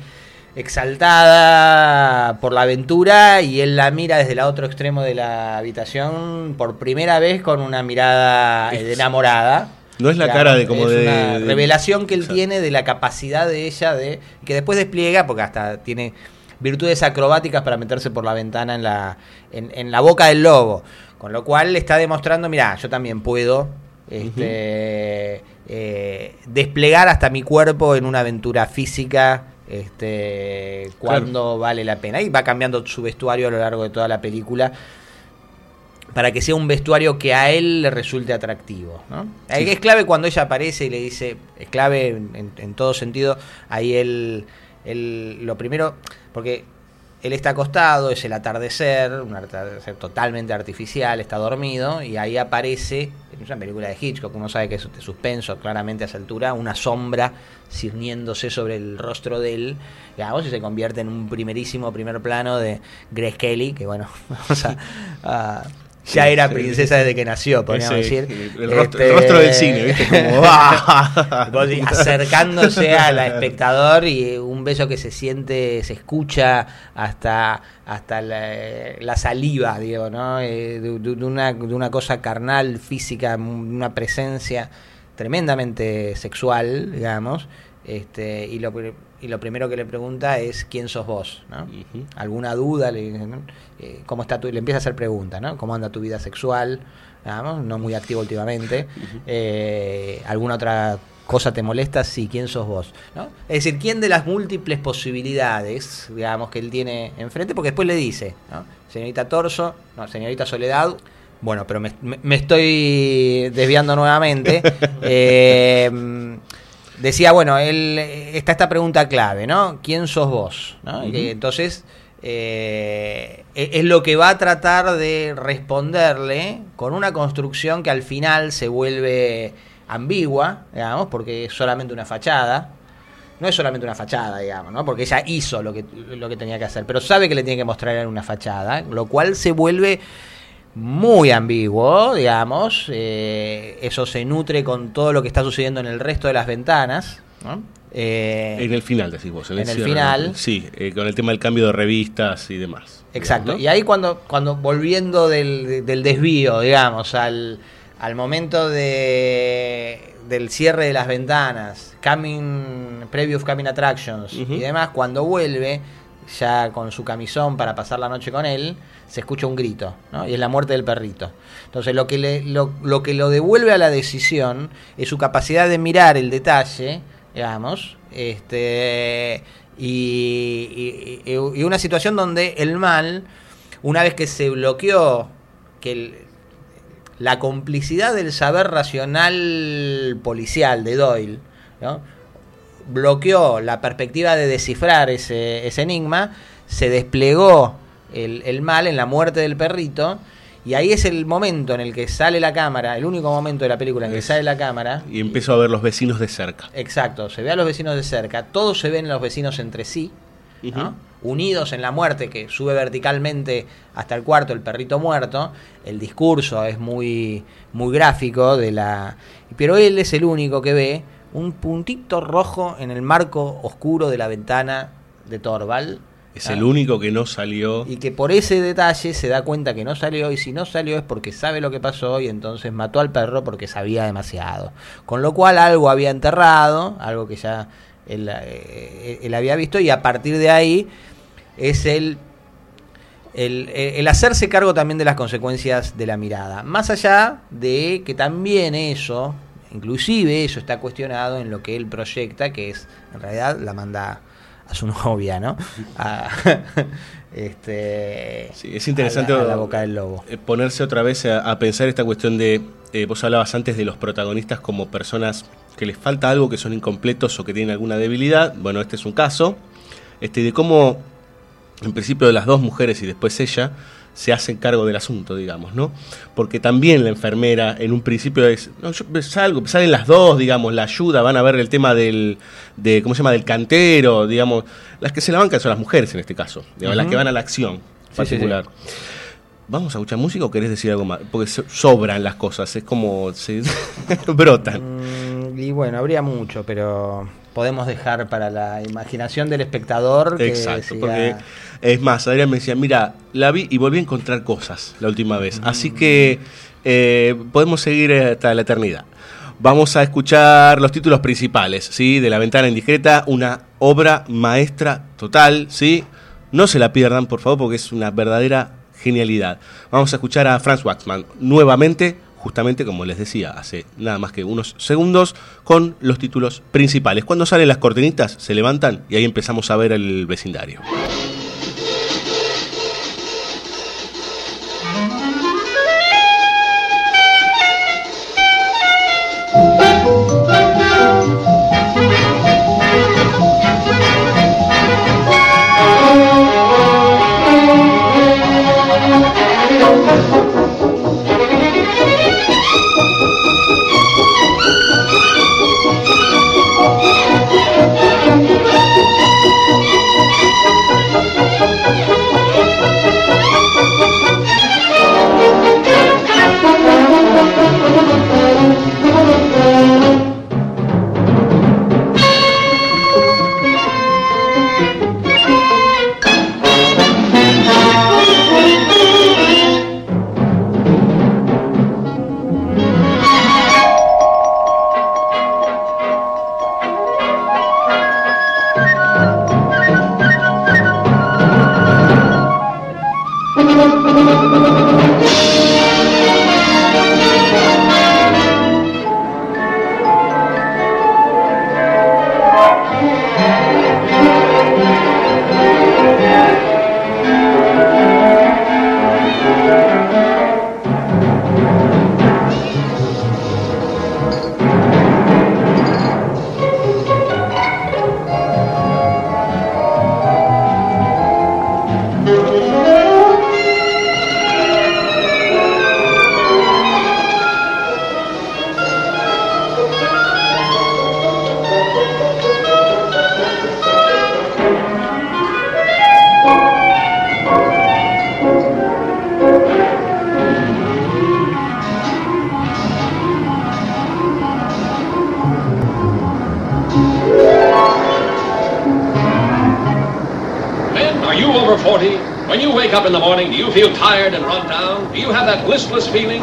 S8: exaltada por la aventura y él la mira desde el otro extremo de la habitación por primera vez con una mirada de enamorada.
S7: No es la cara de como
S8: es
S7: de-
S8: una
S7: de-
S8: revelación que él
S7: Exacto.
S8: tiene de la capacidad de ella de que después despliega porque hasta tiene virtudes acrobáticas para meterse por la ventana en la en, en la boca del lobo, con lo cual le está demostrando, mira, yo también puedo este, eh, desplegar hasta mi cuerpo en una aventura física este cuando vale la pena y va cambiando su vestuario a lo largo de toda la película para que sea un vestuario que a él le resulte atractivo. ¿no?
S7: Sí.
S8: Es clave cuando ella aparece y le dice, es clave en, en- en todo sentido, ahí él, él- lo primero, porque él está acostado, es el atardecer, un atardecer totalmente artificial, está dormido, y ahí aparece, es una película de Hitchcock, uno sabe que es de suspenso, claramente a esa altura, una sombra cirniéndose sobre el rostro de él, digamos, y se convierte en un primerísimo primer plano de Grace Kelly, que bueno, vamos a... a- ya era
S7: sí.
S8: princesa desde que nació, podríamos
S7: Ese,
S8: decir.
S7: el rostro- el rostro del cine, ¿viste? Como, ¡ah!
S8: Acercándose al espectador y un beso que se siente, se escucha hasta, hasta la, la saliva, digo, ¿no? Eh, de, de- una, de una cosa carnal, física, una presencia tremendamente sexual, digamos. Este, y, lo, y lo primero que le pregunta es quién sos vos, ¿no? ¿Alguna duda? Le, dice, ¿no? Eh, ¿Cómo está tu, le empieza a hacer preguntas, ¿no? ¿Cómo anda tu vida sexual? Digamos, no muy activo últimamente. Eh, ¿Alguna otra cosa te molesta? Sí, ¿quién sos vos? ¿no? Es decir, ¿quién de las múltiples posibilidades, digamos, que él tiene enfrente? Porque después le dice, ¿no? Señorita Torso, no, señorita Soledad. Bueno, pero me, me- me estoy desviando nuevamente. Eh, decía, bueno, él está esta pregunta clave, ¿no? ¿Quién sos vos? ¿no? Entonces eh, e- es lo que va a tratar de responderle con una construcción que al final se vuelve ambigua, digamos, porque es solamente una fachada. No es solamente una fachada, digamos, ¿no? Porque ella hizo lo que, lo que tenía que hacer, pero sabe que le tiene que mostrar en una fachada, lo cual se vuelve muy ambiguo, digamos. eh, eso se nutre con todo lo que está sucediendo en el resto de las ventanas, ¿no? Eh,
S7: En el final, decís vos.
S8: en el final.
S7: Sí, eh, con el tema del cambio de revistas y demás.
S8: Exacto.
S7: ¿no?
S8: Y ahí cuando, cuando volviendo del, del desvío, digamos, al, al momento de, del cierre de las ventanas, coming, preview of coming attractions y demás, cuando vuelve, ya con su camisón para pasar la noche con él, se escucha un grito, ¿no? Y es la muerte del perrito. Entonces lo que, le, lo, lo que lo devuelve a la decisión es su capacidad de mirar el detalle, digamos, este y, y- y una situación donde el mal, una vez que se bloqueó, que la complicidad del saber racional policial de Doyle, ¿no? Bloqueó la perspectiva de descifrar ese, ese enigma, se desplegó el, el mal en la muerte del perrito, y ahí es el momento en el que sale la cámara, el único momento de la película en que sale la cámara,
S7: Y empezó a ver los vecinos de cerca.
S8: Exacto, se ve a los vecinos de cerca, todos se ven los vecinos entre sí, ¿no? unidos en la muerte que sube verticalmente hasta el cuarto el perrito muerto, el discurso es muy muy gráfico de la pero él es el único que ve un puntito rojo en el marco oscuro de la ventana de Torval
S7: Es el único que no salió.
S8: y que por ese detalle se da cuenta que no salió y si no salió es porque sabe lo que pasó y entonces mató al perro porque sabía demasiado. Con lo cual algo había enterrado, algo que ya él, eh, él había visto y a partir de ahí es el, el, el hacerse cargo también de las consecuencias de la mirada. Más allá de que también eso, inclusive eso está cuestionado en lo que él proyecta, que es en realidad la manda a su novia, ¿no? A- este,
S7: Sí, es interesante
S8: a la, a la boca del lobo.
S7: eh, ponerse otra vez a, a pensar esta cuestión de, eh, vos hablabas antes de los protagonistas como personas que les falta algo, que son incompletos o que tienen alguna debilidad. Bueno, este es un caso. Este, de cómo, en principio, de las dos mujeres y después ella, se hacen cargo del asunto, digamos, ¿no? Porque también la enfermera en un principio es, no, yo salgo, salen las dos, digamos, la ayuda, van a ver el tema del, de, ¿cómo se llama?, del cantero, digamos, las que se la bancan son las mujeres en este caso, digamos, las que van a la acción
S8: sí,
S7: particular. ¿Vamos a escuchar música o querés decir algo más? Porque so- sobran las cosas, es como se brotan.
S8: Mm, Y bueno, habría mucho, pero podemos dejar para la imaginación del espectador que
S7: Exacto,
S8: siga-
S7: porque es más, Adrián me decía, mira, la vi y volví a encontrar cosas la última vez, así que eh, podemos seguir hasta la eternidad. Vamos a escuchar los títulos principales, ¿sí? De La Ventana Indiscreta, una obra maestra total, ¿sí? No se la pierdan, por favor, porque es una verdadera genialidad. Vamos a escuchar a Franz Waxman nuevamente, justamente como les decía hace nada más que unos segundos, con los títulos principales. Cuando salen las cortinitas, se levantan y ahí empezamos a ver el vecindario.
S9: you feel tired and run down? Do you have that listless feeling?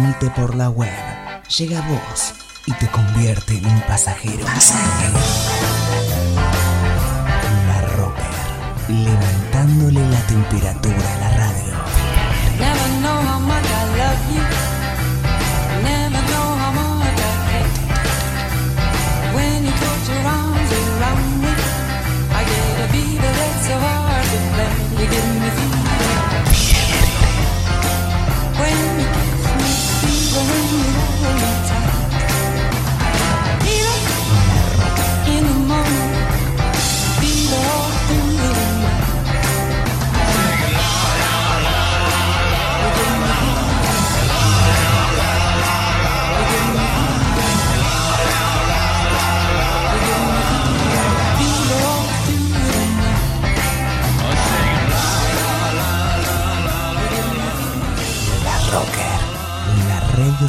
S16: transmite por la web, llega a vos y te convierte en un pasajero. pasajero. La Roper, levantándole la temperatura a la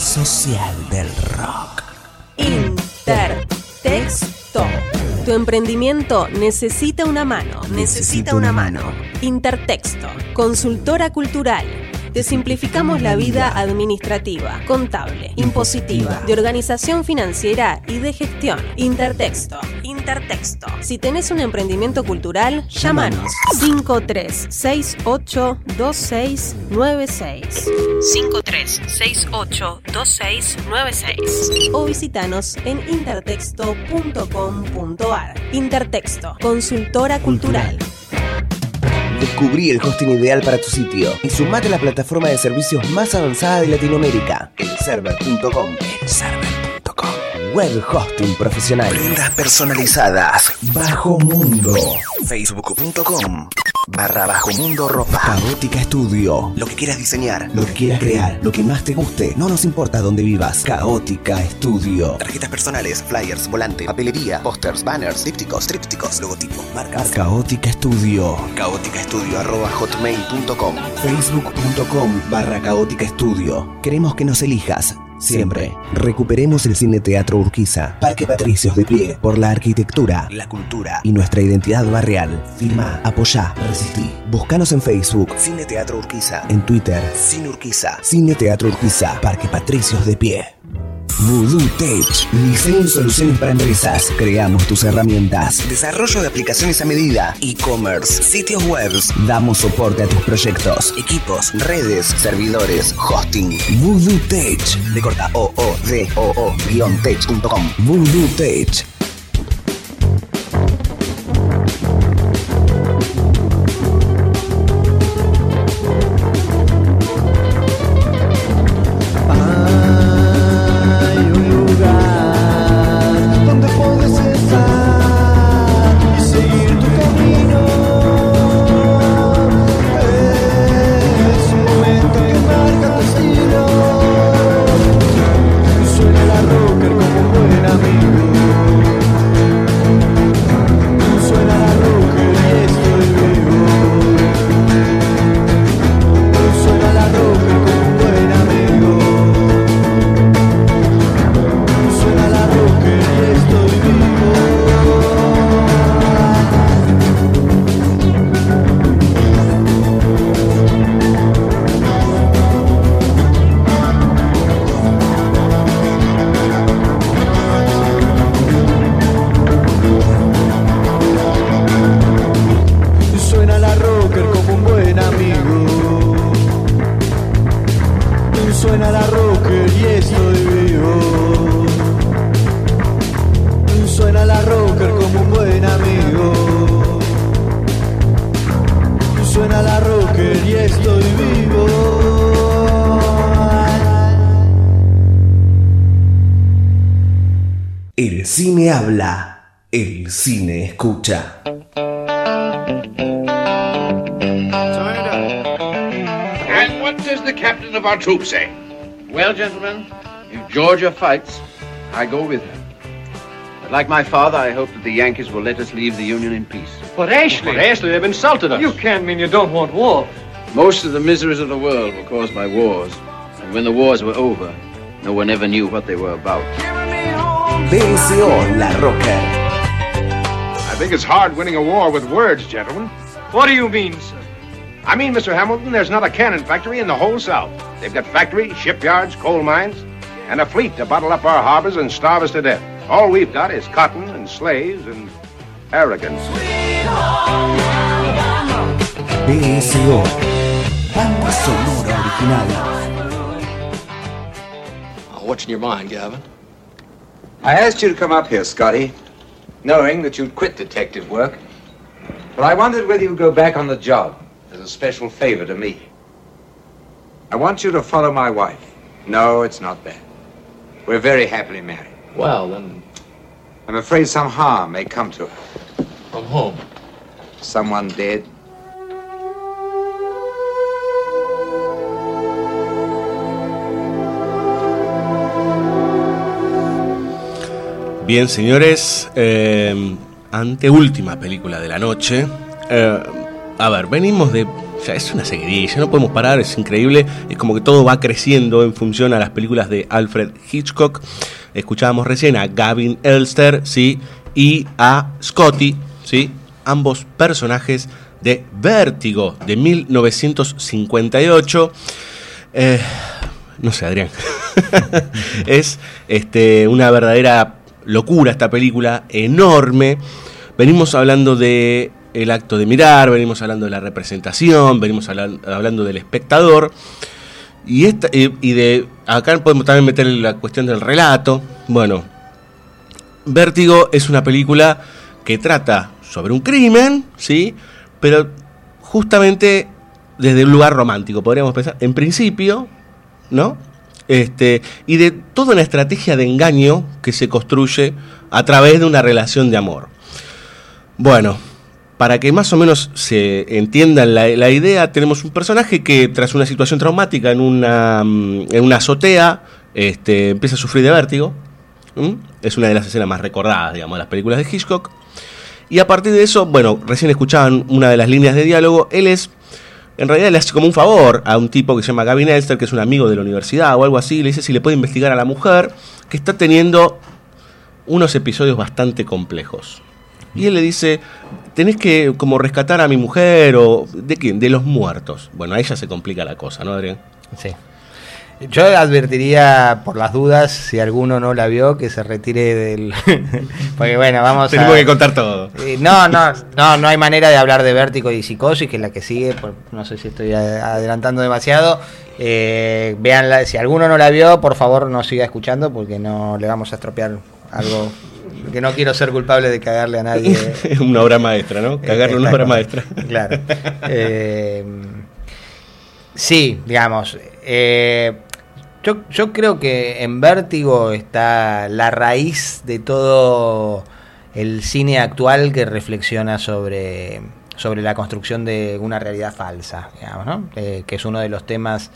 S16: social del rock.
S10: Intertexto. Tu emprendimiento necesita una mano. Necesita una mano. Intertexto. Consultora cultural. Te simplificamos la vida administrativa, contable, impositiva, de organización financiera y de gestión. Intertexto. Intertexto. Si tenés un emprendimiento cultural, llámanos. 5368 2696. 5 53682696. O visitanos en intertexto.com.ar. Intertexto, consultora cultural.
S9: Descubrí el hosting ideal para tu sitio y sumate a la plataforma de servicios más avanzada de Latinoamérica, elserver.com. Elserver.com. Web hosting profesional. Prendas personalizadas. Bajo Mundo. Facebook.com. Barra Bajo Mundo Ropa. Caótica Estudio. Lo que quieras diseñar, lo que quieras crear, lo que más te guste. No nos importa dónde vivas. Caótica Estudio. Tarjetas personales, flyers, volante, papelería, pósters, banners, dípticos, trípticos, logotipos, marcas. Caótica Estudio. Caótica Estudio arroba hotmail.com. Facebook.com barra Caótica Estudio. Queremos que nos elijas. Siempre. Recuperemos el Cine Teatro Urquiza. Parque Patricios de pie. Por la arquitectura, la cultura y nuestra identidad barrial. Firma, apoyá, resistí. Búscanos en Facebook. Cine Teatro Urquiza. En Twitter. Cine Urquiza. Cine Teatro Urquiza. Parque Patricios de pie. Voodoo Tech. Diseño y soluciones para empresas. Creamos tus herramientas. Desarrollo de aplicaciones a medida. E-commerce. Sitios web. Damos soporte a tus proyectos. Equipos, redes, servidores, hosting. Voodoo Tech. De corta o o d o o guion tech.com. Voodoo Tech.
S17: Captain of our troop say? Eh? Well, gentlemen, if Georgia fights, I go with her. But like my father, I hope that the Yankees will let us leave the Union in peace.
S18: But Ashley,
S17: But Ashley, they've insulted us.
S18: You can't mean you don't want war.
S17: Most of the miseries of the world were caused by wars. And when the wars were over, no one ever knew what they were about.
S9: BSO La Rocker.
S17: I think it's hard winning a war with words, gentlemen. What do you mean, sir? I mean, Mr. Hamilton, there's not a cannon factory in the whole South. They've got factories, shipyards, coal mines, and a fleet to bottle up our harbors and starve us to death. All we've got is cotton and slaves and arrogance.
S9: BSO. Banda sonora original.
S18: What's in your mind, Gavin?
S19: I asked you to come up here, Scotty, knowing that you'd quit detective work. But I wondered whether you'd go back on the job as a special favor to me. I want you to follow my wife. No, it's not that. We're very happily married.
S18: Well, then,
S19: I'm afraid some harm may come to her.
S18: from whom?
S19: Someone dead.
S7: Bien, señores, eh, anteúltima película de la noche. Eh, a ver, venimos de. Ya es una seguidilla, no podemos parar, es increíble. Es como que todo va creciendo en función a las películas de Alfred Hitchcock. Escuchábamos recién a Gavin Elster, ¿sí? Y a Scotty, ¿sí? Ambos personajes de Vértigo de 1958. Eh, no sé, Adrián. es este, una verdadera locura esta película, enorme. Venimos hablando de el acto de mirar, venimos hablando de la representación, venimos hablan- hablando del espectador. Y, esta, y de acá podemos también meter la cuestión del relato. Bueno, Vértigo es una película que trata sobre un crimen, ¿sí? Pero justamente desde un lugar romántico, podríamos pensar, en principio, ¿no? Este, y de toda una estrategia de engaño que se construye a través de una relación de amor. Bueno, para que más o menos se entienda la, idea, tenemos un personaje que tras una situación traumática en una, mm, en una azotea, este, empieza a sufrir de vértigo. Es una de las escenas más recordadas, digamos, de las películas de Hitchcock. Y a partir de eso, bueno, recién escuchaban una de las líneas de diálogo, él es, en realidad le hace como un favor a un tipo que se llama Gavin Elster, que es un amigo de la universidad o algo así, le dice si le puede investigar a la mujer que está teniendo unos episodios bastante complejos. Y él le dice, tenés que como rescatar a mi mujer o... ¿De quién? De los muertos. Bueno, ahí ya se complica la cosa, ¿no, Adrián?
S8: Sí. Yo advertiría por las dudas, si alguno no la vio, que se retire del... Porque bueno, vamos
S7: Tenemos
S8: a...
S7: que contar todo.
S8: Eh, No, no, no, no hay manera de hablar de vértigo y psicosis, que es la que sigue, por- no sé si estoy a- adelantando demasiado. Eh, veanla, si alguno no la vio, por favor no siga escuchando porque no le vamos a estropear algo que no quiero ser culpable de cagarle a nadie.
S7: Es una obra maestra, ¿no? Cagarle una obra maestra.
S8: Claro. Eh, sí, digamos. eh, yo, yo creo que en Vértigo está la raíz de todo el cine actual que reflexiona sobre, sobre la construcción de una realidad falsa, digamos, ¿no? Eh, que es uno de los temas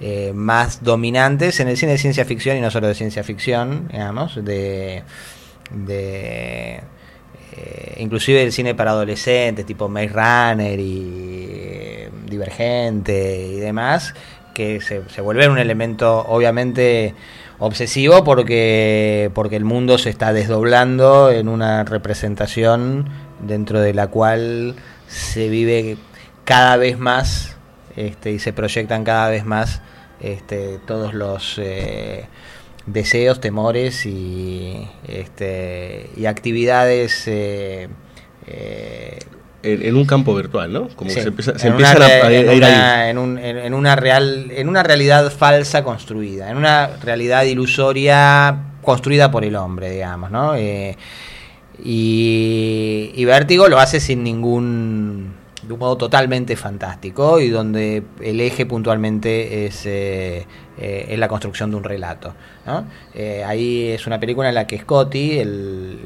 S8: eh, más dominantes en el cine de ciencia ficción y no solo de ciencia ficción, digamos, de, de eh, inclusive el cine para adolescentes, tipo Maze Runner y eh, Divergente y demás, que se, se vuelven un elemento obviamente obsesivo porque, porque el mundo se está desdoblando en una representación dentro de la cual se vive cada vez más este, y se proyectan cada vez más este, todos los eh, deseos, temores y, este, y actividades eh, eh,
S7: En, en un campo virtual, ¿no? Como
S8: Sí,
S7: que se, empieza- se
S8: en
S7: empiezan
S8: una
S7: a,
S8: re-
S7: a ir
S8: en
S7: ahí.
S8: una- en un- en- en una real en una realidad falsa construida en una realidad ilusoria construida por el hombre digamos no Eh, y, y Vértigo lo hace sin ningún de un modo totalmente fantástico y donde el eje puntualmente es, eh, eh, es la construcción de un relato. Eh, ahí es una película en la que Scotty, el,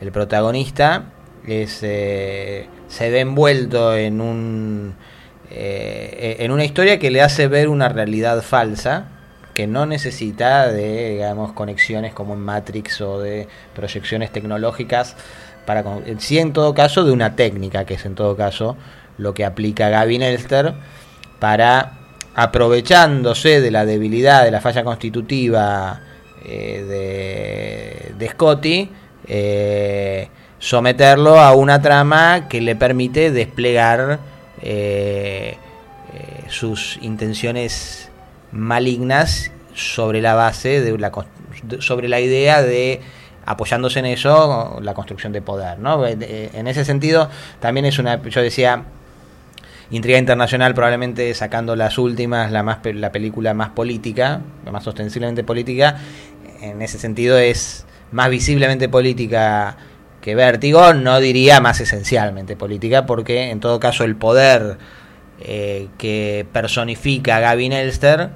S8: el protagonista, es, eh, se ve envuelto en un eh, en una historia que le hace ver una realidad falsa que no necesita de digamos conexiones como en Matrix o de proyecciones tecnológicas para sí en todo caso de una técnica que es en todo caso lo que aplica Gavin Elster para aprovechándose de la debilidad de la falla constitutiva eh, de, de Scotty eh, someterlo a una trama que le permite desplegar eh, eh, sus intenciones malignas sobre la base de la sobre la idea de apoyándose en eso la construcción de poder ¿no? En ese sentido también es una yo decía Intriga Internacional probablemente sacando las últimas, la, más, la película más política, la más ostensiblemente política, en ese sentido es más visiblemente política que Vértigo, no diría más esencialmente política, porque en todo caso el poder eh, que personifica Gavin Elster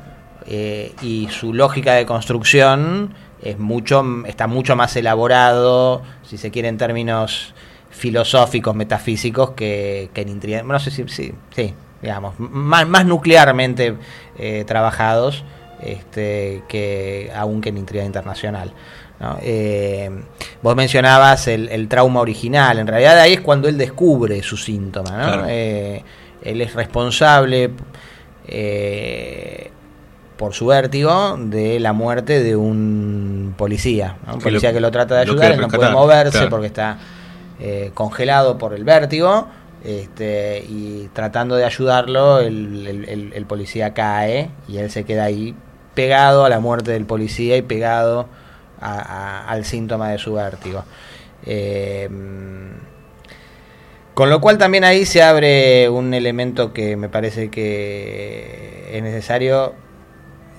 S8: eh, y su lógica de construcción es mucho, está mucho más elaborado, si se quiere en términos filosóficos, metafísicos que, que en Intriga. No sé si, sí, sí, digamos, más, más nuclearmente eh, trabajados este, que aún que en Intriga Internacional. ¿no? Eh, vos mencionabas el, el trauma original, en realidad ahí es cuando él descubre su síntoma. ¿no?
S7: Claro.
S8: Eh, él es responsable eh, por su vértigo de la muerte de un policía. ¿no? Un
S7: Que
S8: policía
S7: lo-
S8: que lo trata de ayudar, él no puede moverse
S7: claro.
S8: porque está eh, congelado por el vértigo. Este, y tratando de ayudarlo, el, policía cae y él se queda ahí pegado a la muerte del policía y pegado al síntoma de su vértigo. Eh, con lo cual también ahí se abre un elemento que me parece que es necesario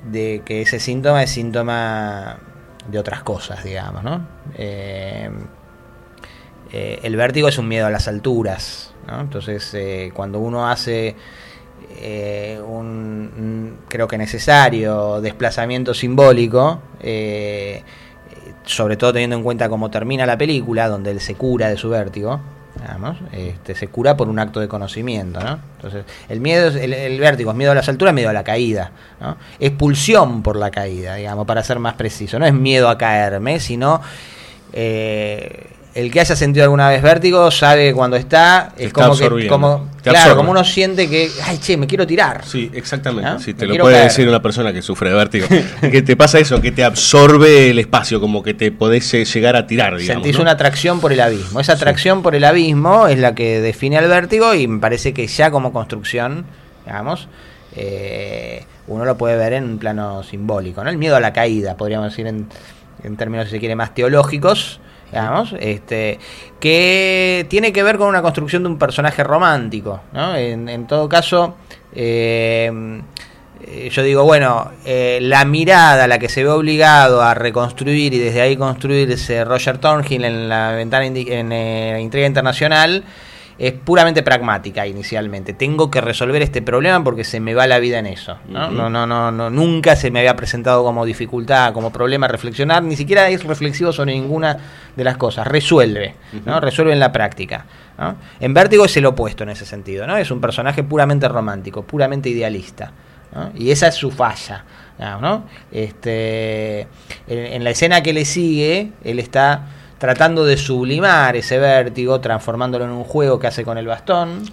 S8: de que ese síntoma es síntoma de otras cosas, digamos, ¿no? Eh, eh, el vértigo es un miedo a las alturas, ¿no? Entonces, eh, cuando uno hace eh, un, un, creo que necesario, desplazamiento simbólico, sobre todo teniendo en cuenta cómo termina la película, donde él se cura de su vértigo, digamos, este, se cura por un acto de conocimiento, ¿no? Entonces, el miedo, es- el, vértigo es miedo a las alturas, miedo a la caída, ¿no? Es pulsión por la caída, digamos, para ser más preciso. No es miedo a caerme, sino el que haya sentido alguna vez vértigo sabe que cuando está, es como que, como, claro,
S7: absorbe.
S8: como uno siente que, ay, che, me quiero tirar.
S7: Sí, exactamente.
S8: ¿No?
S7: Sí, te
S8: Me
S7: lo puede
S8: caer.
S7: decir una persona que sufre de vértigo. que te pasa eso, que te absorbe el espacio, como que te podés eh, llegar a tirar, digamos.
S8: Sentís
S7: ¿no?
S8: una atracción por el abismo. Esa atracción por el abismo es la que define al vértigo y me parece que ya como construcción, digamos, eh, uno lo puede ver en un plano simbólico. ¿no? El miedo a la caída, podríamos decir en, en términos, si se quiere, más teológicos, digamos, este, que tiene que ver con una construcción de un personaje romántico. ¿no? En, en todo caso, eh, yo digo, bueno, eh, la mirada a la que se ve obligado a reconstruir y desde ahí construirse Roger Thornhill en la ventana en eh, la intriga internacional es puramente pragmática inicialmente. Tengo que resolver este problema porque se me va la vida en eso. ¿no? No, no, no, no, nunca se me había presentado como dificultad, como problema reflexionar, ni siquiera es reflexivo sobre ninguna de las cosas. Resuelve, ¿no? Resuelve en la práctica. ¿no? En Vértigo es el opuesto en ese sentido, ¿no? Es un personaje puramente romántico, puramente idealista. ¿no? Y esa es su falla. ¿no? Este, en, en la escena que le sigue, él está tratando de sublimar ese vértigo, transformándolo en un juego que hace con el bastón.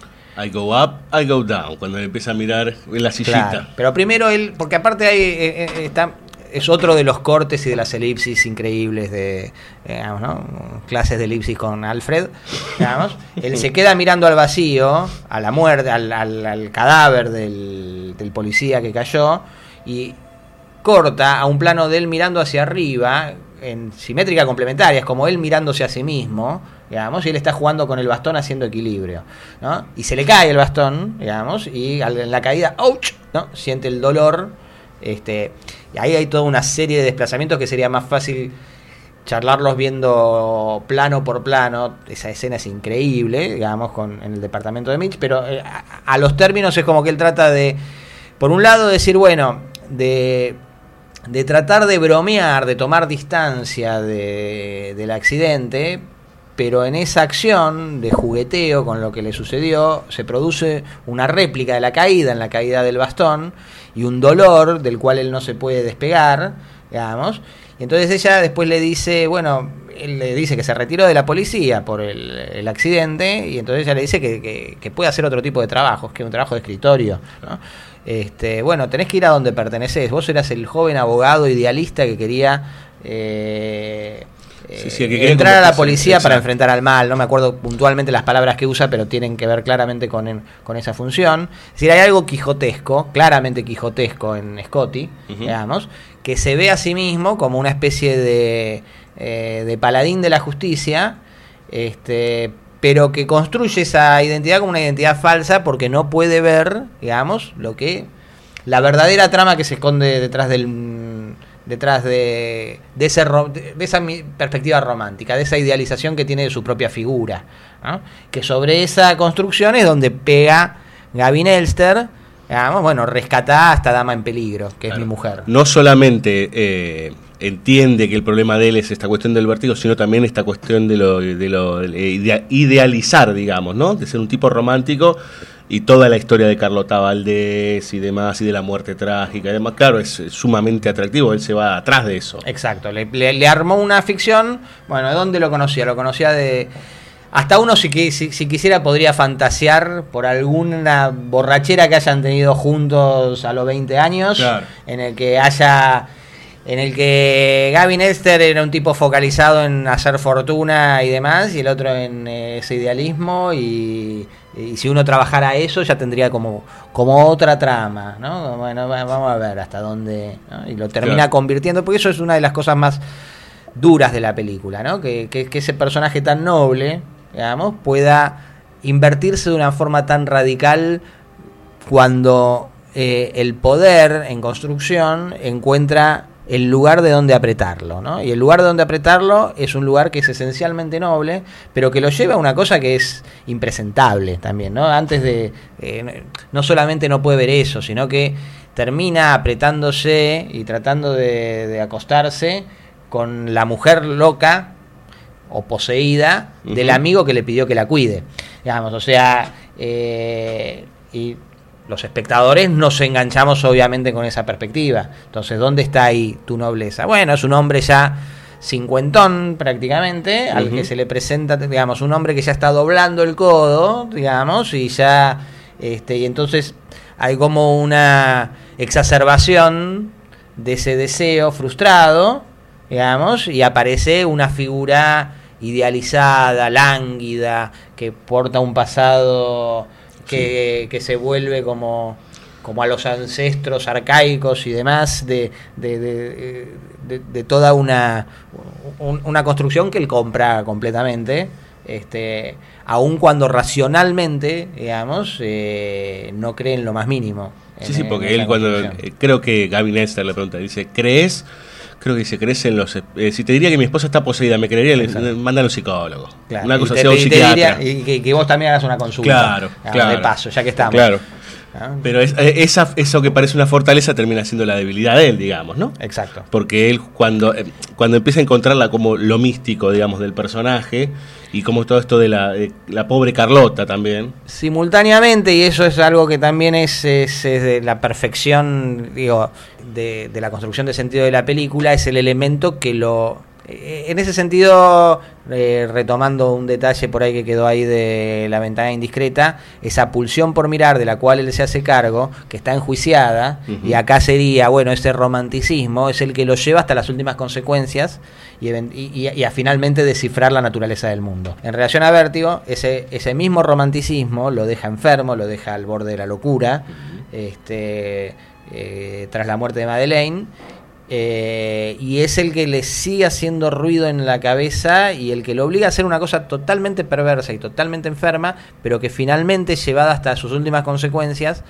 S7: I go up, I go down. Cuando le empieza a mirar en la sillita.
S8: Claro, Pero primero él, porque aparte hay, eh, eh, está, es otro de los cortes y de las elipsis increíbles de, digamos, ¿no? clases de elipsis con Alfred, digamos. Él se queda mirando al vacío, a la muerte, al, al- al cadáver del, del policía que cayó y corta a un plano de él mirando hacia arriba en simétrica complementaria, es como él mirándose a sí mismo, digamos, y él está jugando con el bastón haciendo equilibrio, ¿no? Y se le cae el bastón, digamos, y en la caída, ¡ouch! ¿no? Siente el dolor, este, y ahí hay toda una serie de desplazamientos que sería más fácil charlarlos viendo plano por plano, esa escena es increíble, digamos, con, en el departamento de Mitch, pero eh, a los términos es como que él trata de, por un lado, decir, bueno, de, de tratar de bromear, de tomar distancia de- del accidente, pero en esa acción de jugueteo con lo que le sucedió, se produce una réplica de la caída, en la caída del bastón, y un dolor del cual él no se puede despegar, digamos. Y entonces ella después le dice, bueno, él le dice que se retiró de la policía por el, el accidente, y entonces ella le dice que, que- puede hacer otro tipo de trabajos, que un trabajo de escritorio, ¿no? Este, bueno, tenés que ir a donde perteneces. Vos eras el joven abogado idealista que quería eh,
S7: Sí, sí, el que quería
S8: entrar a la policía para enfrentar al mal. No me acuerdo puntualmente las palabras que usa, pero tienen que ver claramente con, esa función. Es decir, hay algo quijotesco, claramente quijotesco en Scotty, digamos, que se ve a sí mismo como una especie de, eh, de paladín de la justicia, este, pero que construye esa identidad como una identidad falsa porque no puede ver, digamos, lo que la verdadera trama que se esconde detrás del detrás de, de, ese de, esa perspectiva romántica, de esa idealización que tiene de su propia figura. ¿no? Que sobre esa construcción es donde pega Gavin Elster, digamos, bueno, rescata a esta dama en peligro, que es mi mujer.
S7: No solamente eh, entiende que el problema de él es esta cuestión del vértigo, sino también esta cuestión de lo, de lo de idea- idealizar, digamos, ¿no? De ser un tipo romántico y toda la historia de Carlota Valdés y demás, y de la muerte trágica y demás. Claro, es, sumamente atractivo, él se va atrás de eso.
S8: Exacto, le, le- le armó una ficción. Bueno, ¿de dónde lo conocía? Lo conocía de. Hasta uno, si, si, si quisiera, podría fantasear por alguna borrachera que hayan tenido juntos a los 20 años,
S7: Claro.
S8: en el que haya en el que Gavin Esther era un tipo focalizado en hacer fortuna y demás, y el otro en eh, ese idealismo, y, y si uno trabajara eso ya tendría como, como otra trama, ¿no? Bueno, va- vamos a ver hasta dónde, ¿no? y lo termina
S7: Claro.
S8: convirtiendo, porque eso es una de las cosas más duras de la película, ¿no? Que, que- que ese personaje tan noble, digamos, pueda invertirse de una forma tan radical cuando eh, el poder en construcción encuentra el lugar de donde apretarlo, ¿no? Y el lugar de donde apretarlo es un lugar que es esencialmente noble, pero que lo lleva a una cosa que es impresentable también, ¿no? Antes de... eh, no solamente no puede ver eso, sino que termina apretándose y tratando de, de acostarse con la mujer loca o poseída del amigo que le pidió que la cuide. Digamos, o sea, eh, y los espectadores nos enganchamos obviamente con esa perspectiva. Entonces, ¿dónde está ahí tu nobleza? Bueno, es un hombre ya cincuentón prácticamente, al que se le presenta, digamos, un hombre que ya está doblando el codo, digamos, y ya, este, y entonces hay como una exacerbación de ese deseo frustrado, digamos, y aparece una figura idealizada, lánguida, que porta un pasado que, que se vuelve como, como a los ancestros arcaicos y demás de, de, de- toda una, un- una construcción que él compra completamente. Este, aun cuando racionalmente, digamos, eh, no cree en lo más mínimo.
S7: Sí,
S8: en-
S7: sí, porque él cuando. eh, creo que Gavin Esther le pregunta, dice, ¿crees? Creo que dice, ¿crees en los. eh, si te diría que mi esposa está poseída, me creería, le manda a un psicólogo.
S8: Claro,
S7: Una
S8: y
S7: cosa
S8: te-
S7: así, a un
S8: y te diría- y que, que vos también hagas una consulta.
S7: Claro,
S8: digamos,
S7: claro.
S8: De paso, ya que estamos.
S7: Claro.
S8: Ah.
S7: Pero es- eh, esa, eso que parece una fortaleza termina siendo la debilidad de él, digamos, ¿no?
S8: Exacto.
S7: Porque él cuando, eh, cuando empieza a encontrarla como lo místico, digamos, del personaje, y como todo esto de la, de la pobre Carlota también.
S8: Simultáneamente, y eso es algo que también es, es- es de la perfección, digo, de, de la construcción de sentido de la película, es el elemento que lo... eh, En ese sentido, eh, retomando un detalle por ahí que quedó ahí de la ventana indiscreta, esa pulsión por mirar de la cual él se hace cargo, que está enjuiciada, y acá sería, bueno, ese romanticismo es el que lo lleva hasta las últimas consecuencias y- y- y a finalmente descifrar la naturaleza del mundo. En relación a Vértigo, ese, ese mismo romanticismo lo deja enfermo, lo deja al borde de la locura, este, eh, tras la muerte de Madeleine. Eh, y es el que le sigue haciendo ruido en la cabeza y el que lo obliga a hacer una cosa totalmente perversa y totalmente enferma, pero que finalmente, llevada hasta sus últimas consecuencias,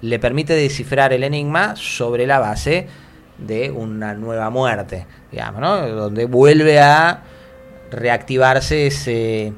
S8: le permite descifrar el enigma sobre la base de una nueva muerte, digamos, ¿no? Donde vuelve a reactivarse ese,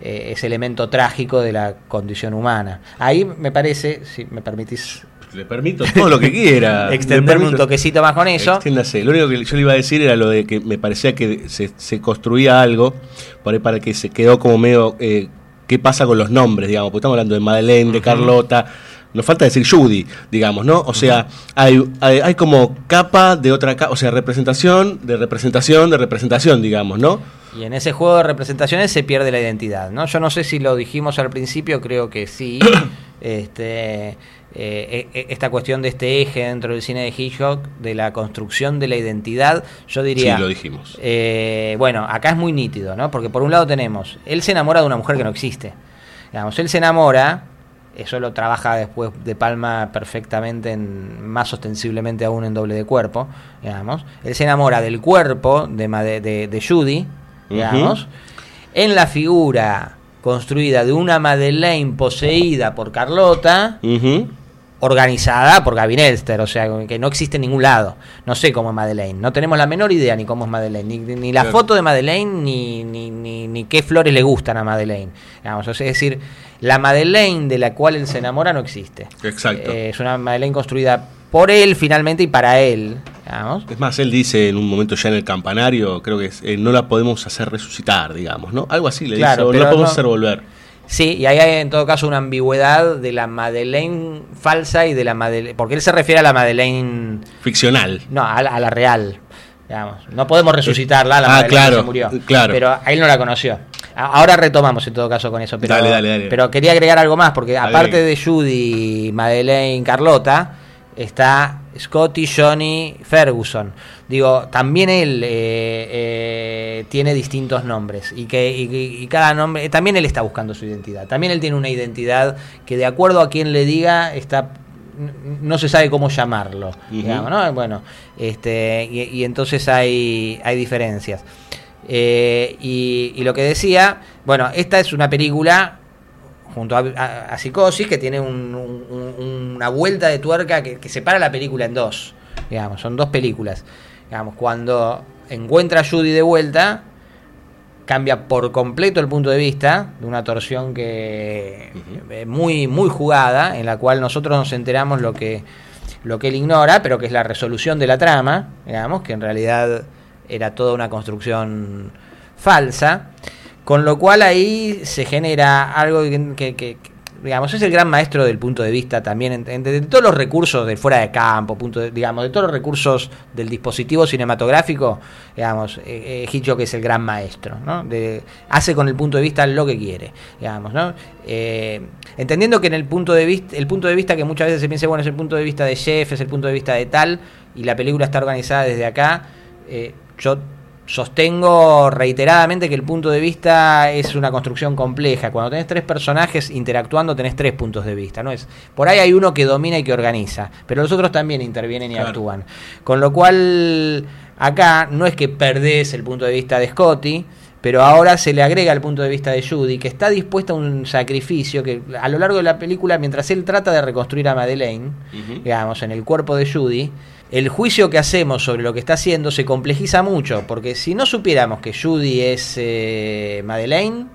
S8: eh, ese elemento trágico de la condición humana. Ahí me parece, si me permitís
S7: Le permito todo lo que quiera.
S8: Extenderme un toquecito más con eso.
S7: Extiéndase. Lo único que yo le iba a decir era lo de que me parecía que se, se construía algo por ahí para que se quedó como medio. eh, ¿Qué pasa con los nombres, digamos? Porque estamos hablando de Madeleine, de Carlota. Nos falta decir Judy, digamos, ¿no? O sea, hay, hay, hay como capa de otra capa, o sea, representación de representación de representación, digamos, ¿no?
S8: Y en ese juego de representaciones se pierde la identidad, ¿no? Yo no sé si lo dijimos al principio, creo que sí. este, eh, eh, esta cuestión de este eje dentro del cine de Hitchcock, de la construcción de la identidad, yo diría...
S7: Sí, lo dijimos.
S8: eh, bueno, acá es muy nítido, ¿no? Porque por un lado tenemos, él se enamora de una mujer que no existe. Digamos, él se enamora, eso lo trabaja después de Palma perfectamente, en, más ostensiblemente aún en doble de cuerpo, digamos. Él se enamora del cuerpo de, de Judy, digamos, en la figura construida de una Madeleine poseída por Carlota, organizada por Gavin Elster, o sea, que no existe en ningún lado. No sé cómo es Madeleine, no tenemos la menor idea ni cómo es Madeleine, ni, ni la
S7: Claro.
S8: foto de Madeleine, ni, ni, ni, ni qué flores le gustan a Madeleine. Digamos, o sea, es decir, la Madeleine de la cual él se enamora no existe.
S7: Exacto.
S8: Eh, es una Madeleine construida por él finalmente y para él. digamos.
S7: Es más, él dice en un momento ya en el campanario, creo que es, eh, no la podemos hacer resucitar, digamos, ¿no? Algo así le
S8: Claro,
S7: dice, no la podemos
S8: no-
S7: hacer volver.
S8: Sí, y ahí hay en todo caso una ambigüedad de la Madeleine falsa y de la Madeleine. Porque él se refiere a la Madeleine.
S7: Ficcional.
S8: No, a la, a la real. Digamos. No podemos resucitarla, la
S7: Ah,
S8: Madeleine
S7: claro,
S8: que se murió.
S7: claro.
S8: Pero a él no la conoció. Ahora retomamos en todo caso con eso. Pero,
S7: Dale, dale, dale.
S8: pero quería agregar algo más, porque aparte de Judy, Madeleine, Carlota, está Scotty Johnny Ferguson. Digo, también él eh, eh, tiene distintos nombres y que y- y cada nombre, también él está buscando su identidad. También él tiene una identidad que de acuerdo a quien le diga está no se sabe cómo llamarlo, digamos, ¿no? Bueno, este y, y entonces hay hay diferencias. Eh, y, y lo que decía, bueno, esta es una película junto a, a- a Psicosis que tiene un- un- un- una vuelta de tuerca que, que separa la película en dos. Digamos, son dos películas. Digamos, cuando encuentra a Judy de vuelta, cambia por completo el punto de vista de una torsión que eh, muy muy jugada en la cual nosotros nos enteramos lo que lo que él ignora pero que es la resolución de la trama digamos que en realidad era toda una construcción falsa con lo cual ahí se genera algo que, que- digamos es el gran maestro del punto de vista también de todos los recursos de fuera de campo punto de- digamos de todos los recursos del dispositivo cinematográfico digamos eh, eh, Hitchcock es el gran maestro ¿no? De- hace con el punto de vista lo que quiere digamos ¿no? Eh, entendiendo que en el punto de vista el punto de vista que muchas veces se piensa bueno es el punto de vista de Jeff es el punto de vista de tal y la película está organizada desde acá eh, yo sostengo reiteradamente que el punto de vista es una construcción compleja. Cuando tenés tres personajes interactuando, tenés tres puntos de vista. No es por ahí hay uno que domina y que organiza, pero los otros también intervienen y
S7: Claro.
S8: actúan. Con lo cual acá no es que perdés el punto de vista de Scotty. Pero ahora se le agrega el punto de vista de Judy, que está dispuesta a un sacrificio que a lo largo de la película, mientras él trata de reconstruir a Madeleine, digamos, en el cuerpo de Judy, el juicio que hacemos sobre lo que está haciendo se complejiza mucho, porque si no supiéramos que Judy es eh, Madeleine,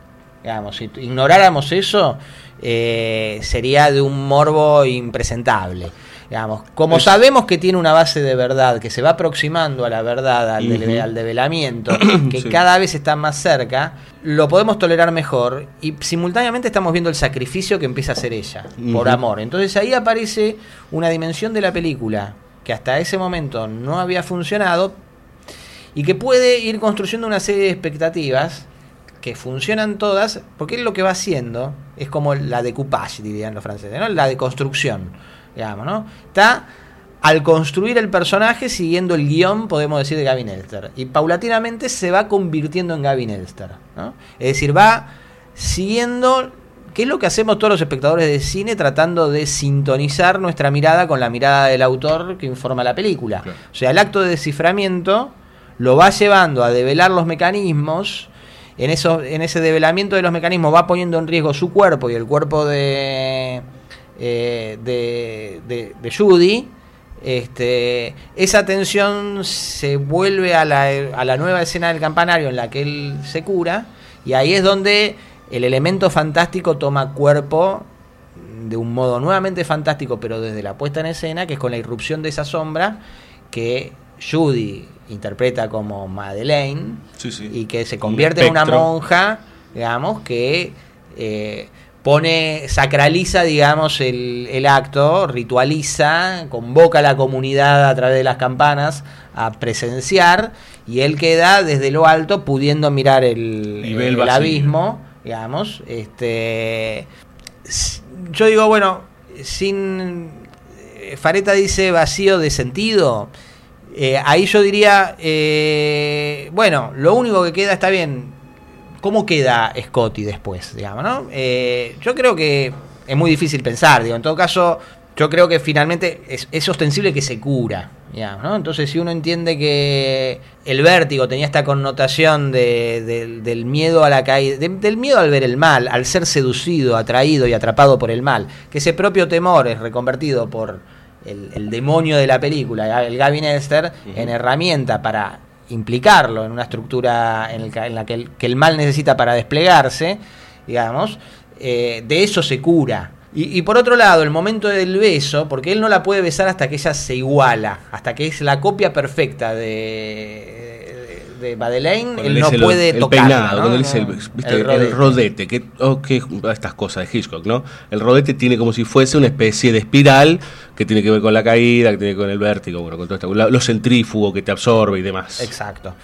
S8: digamos, si ignoráramos eso, eh, sería de un morbo impresentable. Digamos, como
S7: Es-
S8: sabemos que tiene una base de verdad, que se va aproximando a la verdad, al, dele- al develamiento, que
S7: Sí.
S8: cada vez está más cerca, lo podemos tolerar mejor y simultáneamente estamos viendo el sacrificio que empieza a hacer ella, por amor. Entonces ahí aparece una dimensión de la película que hasta ese momento no había funcionado y que puede ir construyendo una serie de expectativas que funcionan todas, porque él lo que va haciendo es como la decoupage, dirían los franceses, ¿no? la deconstrucción, digamos, ¿no? Está al construir el personaje siguiendo el guion, podemos decir, de Gavin Elster. Y paulatinamente se va convirtiendo en Gavin Elster. ¿no? Es decir, va siguiendo, que es lo que hacemos todos los espectadores de cine, tratando de sintonizar nuestra mirada con la mirada del autor que informa la película. O sea, el acto de desciframiento lo va llevando a develar los mecanismos. En, eso, en ese develamiento de los mecanismos va poniendo en riesgo su cuerpo y el cuerpo de, eh, de, de, de Judy. Este, esa tensión se vuelve a la, a la nueva escena del campanario en la que él se cura y ahí es donde el elemento fantástico toma cuerpo de un modo nuevamente fantástico pero desde la puesta en escena que es con la irrupción de esa sombra que Judy interpreta como Madeleine
S7: Sí, sí.
S8: y que se convierte en una monja digamos que eh, pone, sacraliza, digamos, el, el acto, ritualiza, convoca a la comunidad a través de las campanas a presenciar y él queda desde lo alto pudiendo mirar el, abismo, digamos. Este, yo digo, bueno, sin... eh, Fareta dice vacío de sentido. Eh, ahí yo diría, eh, bueno, lo único que queda está bien. ¿Cómo queda Scotty después, digamos, no? Yo creo que es muy difícil pensar, digo, en todo caso, yo creo que finalmente es, es ostensible que se cura, digamos, ¿no? Entonces, si uno entiende que el vértigo tenía esta connotación de- del- del miedo a la caída, de- del miedo al ver el mal, al ser seducido, atraído y atrapado por el mal, que ese propio temor es reconvertido por el, el demonio de la película, el Gavin Esther, en herramienta para implicarlo en una estructura en, el en la que el, que el mal necesita para desplegarse, digamos, eh, de eso se cura. Y, y por otro lado, el momento del beso, porque él no la puede besar hasta que ella se iguala, hasta que es la copia perfecta de, de, de Madeleine,
S7: Cuando
S8: él no
S7: lo-
S8: puede
S7: el
S8: tocarla,
S7: peinado,
S8: ¿no?
S7: cuando él dice el, viste,
S8: el
S7: el
S8: rodete.
S7: rodete, que, oh, que estas cosas de Hitchcock, ¿no? El rodete tiene como si fuese una especie de espiral que tiene que ver con la caída, que tiene que ver con el vértigo, bueno, con todo esto, lo centrífugo que te absorbe y demás.
S8: Exacto.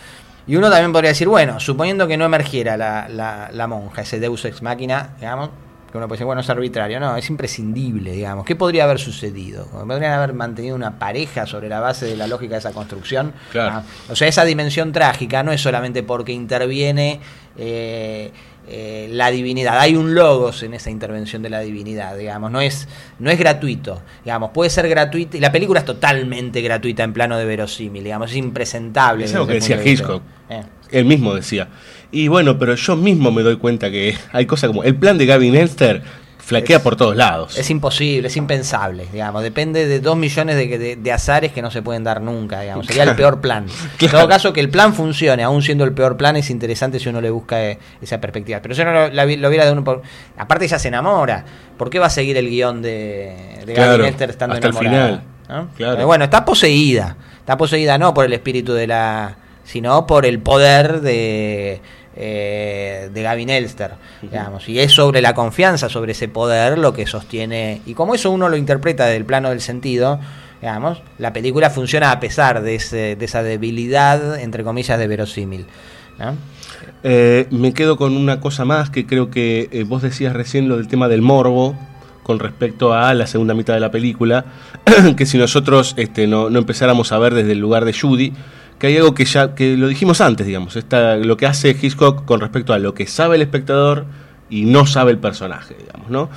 S8: Y uno también podría decir, bueno, suponiendo que no emergiera la, la, la monja, ese Deus ex máquina, digamos, que uno puede decir, bueno, es arbitrario. No, es imprescindible, digamos. ¿Qué podría haber sucedido? ¿Podrían haber mantenido una pareja sobre la base de la lógica de esa construcción?
S7: Claro.
S8: Ah, o sea, esa dimensión trágica no es solamente porque interviene eh, eh, la divinidad. Hay un logos en esa intervención de la divinidad, digamos. No es, no es gratuito. Digamos, puede ser gratuito. Y la película es totalmente gratuita en plano de verosímil, digamos. Es impresentable.
S7: Es algo que decía
S8: de
S7: Hitchcock.
S8: Eh.
S7: Él mismo decía. Y bueno, pero yo mismo me doy cuenta que hay cosas como el plan de Gavin Elster flaquea por todos lados.
S8: Es imposible, es impensable, digamos. Depende de dos millones de, de- de azares que no se pueden dar nunca, digamos. Sería el
S7: Claro.
S8: peor plan. En todo caso, que el plan funcione, aún siendo el peor plan, es interesante si uno le busca eh, esa perspectiva. Pero yo no lo, la lo viera de uno por... Aparte, ella se enamora. ¿Por qué va a seguir el guion de, de
S7: Claro,
S8: Gavin Elster estando
S7: hasta el final.
S8: ¿no?
S7: Claro.
S8: Eh, Bueno, está poseída. Está poseída no por el espíritu de la... sino por el poder de... eh, de Gavin Elster, digamos, y es sobre la confianza, sobre ese poder lo que sostiene, y como eso uno lo interpreta del plano del sentido, digamos, la película funciona a pesar de, ese- de esa debilidad, entre comillas, de verosímil. ¿no?
S7: Eh, me quedo con una cosa más que creo que eh, vos decías recién lo del tema del morbo con respecto a la segunda mitad de la película, que si nosotros este, no, no empezáramos a ver desde el lugar de Judy, que hay algo que ya que lo dijimos antes, digamos, esta, lo que hace Hitchcock con respecto a lo que sabe el espectador y no sabe el personaje, digamos, ¿no?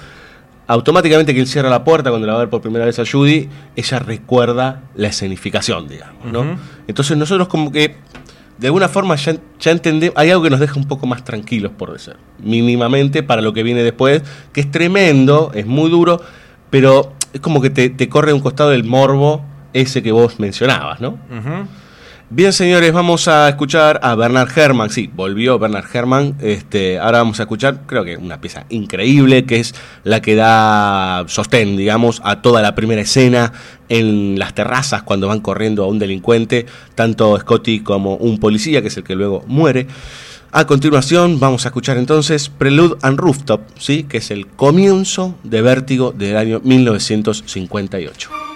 S7: Automáticamente que él cierra la puerta cuando la va a ver por primera vez a Judy, ella recuerda la escenificación, digamos, ¿no? Entonces nosotros como que de alguna forma ya, ya entendemos, hay algo que nos deja un poco más tranquilos, por decir, mínimamente para lo que viene después, que es tremendo, es muy duro, pero es como que te, te corre a un costado del morbo ese que vos mencionabas, ¿no? Bien, señores, vamos a escuchar a Bernard Herrmann. Sí, volvió Bernard Herrmann. Este, ahora vamos a escuchar, creo que una pieza increíble, que es la que da sostén, digamos, a toda la primera escena en las terrazas cuando van corriendo a un delincuente, tanto Scotty como un policía, que es el que luego muere. A continuación, vamos a escuchar entonces Prelude and Rooftop, ¿sí? que es el comienzo de Vértigo del año 1958.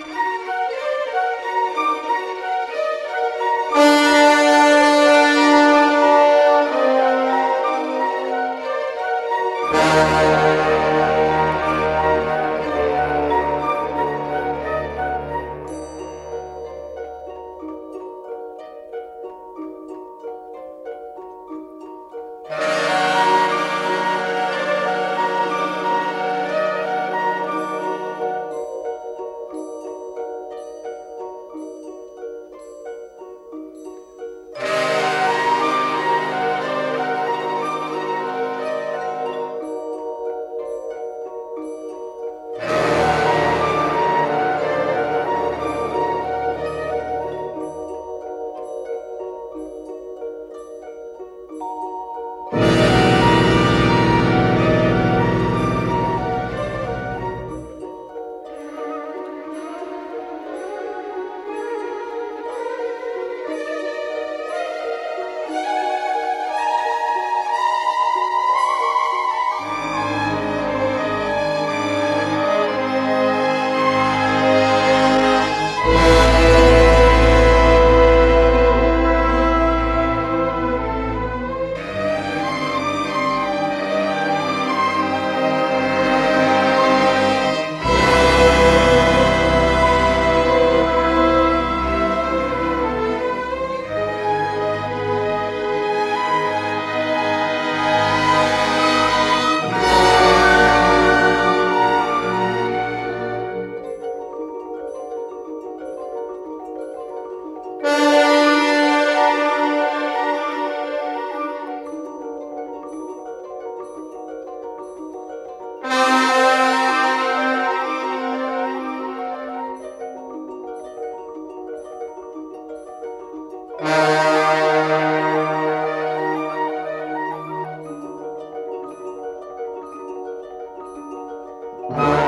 S20: Bye.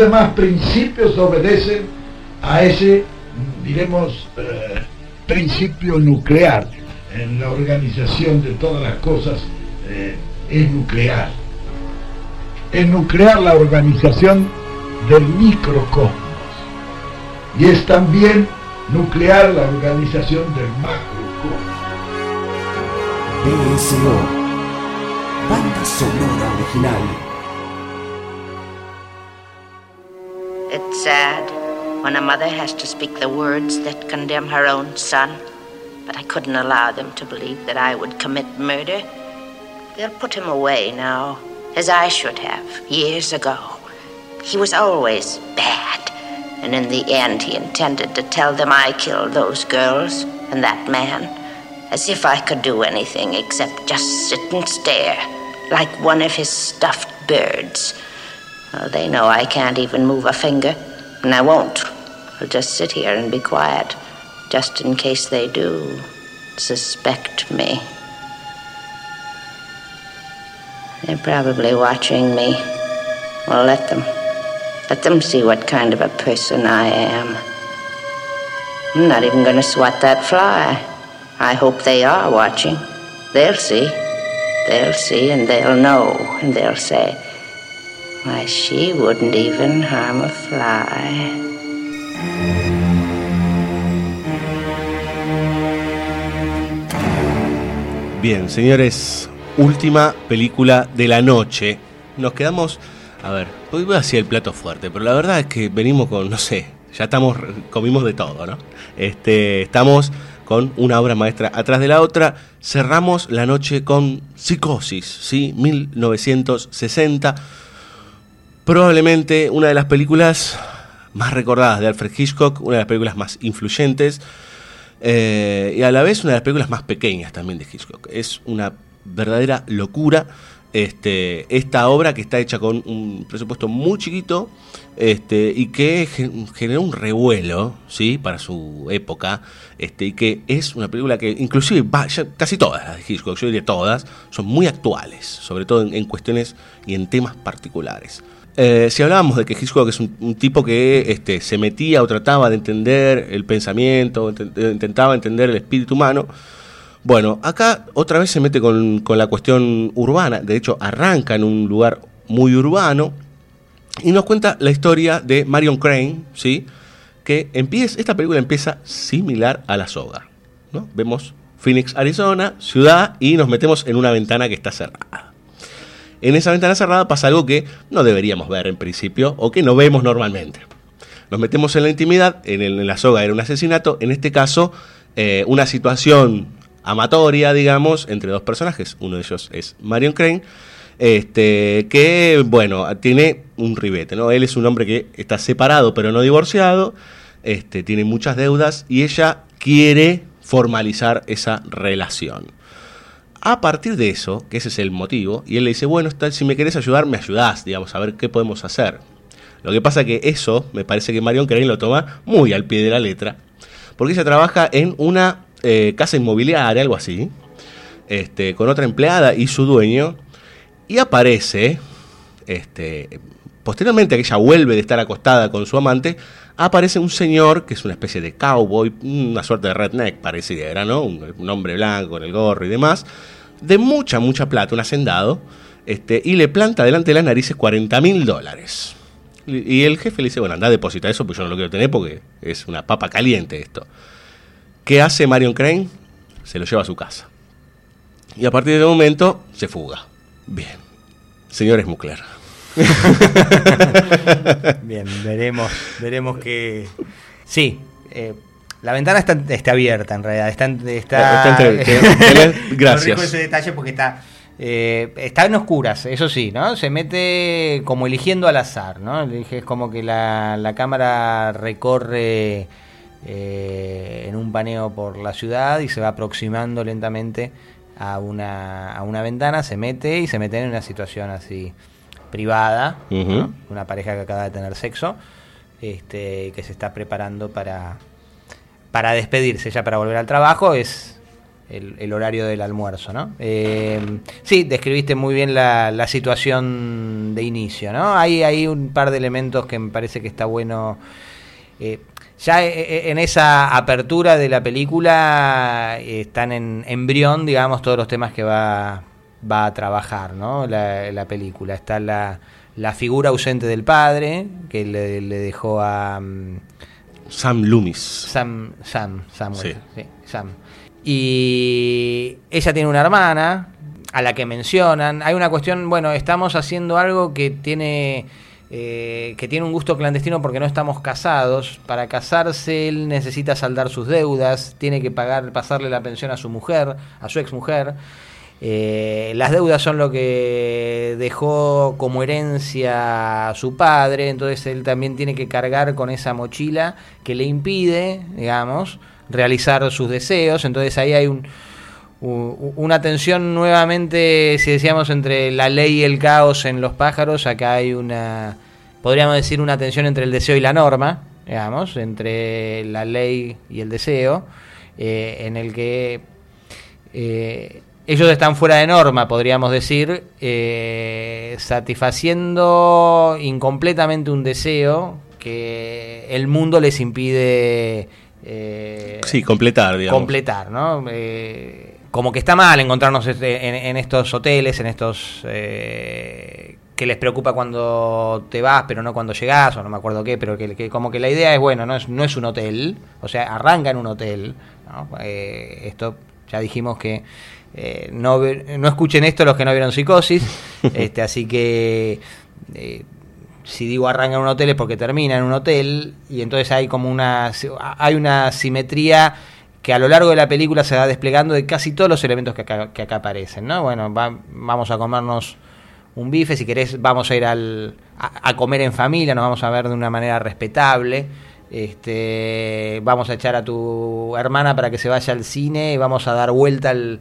S20: Demás principios obedecen a ese, diremos, eh, principio nuclear. En la organización de todas las cosas eh, es nuclear. Es nuclear la organización del microcosmos. Y es también nuclear la organización del macrocosmos.
S9: BSO. Banda sonora original.
S12: When a mother has to speak the words that condemn her own son, but I couldn't allow them to believe that I would commit murder. They'll put him away now, as I should have, years ago. He was always bad, and in the end he intended to tell them I killed those girls and that man, as if I could do anything except just sit and stare, like one of his stuffed birds. Oh, they know I can't even move a finger, and I won't. I'll just sit here and be quiet, just in case they do suspect me. They're probably watching me. Well, let them. Let them see what kind of a person I am. I'm not even going to swat that fly. I hope they are watching. They'll see. They'll see and they'll know and they'll say, why, she wouldn't even harm a fly.
S7: Bien, señores, última película de la noche. Nos quedamos, a ver, hoy voy hacia el plato fuerte, pero la verdad es que venimos con, no sé, ya estamos, comimos de todo, ¿no? Este, estamos con una obra maestra atrás de la otra. Cerramos la noche con Psicosis, ¿sí? 1960. Probablemente una de las películas más recordadas de Alfred Hitchcock, una de las películas más influyentes eh, y a la vez una de las películas más pequeñas también de Hitchcock. Es una verdadera locura este, esta obra que está hecha con un presupuesto muy chiquito este, y que gen- generó un revuelo ¿sí? para su época este, y que es una película que inclusive casi todas las de Hitchcock, yo diría todas, son muy actuales, sobre todo en cuestiones y en temas particulares. Eh, si hablábamos de que Hitchcock es un, tipo que este, se metía o trataba de entender el pensamiento, int- intentaba entender el espíritu humano, bueno, acá otra vez se mete con, con la cuestión urbana, de hecho arranca en un lugar muy urbano y nos cuenta la historia de Marion Crane, ¿sí? que empieza, esta película empieza similar a La Soga. ¿no? Vemos Phoenix, Arizona, ciudad, y nos metemos en una ventana que está cerrada. En esa ventana cerrada pasa algo que no deberíamos ver en principio o que no vemos normalmente. Nos metemos en la intimidad, en, la soga era un asesinato, en este caso eh, una situación amatoria, digamos, entre dos personajes. Uno de ellos es Marion Crane, este, que, bueno, tiene un ribete, ¿no? Él es un hombre que está separado pero no divorciado, este, tiene muchas deudas y ella quiere formalizar esa relación. A partir de eso, que ese es el motivo, y él le dice, bueno, si me querés ayudar, me ayudás, digamos, a ver qué podemos hacer. Lo que pasa que eso, me parece que Marion Crane lo toma muy al pie de la letra, porque ella trabaja en una eh, casa inmobiliaria, algo así, este, con otra empleada y su dueño, y aparece, este, posteriormente que ella vuelve de estar acostada con su amante, aparece un señor que es una especie de cowboy, una suerte de redneck pareciera, ¿no? Un, un hombre blanco con el gorro y demás, de mucha, mucha plata, un hacendado, este, y le planta delante de las narices 40 mil dólares. Y el jefe le dice, bueno, anda a depositar eso, pues yo no lo quiero tener porque es una papa caliente esto. ¿Qué hace Marion Crane? Se lo lleva a su casa. Y a partir de ese momento se fuga. Bien. Señor Smukler.
S8: Bien, veremos, veremos que... Sí, eh, la ventana está, está abierta en realidad. Está, está,
S7: Está entre- que- gracias.
S8: Ese detalle porque está... eh, está en oscuras, eso sí, ¿no? Se mete como eligiendo al azar, ¿no? Elige- Es como que la, la cámara recorre eh, en un paneo por la ciudad y se va aproximando lentamente a una, a una ventana, se mete y se mete en una situación así privada, una pareja que acaba de tener sexo, este, que se está preparando para, para despedirse ya para volver al trabajo, es el, el horario del almuerzo, ¿no? Eh, sí, describiste muy bien la, la situación de inicio, ¿no? Hay, hay un par de elementos que me parece que está bueno. eh, ya eh, eh, en esa apertura de la película están en embrión, digamos, todos los temas que va, va a trabajar, ¿no? La, la película. Está la, la figura ausente del padre, que le, le dejó a... mm,
S7: Sam Loomis.
S8: Sam, Sam, Samuel,
S7: Sí.
S8: sí, Sam. Y ella tiene una hermana a la que mencionan. Hay una cuestión, bueno, estamos haciendo algo que tiene eh, que tiene un gusto clandestino porque no estamos casados. Para casarse él necesita saldar sus deudas, tiene que pagar, pasarle la pensión a su mujer, a su exmujer. Eh, las deudas son lo que dejó como herencia a su padre, entonces él también tiene que cargar con esa mochila que le impide, digamos, realizar sus deseos. Entonces ahí hay un, una tensión nuevamente, si decíamos, entre la ley y el caos en los pájaros, acá hay una, podríamos decir, una tensión entre el deseo y la norma, digamos, entre la ley y el deseo, eh, en el que eh, ellos están fuera de norma, podríamos decir, eh, satisfaciendo incompletamente un deseo que el mundo les impide eh,
S7: Sí, completar, digamos.
S8: completar, ¿no? Eh, como que está mal encontrarnos este- en, en estos hoteles, en estos eh, que les preocupa cuando te vas, pero no cuando llegás, o no me acuerdo qué, pero que, que como que la idea es, bueno, no es, no es un hotel, o sea, arranca en un hotel, ¿no? Eh, esto ya dijimos que eh, no, no escuchen esto los que no vieron psicosis, este, así que eh, si digo arranca en un hotel es porque termina en un hotel y entonces hay como una hay una simetría que a lo largo de la película se va desplegando de casi todos los elementos que acá, que acá aparecen, ¿no? Bueno, va- vamos a comernos un bife, si querés vamos a ir al, a, a comer en familia, nos vamos a ver de una manera respetable, este, vamos a echar a tu hermana para que se vaya al cine y vamos a dar vuelta al,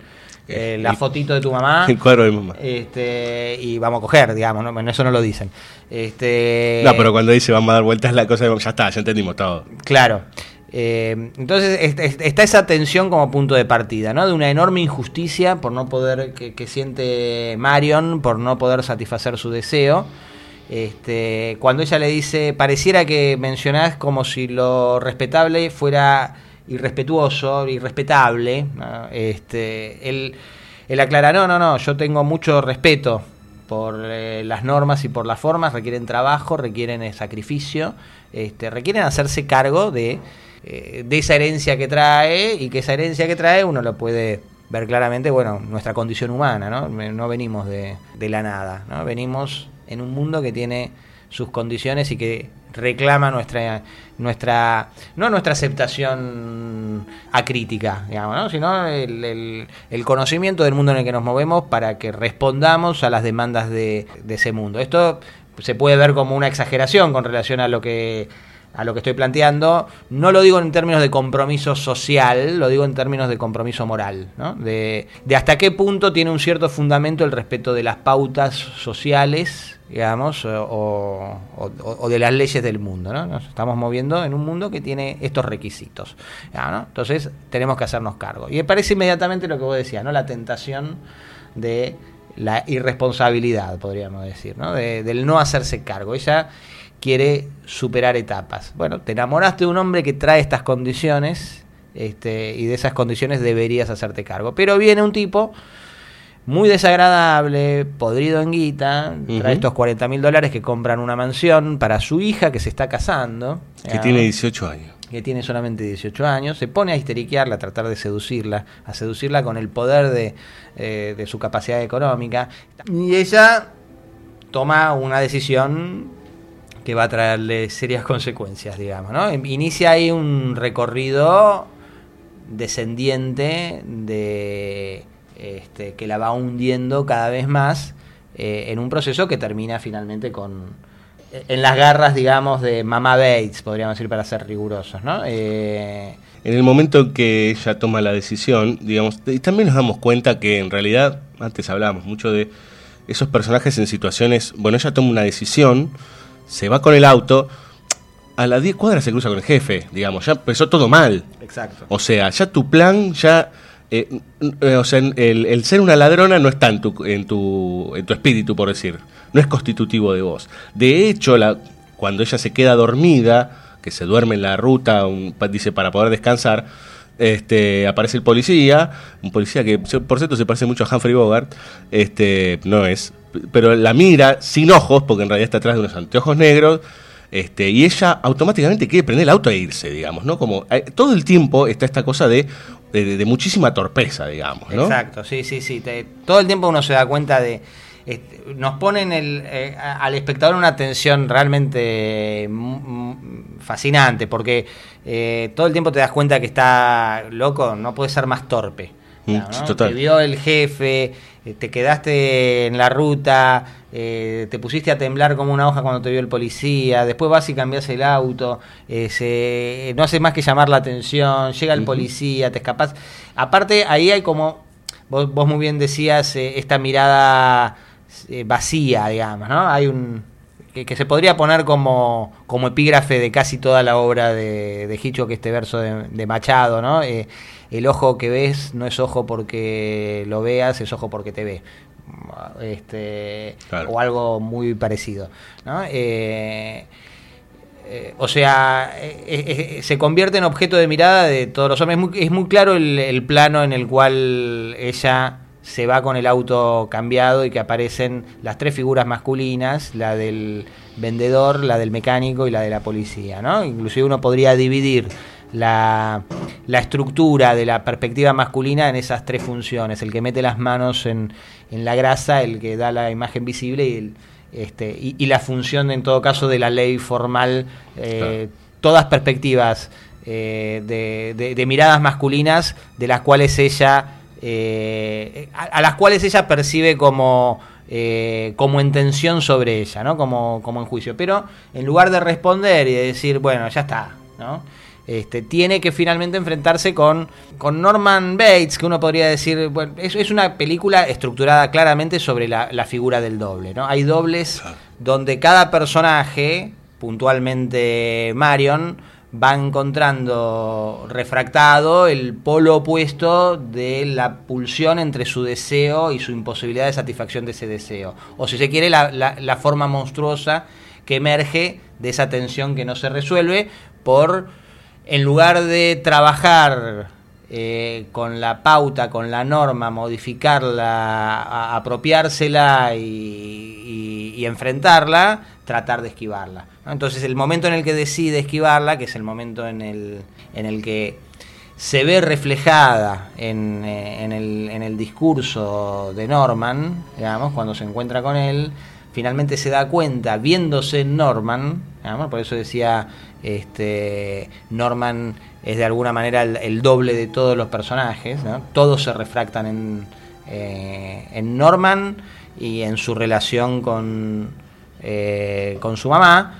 S8: eh, la
S7: El-
S8: fotito de tu mamá.
S7: El cuadro de mi mamá.
S8: Este, y vamos a coger, digamos, ¿no? Bueno, eso no lo dicen. Este,
S7: No, pero cuando dice vamos a dar vueltas la cosa, ya está, ya entendimos todo.
S8: Claro. Eh, entonces est- est- está esa tensión como punto de partida, ¿no? De una enorme injusticia por no poder, que, que siente Marion, por no poder satisfacer su deseo. Este, cuando ella le dice, pareciera que mencionás como si lo respetable fuera irrespetuoso, irrespetable. Este, él, él aclara, no, no, no, yo tengo mucho respeto por eh, las normas y por las formas, requieren trabajo, requieren eh, sacrificio, este, requieren hacerse cargo de, eh, de esa herencia que trae y que esa herencia que trae uno lo puede ver claramente, bueno, nuestra condición humana, ¿no? No venimos de, de la nada, ¿no? Venimos en un mundo que tiene sus condiciones y que reclama nuestra nuestra no nuestra aceptación acrítica digamos ¿no? sino el, el- el conocimiento del mundo en el que nos movemos para que respondamos a las demandas de, de ese mundo esto se puede ver como una exageración con relación a lo que a lo que estoy planteando, no lo digo en términos de compromiso social, lo digo en términos de compromiso moral, ¿no? de, de hasta qué punto tiene un cierto fundamento el respeto de las pautas sociales, digamos, o, o- de las leyes del mundo. ¿no? Nos estamos moviendo en un mundo que tiene estos requisitos. ¿ya, no? Entonces tenemos que hacernos cargo. Y me parece inmediatamente lo que vos decías, ¿no? la tentación de la irresponsabilidad, podríamos decir, ¿no? De- del no hacerse cargo. Ella quiere superar etapas. Bueno, te enamoraste de un hombre que trae estas condiciones este, y de esas condiciones deberías hacerte cargo. Pero viene un tipo muy desagradable, podrido en guita, trae estos 40 mil dólares que compran una mansión para su hija que se está casando.
S7: Que
S8: ¿ya?
S7: tiene 18 años.
S8: que tiene solamente 18 años, se pone a histeriquearla, a tratar de seducirla, a seducirla con el poder de, eh, de su capacidad económica. Y ella toma una decisión que va a traerle serias consecuencias, digamos. ¿no? Inicia ahí un recorrido descendiente de este, que la va hundiendo cada vez más eh, en un proceso que termina finalmente con en las garras, digamos, de Mama Bates, podríamos decir para ser rigurosos, ¿no? Eh,
S7: En el momento en que ella toma la decisión, digamos, y también nos damos cuenta que en realidad, antes hablábamos mucho de esos personajes en situaciones, bueno, ella toma una decisión, se va con el auto, a las 10 cuadras se cruza con el jefe, digamos, ya empezó todo mal.
S8: Exacto.
S7: O sea, ya tu plan ya eh, eh, o sea, el, ser una ladrona no está en tu, en, tu, en tu espíritu, por decir. No es constitutivo de vos. De hecho, cuando ella se queda dormida, que se duerme en la ruta, un- dice, para poder descansar, este, aparece el policía, un policía que, por cierto, se parece mucho a Humphrey Bogart, este, no es, pero la mira sin ojos, porque en realidad está atrás de unos anteojos negros, este, y ella automáticamente quiere prender el auto e irse, digamos, ¿no? Como eh, todo el tiempo está esta cosa de, de, de muchísima torpeza, digamos, ¿no?
S8: Exacto, sí, sí, sí. Te- todo el tiempo uno se da cuenta de... este, nos ponen el, eh, al espectador una tensión realmente mu- mu- fascinante, porque eh, todo el tiempo te das cuenta que está loco, no puede ser más torpe.
S7: Mm,
S8: ¿no?
S7: sí, total.
S8: Te vio el jefe, te quedaste en la ruta, eh, te pusiste a temblar como una hoja cuando te vio el policía, después vas y cambias el auto, eh, se- no haces más que llamar la atención, llega el policía, te escapas. Aparte, ahí hay como, vos, vos muy bien decías, eh, esta mirada eh, vacía, digamos, ¿no? Hay un... Que, que se podría poner como, como epígrafe de casi toda la obra de, de Hitchcock, este verso de, de Machado, ¿no? El ojo que ves no es ojo porque lo veas, es ojo porque te ve. Este,
S7: Claro.
S8: O algo muy parecido. ¿no? Eh, eh, o sea, eh, eh, eh, se convierte en objeto de mirada de todos los hombres. Es muy, es muy claro el, el plano en el cual ella se va con el auto cambiado y que aparecen las tres figuras masculinas, la del vendedor, la del mecánico y la de la policía. ¿no? Inclusive uno podría dividir la, la estructura de la perspectiva masculina en esas tres funciones, el que mete las manos en, en la grasa, el que da la imagen visible y, el, este, y, y la función en todo caso de la ley formal, eh, todas perspectivas eh, de, de- de miradas masculinas de las cuales ella, eh, a, a las cuales ella percibe como... eh, como en tensión sobre ella, ¿no? Como, como en juicio. Pero en lugar de responder y de decir, bueno, ya está, ¿no? Este, tiene que finalmente enfrentarse con, con Norman Bates, que uno podría decir, bueno, es, es una película estructurada claramente sobre la, la figura del doble, ¿no? Hay dobles donde cada personaje, puntualmente Marion, va encontrando refractado el polo opuesto de la pulsión entre su deseo y su imposibilidad de satisfacción de ese deseo. O si se quiere, la, la- la forma monstruosa que emerge de esa tensión que no se resuelve por, en lugar de trabajar eh, con la pauta, con la norma, modificarla, apropiársela y, y- y enfrentarla, tratar de esquivarla. Entonces el momento en el que decide esquivarla, que es el momento en el, en el que se ve reflejada en, eh, en el, en el discurso de Norman, digamos, cuando se encuentra con él, finalmente se da cuenta, viéndose Norman, digamos, por eso decía, este, Norman es de alguna manera el, el doble de todos los personajes, ¿no? todos se refractan en, eh, en Norman y en su relación con, eh, con su mamá,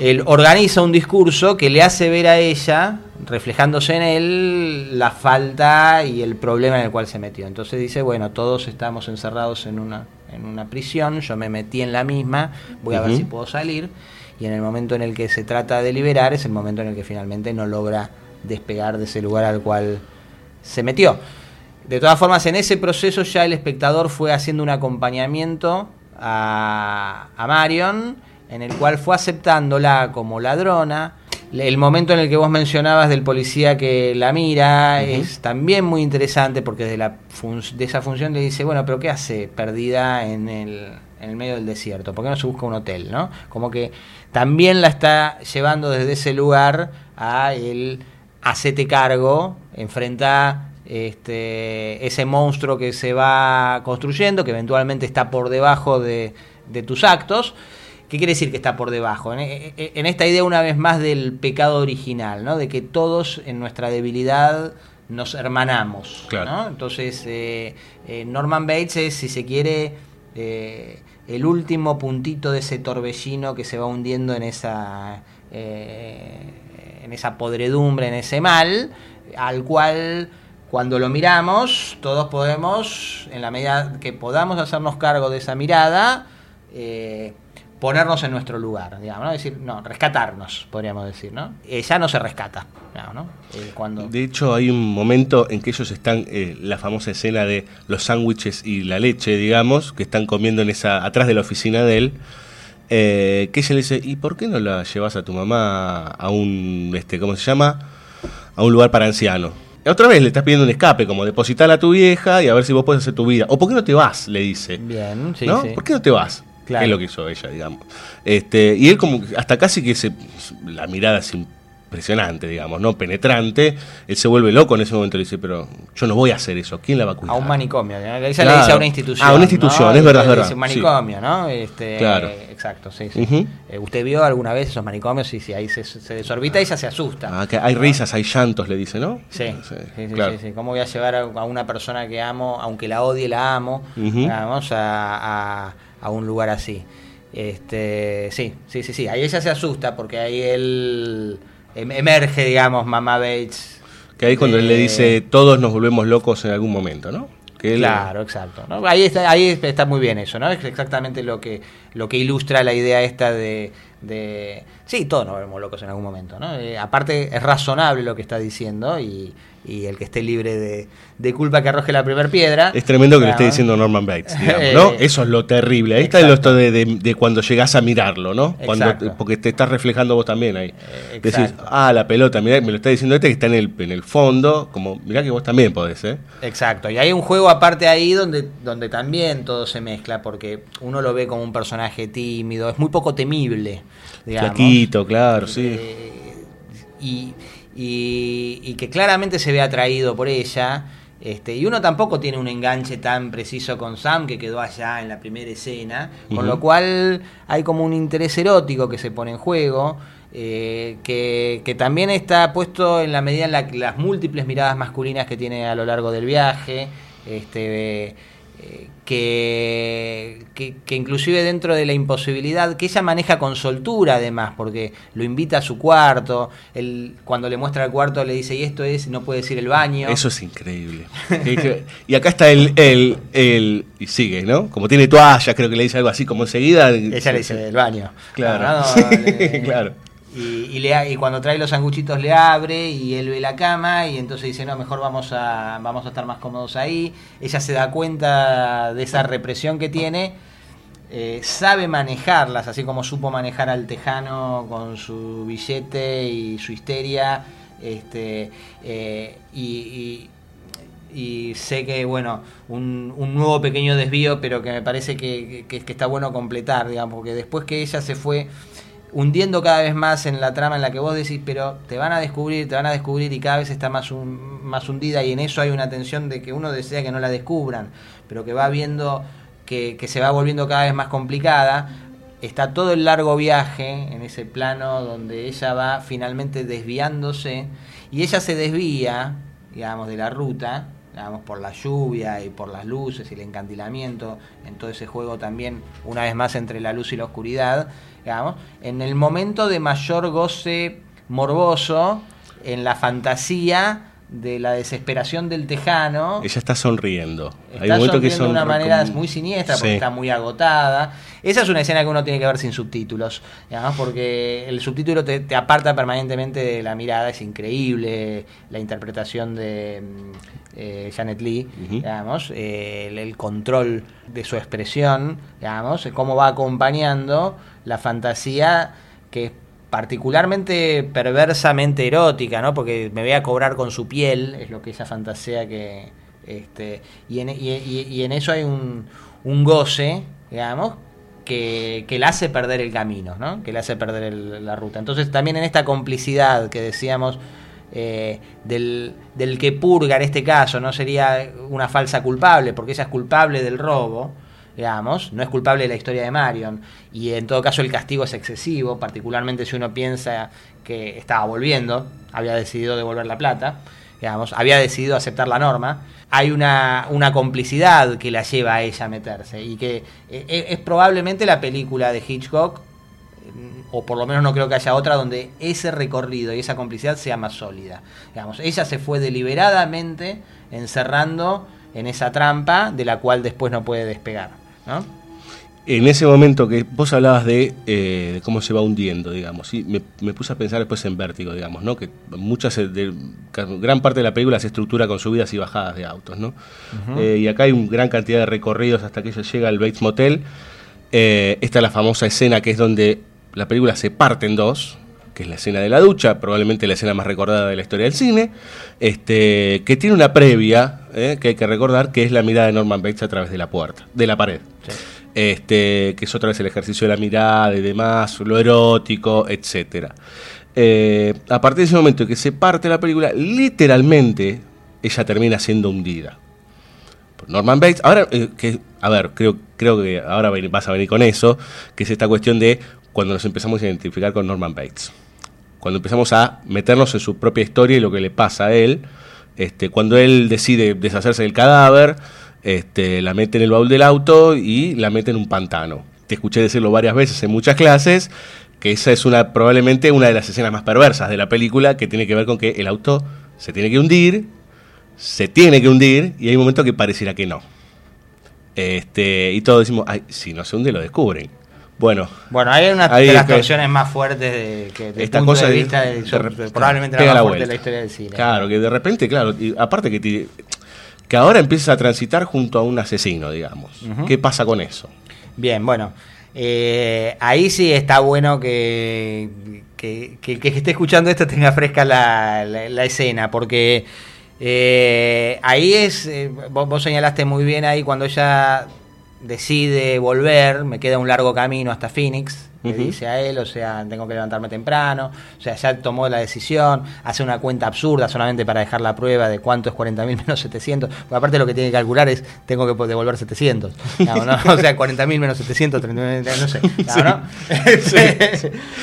S8: él organiza un discurso que le hace ver a ella, reflejándose en él, la falta y el problema en el cual se metió. Entonces dice, bueno, todos estamos encerrados en una, en una prisión, yo me metí en la misma, voy a ver si puedo salir. Y en el momento en el que se trata de liberar es el momento en el que finalmente no logra despegar de ese lugar al cual se metió. De todas formas, en ese proceso ya el espectador fue haciendo un acompañamiento a, a Marion, en el cual fue aceptándola como ladrona. El momento en el que vos mencionabas del policía que la mira es también muy interesante porque de, la fun- de esa función le dice, bueno, pero ¿qué hace perdida en el, en el medio del desierto? ¿Por qué no se busca un hotel? ¿no? Como que también la está llevando desde ese lugar a el hacete cargo, enfrenta este, ese monstruo que se va construyendo, que eventualmente está por debajo de, de tus actos. ¿Qué quiere decir que está por debajo? En, en esta idea una vez más del pecado original, ¿no? de que todos en nuestra debilidad nos hermanamos.
S7: Claro.
S8: ¿no? Entonces, eh, eh, Norman Bates es, si se quiere, eh, el último puntito de ese torbellino que se va hundiendo en esa, eh, en esa podredumbre, en ese mal, al cual cuando lo miramos, todos podemos, en la medida que podamos hacernos cargo de esa mirada, eh, ponernos en nuestro lugar, digamos, ¿no? decir, no, rescatarnos, podríamos decir, ¿no? Ella no se rescata, digamos, ¿no? Eh, cuando
S7: De hecho, hay un momento en que ellos están, eh, la famosa escena de los sándwiches y la leche, digamos, que están comiendo en esa, atrás de la oficina de él, eh, que ella le dice, ¿y por qué no la llevas a tu mamá a un, este, ¿cómo se llama? A un lugar para ancianos. Otra vez le estás pidiendo un escape, como depositar a tu vieja y a ver si vos puedes hacer tu vida. ¿O por qué no te vas? Le dice.
S8: Bien, sí,
S7: ¿No?
S8: sí.
S7: ¿Por qué no te vas?
S8: Claro.
S7: Que es lo que hizo ella, digamos. Este, y él como hasta casi que se la mirada es impresionante, digamos, ¿no? Penetrante. Él se vuelve loco en ese momento. Le dice, pero yo no voy a hacer eso. ¿Quién la va a
S8: a
S7: cuidar?
S8: un manicomio, ella le
S7: Claro.
S8: dice a una institución.
S7: Ah, una institución,
S8: ¿no?
S7: es verdad,
S8: Le dice
S7: verdad,
S8: Un manicomio, ¿no? Este,
S7: Claro.
S8: Exacto, sí, sí. Eh, ¿Usted vio alguna vez esos manicomios? Sí, sí, ahí se, se desorbita y ella se asusta.
S7: Ah, que hay risas, hay llantos, le dice, ¿no?
S8: Sí, sí, sí,
S7: claro.
S8: sí, sí. ¿Cómo voy a llevar a, a una persona que amo, aunque la odie, la amo, vamos a, a- a un lugar así? Este, sí, sí, sí, sí. Ahí ella se asusta porque ahí él em- emerge, digamos, mamá Bates.
S7: Que ahí cuando él le dice, todos nos volvemos locos en algún momento, ¿no? Que él-
S8: Claro, exacto. ¿no? Ahí, está, ahí está muy bien eso, ¿no? Es exactamente lo que, lo que ilustra la idea esta de, de... Sí, todos nos volvemos locos en algún momento, ¿no? Eh, aparte, es razonable lo que está diciendo y, y el que esté libre de, de culpa que arroje la primera piedra.
S7: Es tremendo que lo esté diciendo Norman Bates, digamos, ¿no?
S8: Eh,
S7: Eso es lo terrible. Ahí está lo esto de, de- de cuando llegás a mirarlo, ¿no? Cuando,
S8: Exacto.
S7: porque te estás reflejando vos también ahí. Decís,
S8: exacto.
S7: ah, la pelota, mirá, me lo está diciendo este que está en el, en el fondo, como, mirá que vos también podés, ¿eh?
S8: Exacto, y hay un juego aparte ahí donde, donde también todo se mezcla, porque uno lo ve como un personaje tímido, es muy poco temible, digamos.
S7: Flaquito, claro, sí.
S8: Eh, y, y- y que claramente se ve atraído por ella. Este, y uno tampoco tiene un enganche tan preciso con Sam que quedó allá en la primera escena, con lo cual hay como un interés erótico que se pone en juego, eh, que, que también está puesto en la medida en la que las múltiples miradas masculinas que tiene a lo largo del viaje, este, eh, que, que, que inclusive dentro de la imposibilidad, que ella maneja con soltura además, porque lo invita a su cuarto, él, cuando le muestra el cuarto le dice, y esto es, no puede decir el baño.
S7: Eso es increíble. Y acá está el, el, el- y sigue, ¿no? Como tiene toallas, creo que le dice algo así como enseguida.
S8: Ella le dice del baño.
S7: Claro.
S8: No, no,
S7: Sí,
S8: le-
S7: claro.
S8: Y, y le, y cuando trae los sanguchitos le abre y él ve la cama y entonces dice, no, mejor vamos a, vamos a estar más cómodos ahí. Ella se da cuenta de esa represión que tiene, eh, sabe manejarlas, así como supo manejar al tejano con su billete y su histeria. Este, eh, y, y- y sé que, bueno, un, nuevo pequeño desvío, pero que me parece que está bueno completar, digamos, porque después que ella se fue hundiendo cada vez más en la trama en la que vos decís, pero te van a descubrir, te van a descubrir y cada vez está más, más hundida y en eso hay una tensión de que uno desea que no la descubran, pero que va viendo que, que se va volviendo cada vez más complicada. Está todo el largo viaje en ese plano donde ella va finalmente desviándose y ella se desvía, digamos, de la ruta, digamos, por la lluvia y por las luces y el encantilamiento, en todo ese juego también, una vez más, entre la luz y la oscuridad, digamos, en el momento de mayor goce morboso, en la fantasía de la desesperación del tejano,
S7: Ella está sonriendo. Hay
S8: está
S7: un momento que
S8: sonriendo de
S7: son
S8: una manera
S7: como-
S8: muy siniestra porque
S7: Sí.
S8: está muy agotada. Esa es una escena que uno tiene que ver sin subtítulos, digamos, porque el subtítulo te, te aparta permanentemente de la mirada, es increíble la interpretación de mm, eh, Janet Lee, digamos, eh, el, el control de su expresión, digamos, cómo va acompañando la fantasía que es particularmente perversamente erótica, ¿no? Porque me voy a cobrar con su piel, es lo que ella fantasea que... Este, y, en, y- y- en eso hay un, un goce, digamos, que, que le hace perder el camino, ¿no? Que le hace perder el- la ruta. Entonces también en esta complicidad que decíamos eh, del, del que purga en este caso, no sería una falsa culpable, porque ella es culpable del robo, digamos, no es culpable de la historia de Marion, y en todo caso el castigo es excesivo, particularmente si uno piensa que estaba volviendo, había decidido devolver la plata, digamos, había decidido aceptar la norma, hay una, una complicidad que la lleva a ella a meterse, y que eh, eh, es probablemente la película de Hitchcock, o por lo menos no creo que haya otra donde ese recorrido y esa complicidad sea más sólida. Digamos, ella se fue deliberadamente encerrando en esa trampa de la cual después no puede despegar, ¿no?
S7: en ese momento que vos hablabas de, eh, de cómo se va hundiendo, digamos, ¿sí? me, me puse a pensar después en Vértigo, digamos, ¿no? que muchas eh, de, gran parte de la película se estructura con subidas y bajadas de autos, ¿no? Eh, y acá hay una gran cantidad de recorridos hasta que ella llega al Bates Motel. Eh, esta es la famosa escena que es donde la película se parte en dos, que es la escena de la ducha, probablemente la escena más recordada de la historia del cine, este, que tiene una previa eh, que hay que recordar, que es la mirada de Norman Bates a través de la puerta, de la pared. Este, que es otra vez el ejercicio de la mirada y demás, lo erótico, etcétera. Eh, a partir de ese momento que se parte la película, literalmente ella termina siendo hundida. Por Norman Bates, ahora, eh, que, a ver, creo, creo que ahora vas a venir con eso, que es esta cuestión de cuando nos empezamos a identificar con Norman Bates. Cuando empezamos a meternos en su propia historia y lo que le pasa a él, este, cuando él decide deshacerse del cadáver, este, la mete en el baúl del auto y la mete en un pantano. Te escuché decirlo varias veces en muchas clases, que esa es una probablemente una de las escenas más perversas de la película, que tiene que ver con que el auto se tiene que hundir, se tiene que hundir, y hay un momento que pareciera que no. Este, y todos decimos, ay, si no se hunde lo descubren. Bueno,
S8: Bueno, hay una de las versiones más fuertes de, que,
S7: esta
S8: punto
S7: cosa
S8: de
S7: de-
S8: vista de- probablemente la más
S7: la
S8: fuerte de la historia del cine.
S7: Claro, que de repente, claro, y aparte que, que ahora empieza a transitar junto a un asesino, digamos. ¿Qué pasa con eso?
S8: Bien, bueno. eh, ahí sí está bueno que, que, que- que esté escuchando esto tenga fresca la, la- la escena, porque eh, ahí es, eh, vos, vos señalaste muy bien ahí cuando ella decide volver, me queda un largo camino hasta Phoenix, le dice a él, o sea, tengo que levantarme temprano, o sea, ya tomó la decisión, hace una cuenta absurda solamente para dejar la prueba de cuánto es 40.000 menos 700, porque aparte lo que tiene que calcular es, tengo que devolver 700, digamos, ¿no? o sea, 40.000 menos 700, 39.000, no sé, ¿no?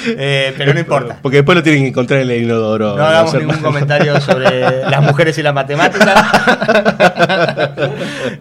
S8: Eh, pero no importa.
S7: Porque después lo tienen que encontrar en el inodoro.
S8: No hagamos ningún comentario sobre las mujeres y la matemática.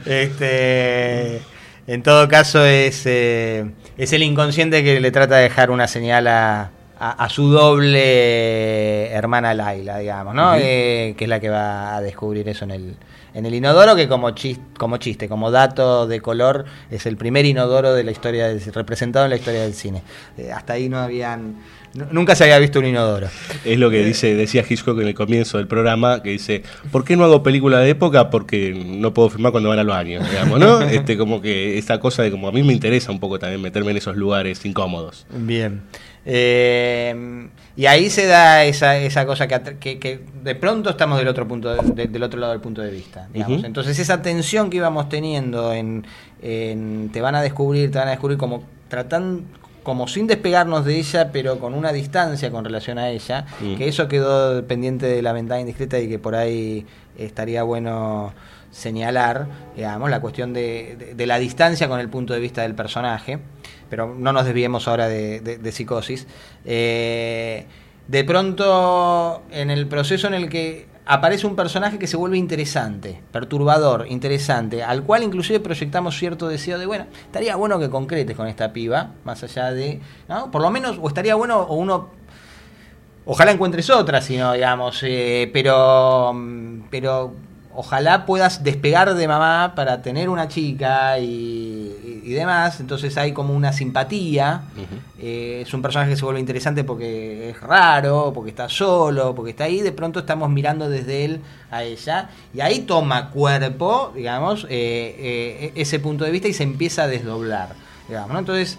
S8: este, en todo caso, es, eh, es el inconsciente que le trata de dejar una señal a, a- a su doble hermana Laila, digamos, ¿no? Eh, que es la que va a descubrir eso en el, en el inodoro, que como, chis- como chiste, como dato de color, es el primer inodoro de la historia del- representado en la historia del cine. Eh, hasta ahí no habían... nu- Nunca se había visto un inodoro.
S7: Es lo que dice, decía Hitchcock en el comienzo del programa, que dice, ¿por qué no hago película de época? Porque no puedo filmar cuando van a los años, digamos, ¿no? Este, como que esa cosa de como a mí me interesa un poco también meterme en esos lugares incómodos.
S8: Bien. Eh, y ahí se da esa, esa cosa que, que, que de pronto estamos del otro punto de- del otro lado del punto de vista. digamos. Entonces esa tensión que íbamos teniendo en, en te van a descubrir, te van a descubrir como tratan como sin despegarnos de ella, pero con una distancia con relación a ella, que eso quedó pendiente de la ventana indiscreta y que por ahí estaría bueno señalar, digamos, la cuestión de, de- de la distancia con el punto de vista del personaje, pero no nos desviemos ahora de psicosis. Eh, de pronto, en el proceso en el que aparece un personaje que se vuelve interesante, perturbador, interesante, al cual inclusive proyectamos cierto deseo de, bueno, estaría bueno que concretes con esta piba, más allá de, ¿no? Por lo menos, o estaría bueno, o uno Ojalá encuentres otra, sino, digamos, eh, pero, mm, pero ojalá puedas despegar de mamá para tener una chica y, y- y demás. Entonces hay como una simpatía. Eh, es un personaje que se vuelve interesante porque es raro, porque está solo, porque está ahí. De pronto estamos mirando desde él a ella y ahí toma cuerpo, digamos, eh, eh, ese punto de vista y se empieza a desdoblar, digamos. ¿no? Entonces,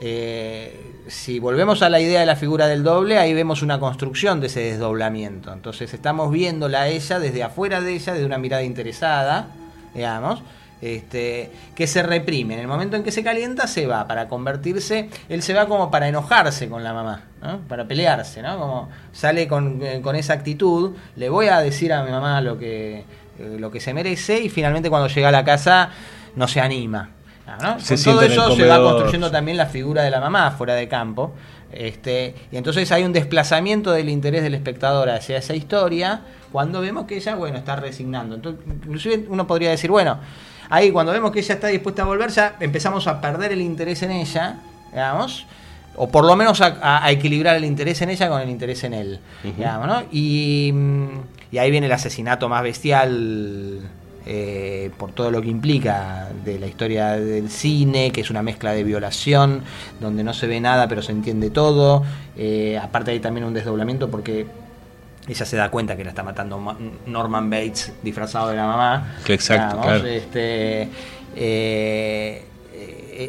S8: eh, si volvemos a la idea de la figura del doble, ahí vemos una construcción de ese desdoblamiento. Entonces estamos viéndola a ella desde afuera de ella, desde una mirada interesada, digamos, este, que se reprime. En el momento en que se calienta, se va para convertirse, él se va como para enojarse con la mamá, ¿no? para pelearse, ¿no? Como sale con, eh, con esa actitud, le voy a decir a mi mamá lo que, eh, lo que se merece y finalmente cuando llega a la casa no se anima. Ah, ¿no? Con todo eso se va construyendo también la figura de la mamá fuera de campo. Este, y entonces hay un desplazamiento del interés del espectador hacia esa historia cuando vemos que ella, bueno, está resignando. Entonces, inclusive uno podría decir, bueno, ahí cuando vemos que ella está dispuesta a volver, ya empezamos a perder el interés en ella, digamos, o por lo menos a, a- a equilibrar el interés en ella con el interés en él, digamos, ¿no? Y, y ahí viene el asesinato más bestial eh, por todo lo que implica de la historia del cine, que es una mezcla de violación, donde no se ve nada pero se entiende todo. Eh, aparte hay también un desdoblamiento porque ella se da cuenta que la está matando Ma- Norman Bates disfrazado de la mamá.
S7: Que exacto, claro.
S8: este, eh,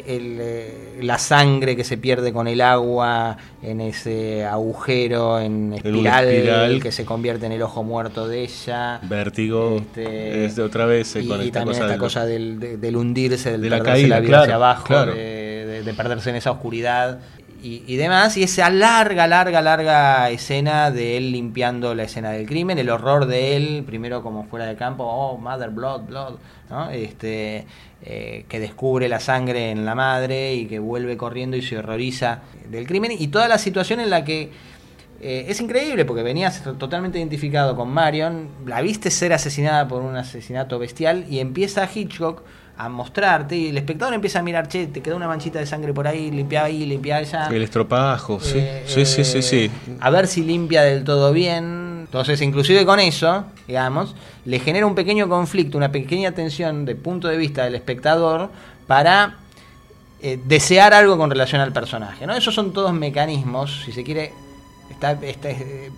S8: el, eh, la sangre que se pierde con el agua en ese agujero en espiral,
S7: espiral.
S8: que se convierte en el ojo muerto de ella.
S7: Vértigo.
S8: Este,
S7: es de otra vez eh,
S8: y,
S7: con
S8: y
S7: esta
S8: también
S7: cosa
S8: esta
S7: del-
S8: cosa del, de- del hundirse, del
S7: de la
S8: perderse
S7: caída,
S8: la vida
S7: claro,
S8: hacia abajo,
S7: claro.
S8: de, de- de perderse en esa oscuridad y, y demás. Y esa larga, larga, larga escena de él limpiando la escena del crimen, el horror de él, primero como fuera de campo, oh, mother, blood, blood, ¿no? Este, eh, que descubre la sangre en la madre y que vuelve corriendo y se horroriza del crimen y toda la situación en la que eh, es increíble porque venías totalmente identificado con Marion, la viste ser asesinada por un asesinato bestial y empieza Hitchcock a mostrarte y el espectador empieza a mirar, che, te quedó una manchita de sangre por ahí, limpia ahí, limpia allá.
S7: El estropajo, sí.
S8: Eh,
S7: sí, sí, sí, sí.
S8: A ver si limpia del todo bien. Entonces, inclusive con eso, digamos, le genera un pequeño conflicto, una pequeña tensión de punto de vista del espectador para eh, desear algo con relación al personaje. ¿no? Esos son todos mecanismos, si se quiere, está, está, eh,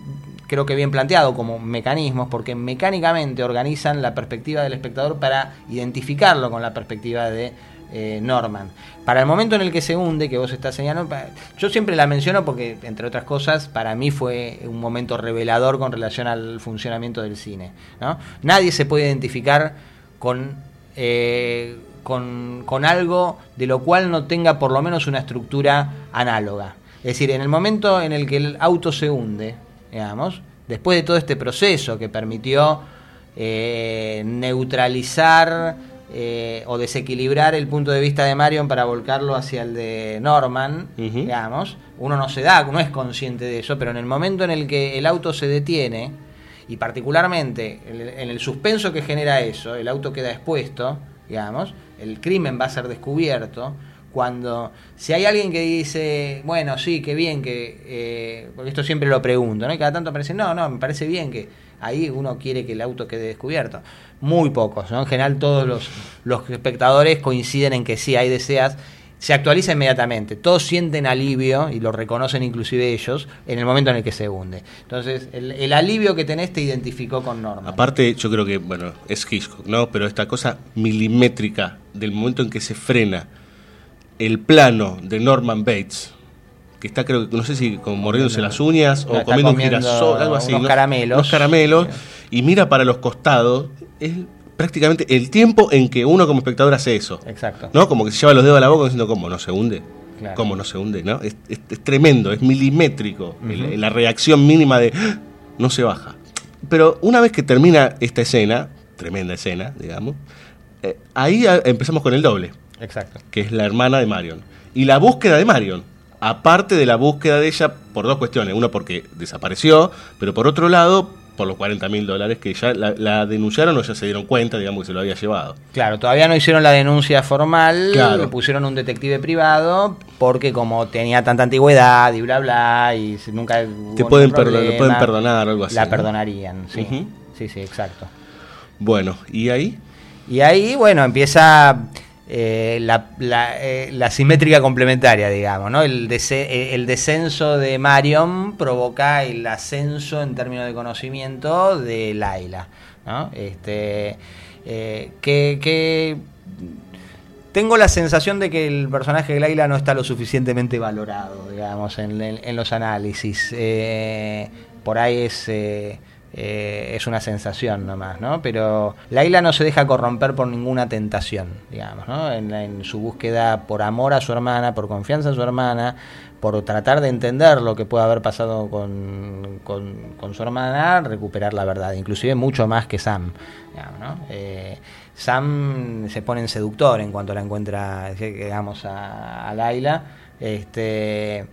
S8: creo que bien planteado como mecanismos, porque mecánicamente organizan la perspectiva del espectador para identificarlo con la perspectiva de eh, Norman. Para el momento en el que se hunde, que vos estás señalando, yo siempre la menciono porque, entre otras cosas, para mí fue un momento revelador con relación al funcionamiento del cine. Nadie se puede identificar con, eh, con, con algo de lo cual no tenga por lo menos una estructura análoga. Es decir, en el momento en el que el auto se hunde, digamos, después de todo este proceso que permitió eh, neutralizar eh, o desequilibrar el punto de vista de Marion para volcarlo hacia el de Norman, digamos, uno no se da, no es consciente de eso, pero en el momento en el que el auto se detiene, y particularmente en el, en el suspenso que genera eso, el auto queda expuesto, digamos, el crimen va a ser descubierto, cuando si hay alguien que dice, bueno, sí, qué bien que, eh, porque esto siempre lo pregunto, ¿no? Y cada tanto aparece, no, no, me parece bien que ahí uno quiere que el auto quede descubierto. Muy pocos, ¿no? En general todos los, los espectadores coinciden en que sí, hay deseas. Se actualiza inmediatamente, todos sienten alivio y lo reconocen inclusive ellos en el momento en el que se hunde. Entonces, el, alivio que tenés te identificó con Norman.
S7: Aparte, yo creo que, bueno, es Hitchcock, ¿no? Pero esta cosa milimétrica del momento en que se frena el plano de Norman Bates, que está, creo que, no sé si como mordiéndose las uñas
S8: No,
S7: o comiendo un girasol, algo así.
S8: unos
S7: ¿no?
S8: caramelos.
S7: Unos caramelos, y mira para los costados, es prácticamente el tiempo en que uno como espectador hace eso.
S8: Exacto.
S7: ¿No? Como que se lleva los dedos a la boca diciendo, ¿cómo no se hunde?
S8: Claro.
S7: ¿Cómo no se hunde? ¿no? Es, es- es tremendo, es milimétrico. el- la reacción mínima de ¡Ah! no se baja. Pero una vez que termina esta escena, tremenda escena, digamos, eh, ahí empezamos con el doble,
S8: Exacto.
S7: que es la hermana de Marion. Y la búsqueda de Marion, aparte de la búsqueda de ella por dos cuestiones. Uno porque desapareció, pero por otro lado, por los 40 mil dólares que ya la, la denunciaron o ya se dieron cuenta, digamos, que se lo había llevado.
S8: Claro, todavía no hicieron la denuncia formal,
S7: Claro.
S8: le pusieron un detective privado, porque como tenía tanta antigüedad y bla bla, y nunca
S7: Te pueden,
S8: problema,
S7: pueden perdonar o algo así.
S8: La
S7: ¿no?
S8: perdonarían, sí. Sí, sí, exacto.
S7: Bueno, ¿y ahí?
S8: Y ahí, bueno, empieza eh, la, eh, la simétrica complementaria, digamos, ¿no? Eh, el descenso de Marion provoca el ascenso en términos de conocimiento de Laila, ¿no? Este, que, tengo la sensación de que el personaje de Laila no está lo suficientemente valorado, digamos, en, los análisis. Por ahí es, eh, es una sensación nomás, ¿no? Pero Laila no se deja corromper por ninguna tentación, digamos, ¿no? En, en su búsqueda por amor a su hermana, por confianza en su hermana, por tratar de entender lo que puede haber pasado con, con- con su hermana, recuperar la verdad, inclusive mucho más que Sam, digamos, ¿no? Eh, Sam se pone en seductor en cuanto la encuentra, digamos, a, a Laila. Este,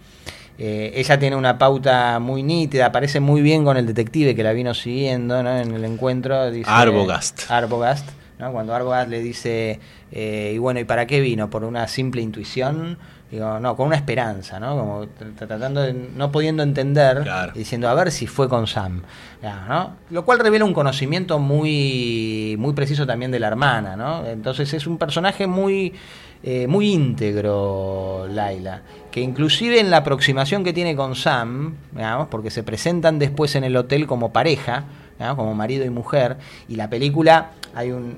S8: eh, ella tiene una pauta muy nítida, aparece muy bien con el detective que la vino siguiendo ¿no? en el encuentro. Dice,
S7: Arbogast.
S8: Arbogast, ¿no? Cuando Arbogast le dice, eh, y bueno, ¿y para qué vino? ¿Por una simple intuición? Digo, no, con una esperanza, ¿no? Como tr- tratando de, no pudiendo entender, diciendo, a ver si fue con Sam, Ya, ¿no? Lo cual revela un conocimiento muy, muy preciso también de la hermana, ¿no? Entonces es un personaje muy, eh, muy íntegro, Laila, que inclusive en la aproximación que tiene con Sam, porque se presentan después en el hotel como pareja, como marido y mujer, y la película hay un,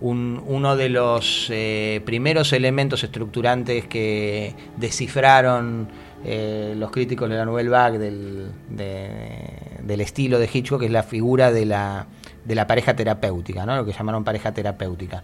S8: un- uno de los eh, primeros elementos estructurantes que descifraron eh, los críticos de la Nouvelle Vague del, de- del estilo de Hitchcock, que es la figura de la, de la pareja terapéutica, ¿no? lo que llamaron pareja terapéutica.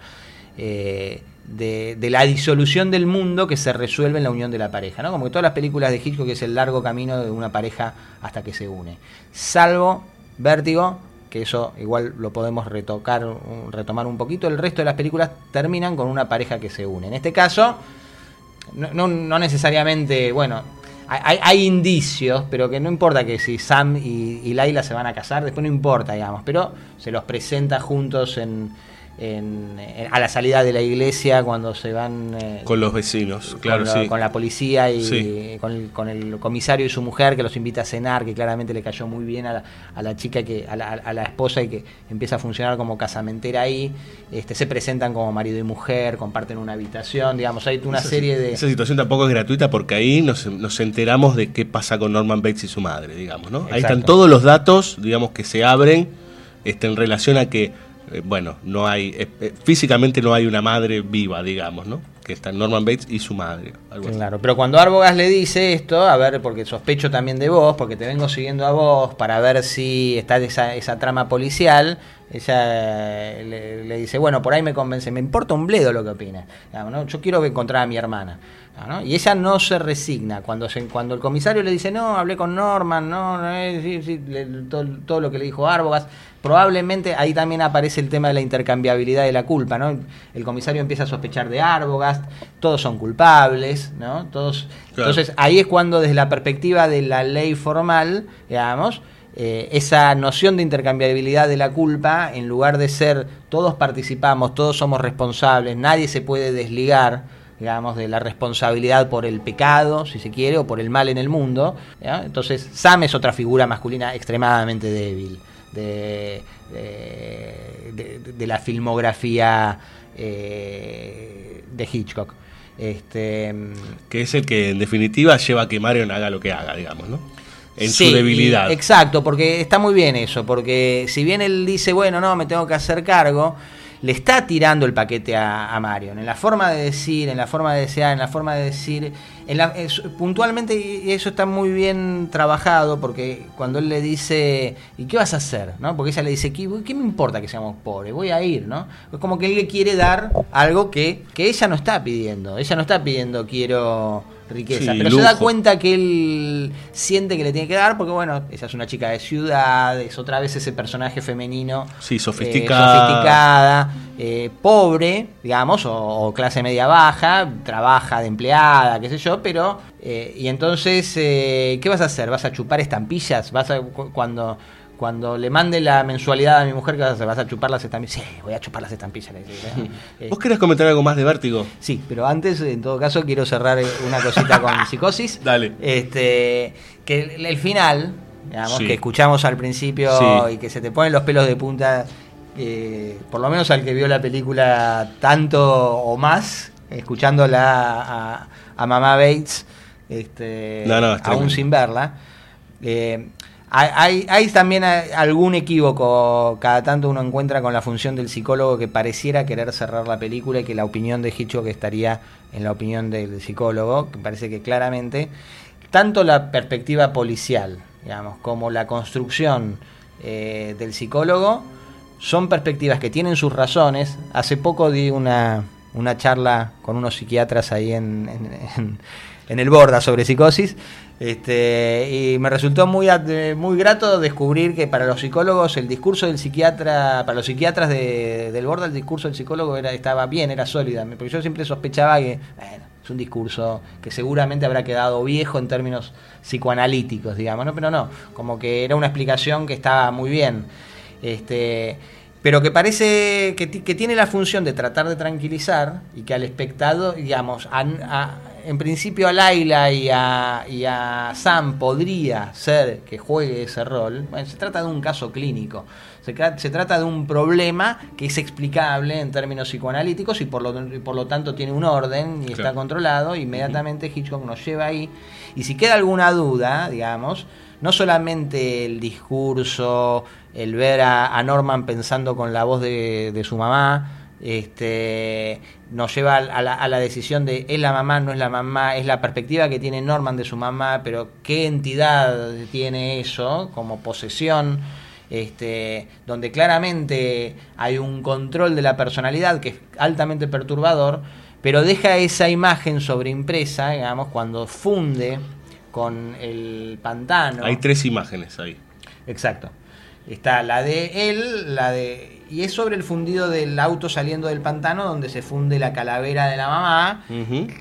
S8: De, la disolución del mundo que se resuelve en la unión de la pareja, ¿no? Como que todas las películas de Hitchcock es el largo camino de una pareja hasta que se une. Salvo Vértigo, que eso igual lo podemos retocar, retomar un poquito, el resto de las películas terminan con una pareja que se une. En este caso, no, no- necesariamente, bueno, hay indicios, pero que no importa que si Sam y, y Laila se van a casar, después no importa, digamos, pero se los presenta juntos en, en- en- a la salida de la iglesia cuando se van... eh,
S7: Con los vecinos, claro,
S8: con, la-
S7: sí.
S8: con la policía y
S7: Sí.
S8: con, el, con el comisario y su mujer que los invita a cenar, que claramente le cayó muy bien a la, a la chica, que a la, a la esposa y que empieza a funcionar como casamentera ahí. Este, se presentan como marido y mujer, comparten una habitación, digamos, hay una
S7: Esa-
S8: serie de...
S7: Esa situación tampoco es gratuita porque ahí nos, nos enteramos de qué pasa con Norman Bates y su madre, digamos, ¿no? Ahí están todos los datos, digamos, que se abren este, en relación a que, eh, bueno, no hay, eh, eh, físicamente no hay una madre viva, digamos, ¿no? Que están Norman Bates y su madre.
S8: Claro, pero cuando Arbogast le dice esto, a ver, porque sospecho también de vos, porque te vengo siguiendo a vos para ver si está esa, esa trama policial, ella le, dice, bueno, por ahí me convence, me importa un bledo lo que opina. ¿no? Yo quiero encontrar a mi hermana. ¿No? Y ella no se resigna. Cuando, se, cuando el comisario le dice, no, hablé con Norman, no, no, eh, sí, sí, le- todo, todo lo que le dijo Arbogast, probablemente ahí también aparece el tema de la intercambiabilidad de la culpa. ¿no? El comisario empieza a sospechar de Arbogast, todos son culpables, ¿no? Todos,
S7: Claro.
S8: Entonces ahí es cuando desde la perspectiva de la ley formal, digamos, eh, esa noción de intercambiabilidad de la culpa, en lugar de ser todos participamos, todos somos responsables, nadie se puede desligar, digamos, de la responsabilidad por el pecado, si se quiere, o por el mal en el mundo. ¿ya? Entonces Sam es otra figura masculina extremadamente débil de, de, de- de la filmografía eh, de Hitchcock. Este,
S7: Que es el que en definitiva lleva a que Marion haga lo que haga, digamos, ¿no? En
S8: Sí,
S7: su debilidad.
S8: y- exacto, porque está muy bien eso, porque si bien él dice, bueno, no, me tengo que hacer cargo, le está tirando el paquete a, a Marion, en la forma de decir, en la forma de desear, en la forma de decir, en la- puntualmente y eso está muy bien trabajado, porque cuando él le dice, ¿y qué vas a hacer? ¿no? Porque ella le dice, ¿qué, qué me importa que seamos pobres? Voy a ir, ¿no? Es como que él le quiere dar algo que, que ella no está pidiendo, ella no está pidiendo quiero riqueza,
S7: Sí,
S8: pero se da cuenta que él siente que le tiene que dar porque bueno, ella es una chica de ciudad, es otra vez ese personaje femenino
S7: Sí,
S8: eh,
S7: sofisticada.
S8: sofisticada, eh, pobre, digamos, o, o clase media baja, trabaja de empleada, qué sé yo, pero eh, y entonces eh, ¿qué vas a hacer? ¿Vas a chupar estampillas? ¿Vas a cu- cuando cuando le mande la mensualidad a mi mujer, ¿qué vas a? ¿Vas a chupar las estampillas? Sí, voy a chupar las estampillas. le dice, ¿no? Eh,
S7: ¿Vos querés comentar algo más de Vértigo?
S8: Sí, pero antes, en todo caso, quiero cerrar eh, una cosita con psicosis.
S7: Dale.
S8: Este, que el, el final, digamos,
S7: Sí.
S8: que escuchamos al principio
S7: Sí.
S8: y que se te ponen los pelos de punta, eh, por lo menos al que vio la película tanto o más, escuchándola a, a Mamá Bates, este,
S7: No, no, es
S8: aún sin verla. Eh, hay, hay- también a- algún equívoco, cada tanto uno encuentra con la función del psicólogo que pareciera querer cerrar la película y que la opinión de Hitchcock estaría en la opinión del psicólogo, que parece que claramente, tanto la perspectiva policial, digamos, como la construcción eh, del psicólogo, son perspectivas que tienen sus razones. Hace poco di una, una charla con unos psiquiatras ahí en, en- en- en el Borda sobre psicosis. Este, y me resultó muy, eh, muy grato descubrir que para los psicólogos el discurso del psiquiatra, para los psiquiatras de- del Borda, el discurso del psicólogo era, estaba bien, era sólida. Porque yo siempre sospechaba que, bueno, es un discurso que seguramente habrá quedado viejo en términos psicoanalíticos, digamos, ¿no? Pero no, como que era una explicación que estaba muy bien. Este, pero que parece que, que tiene la función de tratar de tranquilizar y que al espectador, digamos, a- a- en principio a Laila y a, y a Sam podría ser que juegue ese rol. Bueno, se trata de un caso clínico. Se, se trata de un problema que es explicable en términos psicoanalíticos y por lo, y por lo tanto tiene un orden y está controlado. Inmediatamente Hitchcock nos lleva ahí. Y si queda alguna duda, digamos, no solamente el discurso, el ver a, a Norman pensando con la voz de, de su mamá, este, nos lleva a la, a la decisión de es la mamá, no es la mamá, es la perspectiva que tiene Norman de su mamá, pero qué entidad tiene eso como posesión, este, donde claramente hay un control de la personalidad que es altamente perturbador, pero deja esa imagen sobreimpresa, digamos, cuando funde con el pantano.
S7: Hay tres imágenes ahí.
S8: Exacto. Está la de él, la de. Y es sobre el fundido del auto saliendo del pantano, donde se funde la calavera de la mamá.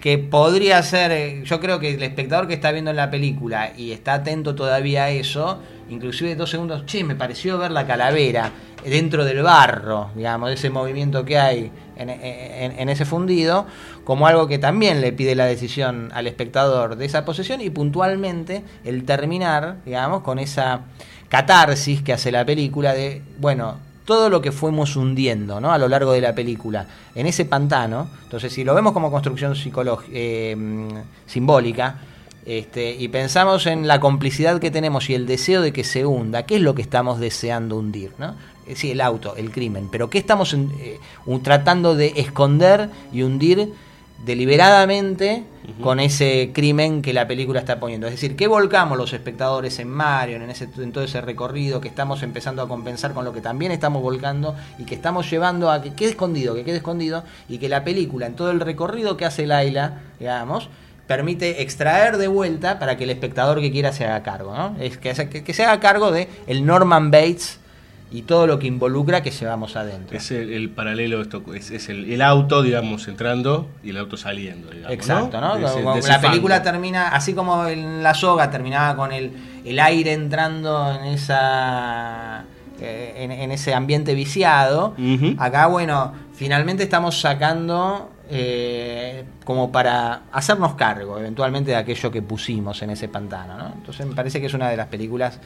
S8: Que podría ser. Yo creo que el espectador que está viendo en la película y está atento todavía a eso, inclusive dos segundos, che, me pareció ver la calavera dentro del barro, digamos, ese movimiento que hay en, en- en ese fundido, como algo que también le pide la decisión al espectador de esa posesión y puntualmente el terminar, digamos, con esa catarsis que hace la película de, bueno, todo lo que fuimos hundiendo ¿no? a lo largo de la película en ese pantano, entonces si lo vemos como construcción psicológica, simbólica, este, y pensamos en la complicidad que tenemos y el deseo de que se hunda, ¿qué es lo que estamos deseando hundir? ¿no? Eh, Sí, el auto, el crimen, pero ¿qué estamos eh, tratando de esconder y hundir deliberadamente con ese crimen que la película está poniendo? Es decir, ¿qué volcamos los espectadores en Marion, en, ese, en todo ese recorrido que estamos empezando a compensar con lo que también estamos volcando y que estamos llevando a que quede escondido, que quede escondido y que la película, en todo el recorrido que hace Laila, digamos, permite extraer de vuelta para que el espectador que quiera se haga cargo, ¿no? Es que, que se haga cargo de el Norman Bates y todo lo que involucra que llevamos adentro.
S7: Es el, el paralelo, esto es, es el, el auto, digamos, entrando y el auto saliendo, digamos.
S8: Exacto, ¿no?
S7: Ese- ese
S8: la película
S7: fango.
S8: termina, así como en La Soga terminaba con el, el aire entrando en esa eh, en, en ese ambiente viciado, acá, bueno, finalmente estamos sacando eh, como para hacernos cargo eventualmente de aquello que pusimos en ese pantano, ¿no? Entonces me parece que es una de las películas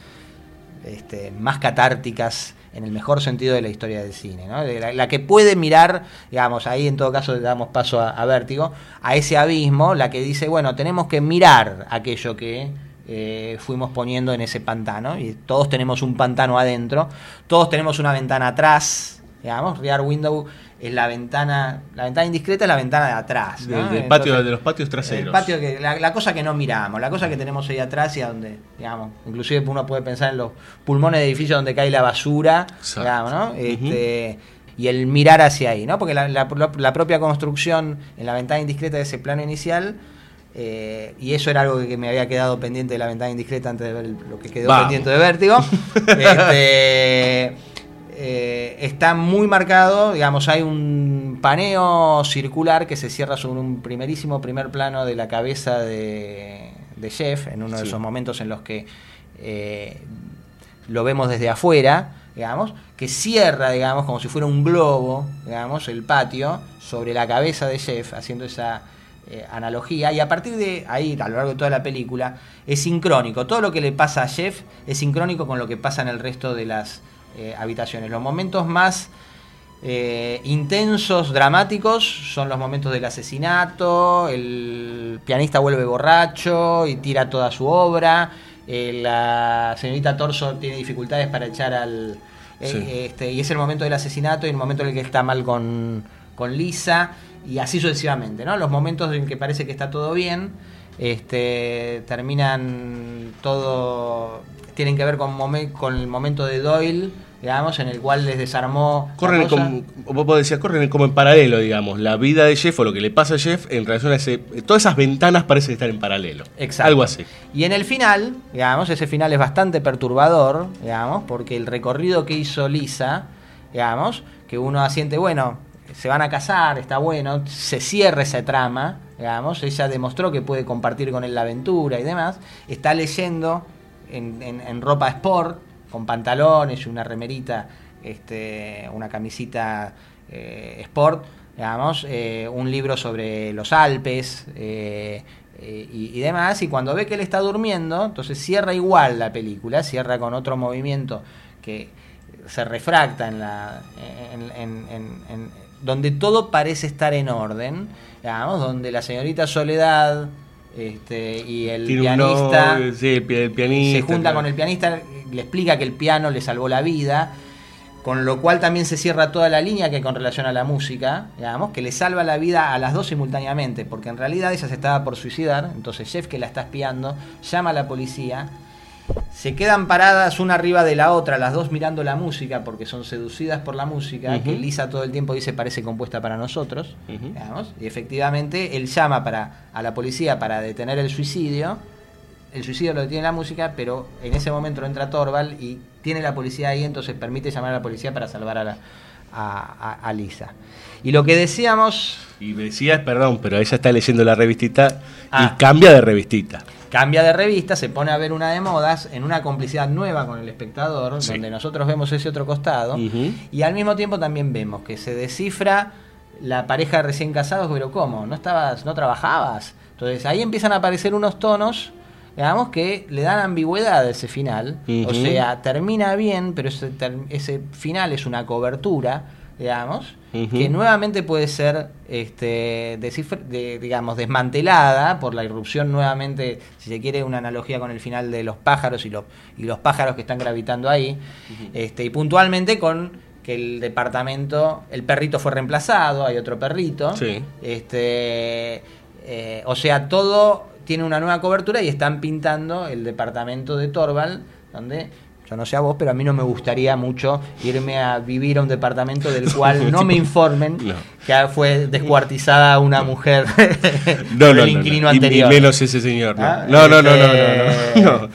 S8: este, más catárticas en el mejor sentido de la historia del cine, ¿no? La, que puede mirar, digamos, ahí en todo caso le damos paso a, a Vértigo, a ese abismo, la que dice, bueno, tenemos que mirar aquello que eh, fuimos poniendo en ese pantano, y todos tenemos un pantano adentro, todos tenemos una ventana atrás, digamos, Rear Window es la ventana, la ventana indiscreta es la ventana de atrás, ¿no?
S7: Del, del
S8: Entonces,
S7: patio, de los patios traseros.
S8: el patio que, la, la cosa que no miramos, la cosa que tenemos ahí atrás y a donde, digamos, inclusive uno puede pensar en los pulmones de edificios donde cae la basura, digamos, ¿no? Este, y el mirar hacia ahí, ¿no? Porque la, la- la propia construcción en la ventana indiscreta de ese plano inicial, eh, y eso era algo que me había quedado pendiente de la ventana indiscreta antes de ver el- lo que quedó
S7: Vamos.
S8: pendiente de vértigo. Este, eh, está muy marcado, digamos, hay un paneo circular que se cierra sobre un primerísimo primer plano de la cabeza de, de Jeff, en uno de esos momentos en los que eh, lo vemos desde afuera, digamos, que cierra, digamos, como si fuera un globo, digamos, el patio sobre la cabeza de Jeff, haciendo esa eh, analogía, y a partir de ahí, a lo largo de toda la película, es sincrónico. Todo lo que le pasa a Jeff es sincrónico con lo que pasa en el resto de las eh, habitaciones. Los momentos más eh, intensos, dramáticos, son los momentos del asesinato, el pianista vuelve borracho y tira toda su obra, eh, la señorita Torso tiene dificultades para echar al...
S7: Sí.
S8: este, y es el momento del asesinato y el momento en el que está mal con, con Lisa y así sucesivamente, ¿no? Los momentos en que parece que está todo bien, este, terminan todo, tienen que ver con, momen- con el momento de Doyle, digamos, en el cual les desarmó...
S7: Corren como, vos decías, corren como en paralelo, digamos. La vida de Jeff o lo que le pasa a Jeff en relación a ese. Todas esas ventanas parecen estar en paralelo.
S8: Exacto.
S7: Algo así.
S8: Y en el final, digamos, ese final es bastante perturbador, digamos, porque el recorrido que hizo Lisa, digamos, que uno asiente, bueno, se van a casar, está bueno, se cierra esa trama, digamos, ella demostró que puede compartir con él la aventura y demás, está leyendo en, en- en ropa sport, con pantalones y una remerita este, una camisita eh, sport, digamos, eh, un libro sobre los Alpes eh, eh, y, y demás, y cuando ve que él está durmiendo, entonces cierra igual la película, cierra con otro movimiento que se refracta en la... en- en- en- en- donde todo parece estar en orden, digamos, donde la señorita Soledad este, y el pianista
S7: sí, el
S8: se junta
S7: claro.
S8: con el pianista, le explica que el piano le salvó la vida, con lo cual también se cierra toda la línea que con relación a la música, digamos, que le salva la vida a las dos simultáneamente, porque en realidad ella se estaba por suicidar, entonces Jeff que la está espiando, llama a la policía, se quedan paradas una arriba de la otra, las dos mirando la música, porque son seducidas por la música, que Lisa todo el tiempo dice parece compuesta para nosotros, digamos, y efectivamente él llama para, a la policía para detener el suicidio, el suicidio lo detiene la música, pero en ese momento entra Torval y tiene la policía ahí, entonces permite llamar a la policía para salvar a, la- a- a- a Lisa. Y lo que decíamos,
S7: Y decías, perdón, pero ella está leyendo la revistita
S8: Ah.
S7: y cambia de revistita.
S8: cambia de revista, se pone a ver una de modas en una complicidad nueva con el espectador,
S7: Sí.
S8: donde nosotros vemos ese otro costado, y al mismo tiempo también vemos que se descifra la pareja recién casados, pero ¿cómo? ¿No estabas, no trabajabas? Entonces ahí empiezan a aparecer unos tonos, digamos, que le dan ambigüedad a ese final. O sea, termina bien, pero ese, final es una cobertura, digamos, que nuevamente puede ser, este, de- digamos, desmantelada por la irrupción nuevamente, si se quiere, una analogía con el final de los pájaros y los, y los pájaros que están gravitando ahí, este, y puntualmente con que el departamento, el perrito fue reemplazado, hay otro perrito,
S7: Sí.
S8: este, eh, o sea, todo tiene una nueva cobertura y están pintando el departamento de Torval, donde yo no sé a vos, pero a mí no me gustaría mucho irme a vivir a un departamento del cual no me informen
S7: No.
S8: que fue descuartizada una mujer
S7: No,
S8: por
S7: no,
S8: el
S7: no,
S8: inquilino anterior.
S7: menos ese señor, no.
S8: Ah,
S7: No, no, no, no,
S8: este,
S7: no, no, no.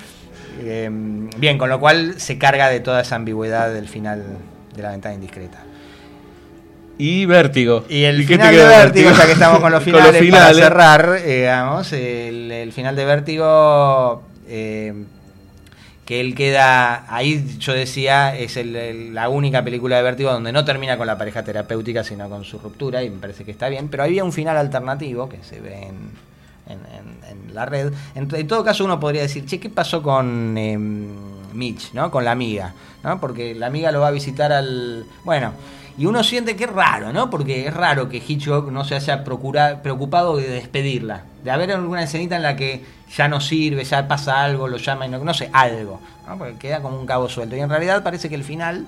S8: eh, bien, con lo cual se carga de toda esa ambigüedad del final de la ventana indiscreta.
S7: Y Vértigo.
S8: Y el
S7: te
S8: final de Vértigo, ya que estamos con los
S7: Con los
S8: finales, para
S7: finales.
S8: cerrar, eh, digamos, el, el final de Vértigo, eh, que él queda, ahí yo decía, es el- el- la única película de Vértigo donde no termina con la pareja terapéutica, sino con su ruptura, y me parece que está bien, pero había un final alternativo que se ve en, en- en- en la red. En, en todo caso, uno podría decir, che, ¿qué pasó con eh, Mitch, ¿no? con la amiga? ¿no? Porque la amiga lo va a visitar al... Bueno, y uno siente que es raro, ¿no? Porque es raro que Hitchcock no se haya preocupado de despedirla. De haber alguna escenita en la que ya no sirve, ya pasa algo, lo llama y no, no sé, algo. ¿no? Porque queda como un cabo suelto. Y en realidad parece que el final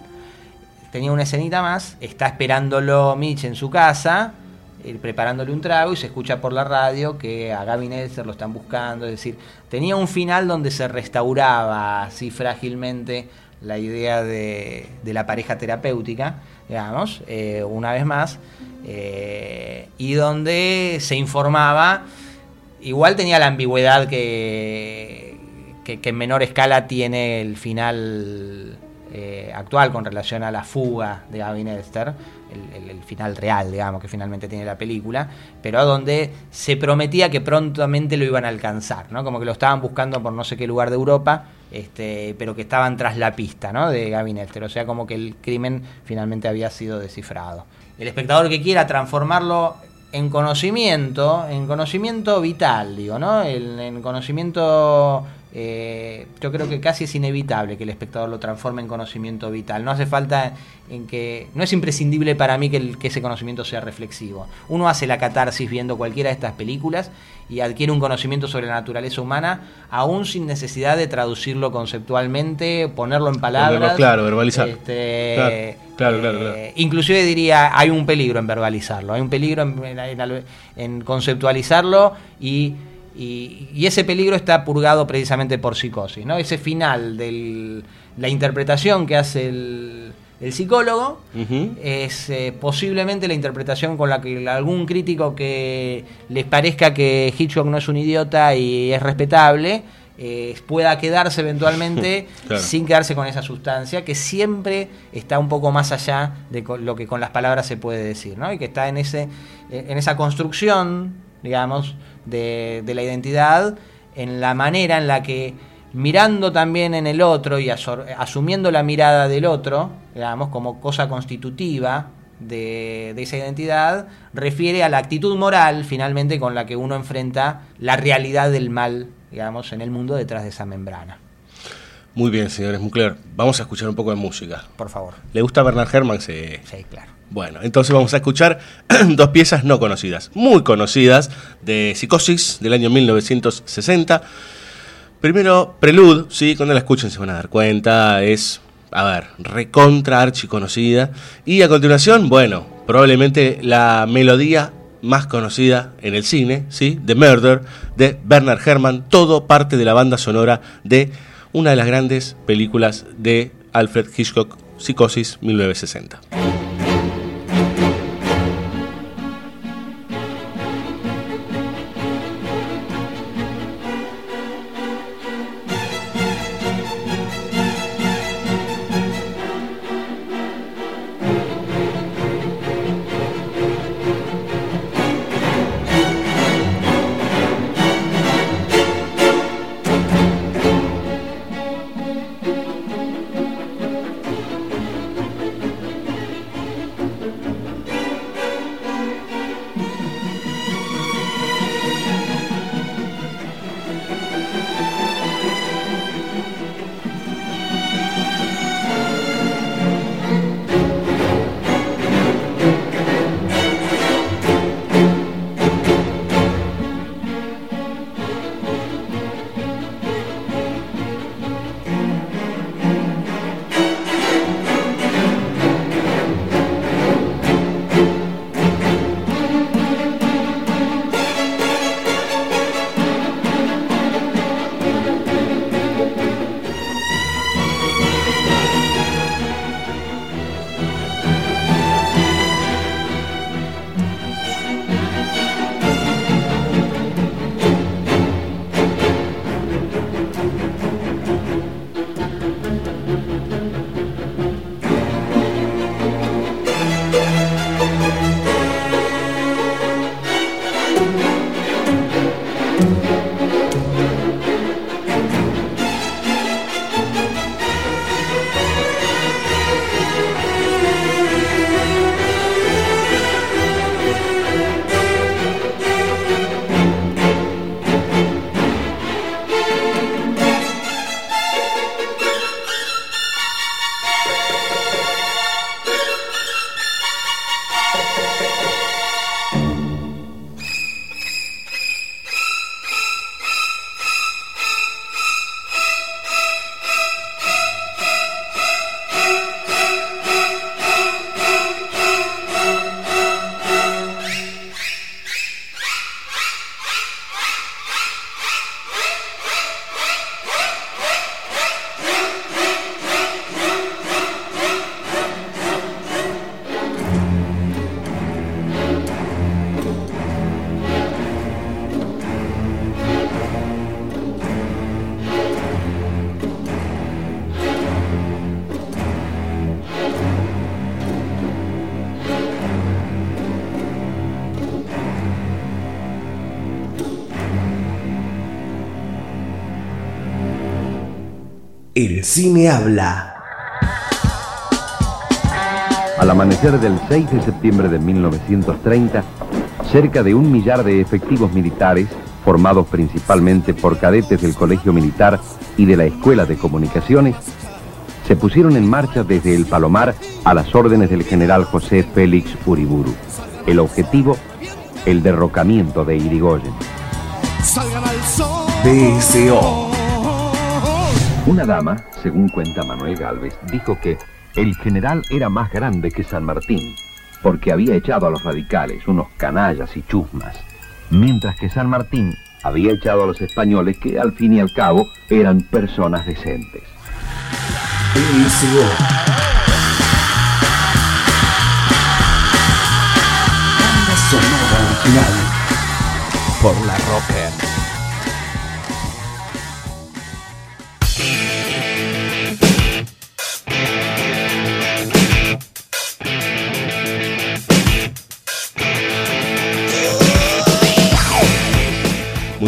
S8: tenía una escenita más, está esperándolo Mitch en su casa, eh, preparándole un trago y se escucha por la radio que a Gavin Elster lo están buscando. Es decir, tenía un final donde se restauraba así frágilmente la idea de, de la pareja terapéutica, digamos, eh, una vez más, eh, y donde se informaba, igual tenía la ambigüedad que, que, que en menor escala tiene el final eh, actual con relación a la fuga de Gavin Elster, el, final real, digamos, que finalmente tiene la película, pero donde se prometía que prontamente lo iban a alcanzar, ¿no? Como que lo estaban buscando por no sé qué lugar de Europa, este, pero que estaban tras la pista, ¿no? De Gavin Elster, o sea, como que el crimen finalmente había sido descifrado. El espectador que quiera transformarlo en conocimiento, en conocimiento vital, digo, ¿no? En conocimiento, eh, yo creo que casi es inevitable que el espectador lo transforme en conocimiento vital. No hace falta en que, no es imprescindible para mí que, el- que ese conocimiento sea reflexivo. Uno hace la catarsis viendo cualquiera de estas películas y adquiere un conocimiento sobre la naturaleza humana, aún sin necesidad de traducirlo conceptualmente, ponerlo en palabras.
S7: Ponerlo claro, verbalizar.
S8: Este,
S7: Claro, claro, claro.
S8: eh, inclusive diría, hay un peligro en verbalizarlo, hay un peligro en- en conceptualizarlo y, y- y ese peligro está purgado precisamente por psicosis, ¿no? Ese final de la interpretación que hace el, el psicólogo es eh, posiblemente la interpretación con la que algún crítico que les parezca que Hitchcock no es un idiota y es respetable eh, pueda quedarse eventualmente
S7: Claro.
S8: sin quedarse con esa sustancia que siempre está un poco más allá de lo que con las palabras se puede decir, ¿no? Y que está en ese en esa construcción, digamos, de, de la identidad, en la manera en la que mirando también en el otro y asumiendo la mirada del otro, digamos, como cosa constitutiva de, de esa identidad, refiere a la actitud moral finalmente con la que uno enfrenta la realidad del mal, digamos, en el mundo detrás de esa membrana.
S7: Muy bien, señores Mucler. Vamos a escuchar un poco de música.
S8: Por favor.
S7: ¿Le gusta Bernard Herrmann? Sí.
S8: Sí, claro.
S7: Bueno, entonces vamos a escuchar dos piezas no conocidas, muy conocidas, de Psicosis del año 1960. Primero, Prelude, sí, cuando la escuchen se van a dar cuenta, es, a ver, recontra archiconocida. Y a continuación, bueno, probablemente la melodía más conocida en el cine, sí, The Murder, de Bernard Herrmann, todo parte de la banda sonora de una de las grandes películas de Alfred Hitchcock, Psicosis 1960.
S9: Habla.
S21: Al amanecer del 6 de septiembre de 1930, cerca de un millar de efectivos militares, formados principalmente por cadetes del Colegio Militar y de la Escuela de Comunicaciones, se pusieron en marcha desde el Palomar a las órdenes del general José Félix Uriburu. El objetivo, el derrocamiento de Irigoyen.
S9: BSO.
S21: Una dama, según cuenta Manuel Galvez, dijo que el general era más grande que San Martín, porque había echado a los radicales, unos canallas y chusmas, mientras que San Martín había echado a los españoles que al fin y al cabo eran personas decentes.
S9: Por la Rocker.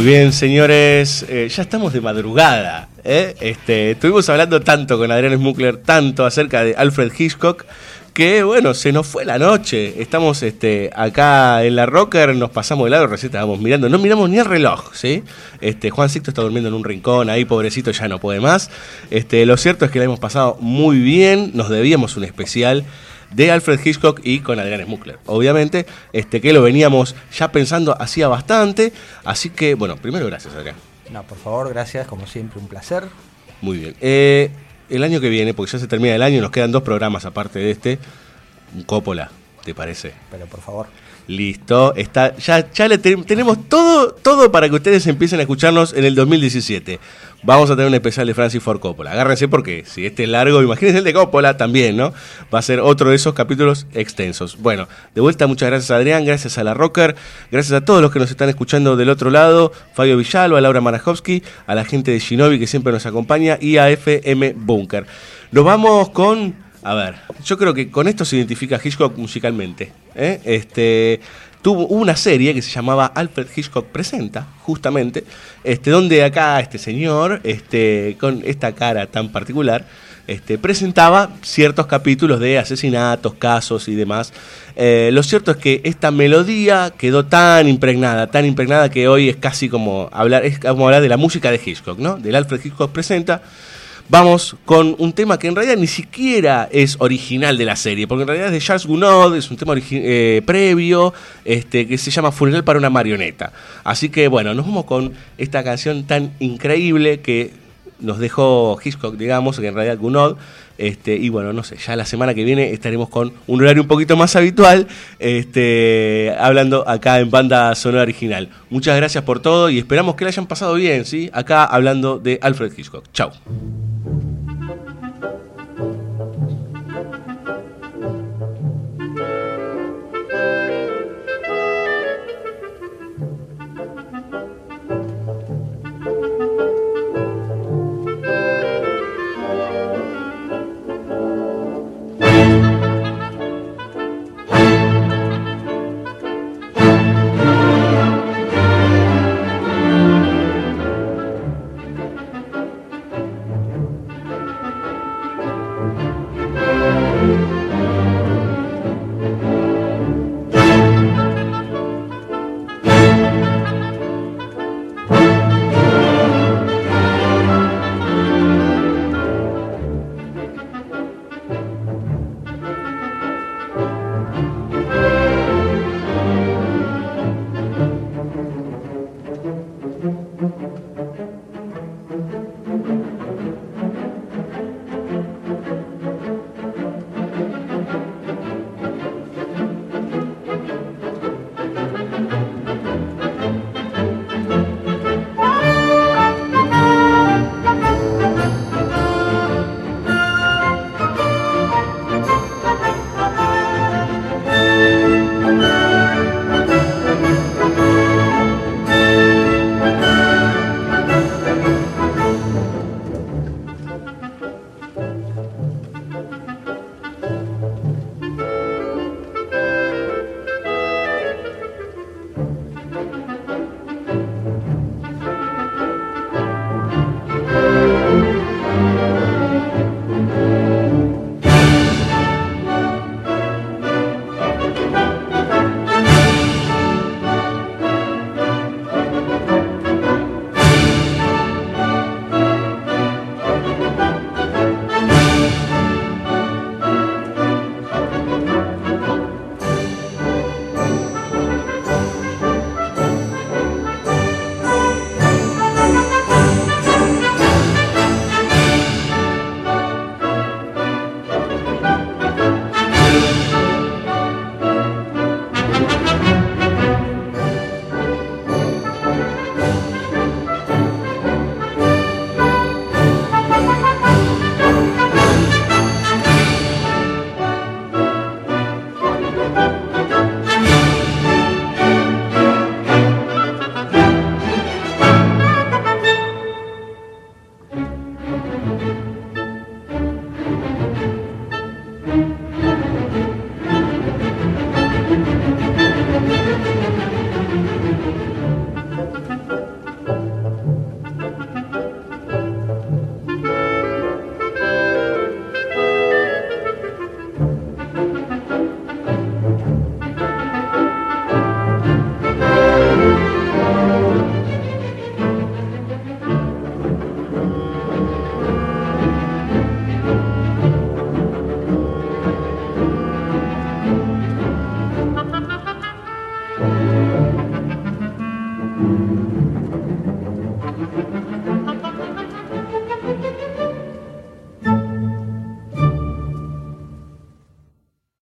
S7: Bien, señores, eh, ya estamos de madrugada. ¿eh? Este, estuvimos hablando tanto con Adrián Smukler, tanto acerca de Alfred Hitchcock, que bueno, se nos fue la noche. Estamos este, acá en la Rocker, nos pasamos de lado, recién estábamos mirando, no miramos ni el reloj, ¿sí? Este, Juan Sixto está durmiendo en un rincón, ahí pobrecito ya no puede más. Este, lo cierto es que la hemos pasado muy bien, nos debíamos un especial de Alfred Hitchcock y con Adrián Smukler. Obviamente, este, que lo veníamos ya pensando hacía bastante, así que bueno, primero gracias Adrián.
S8: No, por favor, gracias, como siempre, un placer.
S7: Muy bien. Eh, el año que viene, porque ya se termina el año, nos quedan dos programas aparte de este. Un Coppola, ¿te parece?
S8: Pero por favor.
S7: Listo, está, ya, ya le te- tenemos todo, todo para que ustedes empiecen a escucharnos en el 2017. Vamos a tener un especial de Francis Ford Coppola. Agárrense porque si este es largo, imagínense el de Coppola también, ¿no? Va a ser otro de esos capítulos extensos. Bueno, de vuelta, muchas gracias a Adrián, gracias a la Rocker, gracias a todos los que nos están escuchando del otro lado, Fabio Villalba, Laura Marajowski, a la gente de Shinobi que siempre nos acompaña y a FM Bunker. Nos vamos con a ver, yo creo que con esto se identifica Hitchcock musicalmente. ¿eh? Este, tuvo una serie que se llamaba Alfred Hitchcock Presenta, justamente, este, donde acá este señor, este, con esta cara tan particular, este, presentaba ciertos capítulos de asesinatos, casos y demás. Eh, lo cierto es que esta melodía quedó tan impregnada, tan impregnada que hoy es casi como hablar, es como hablar de la música de Hitchcock, ¿no? Del Alfred Hitchcock Presenta. Vamos con un tema que en realidad ni siquiera es original de la serie, porque en realidad es de Charles Gounod, es un tema eh, previo, este, que se llama Funeral para una marioneta. Así que bueno, nos vamos con esta canción tan increíble que nos dejó Hitchcock, digamos, que en realidad Gounod. Este, y bueno, no sé, ya la semana que viene estaremos con un horario un poquito más habitual, este, hablando acá en banda sonora original. Muchas gracias por todo y esperamos que la hayan pasado bien, ¿sí? Acá hablando de Alfred Hitchcock. Chao.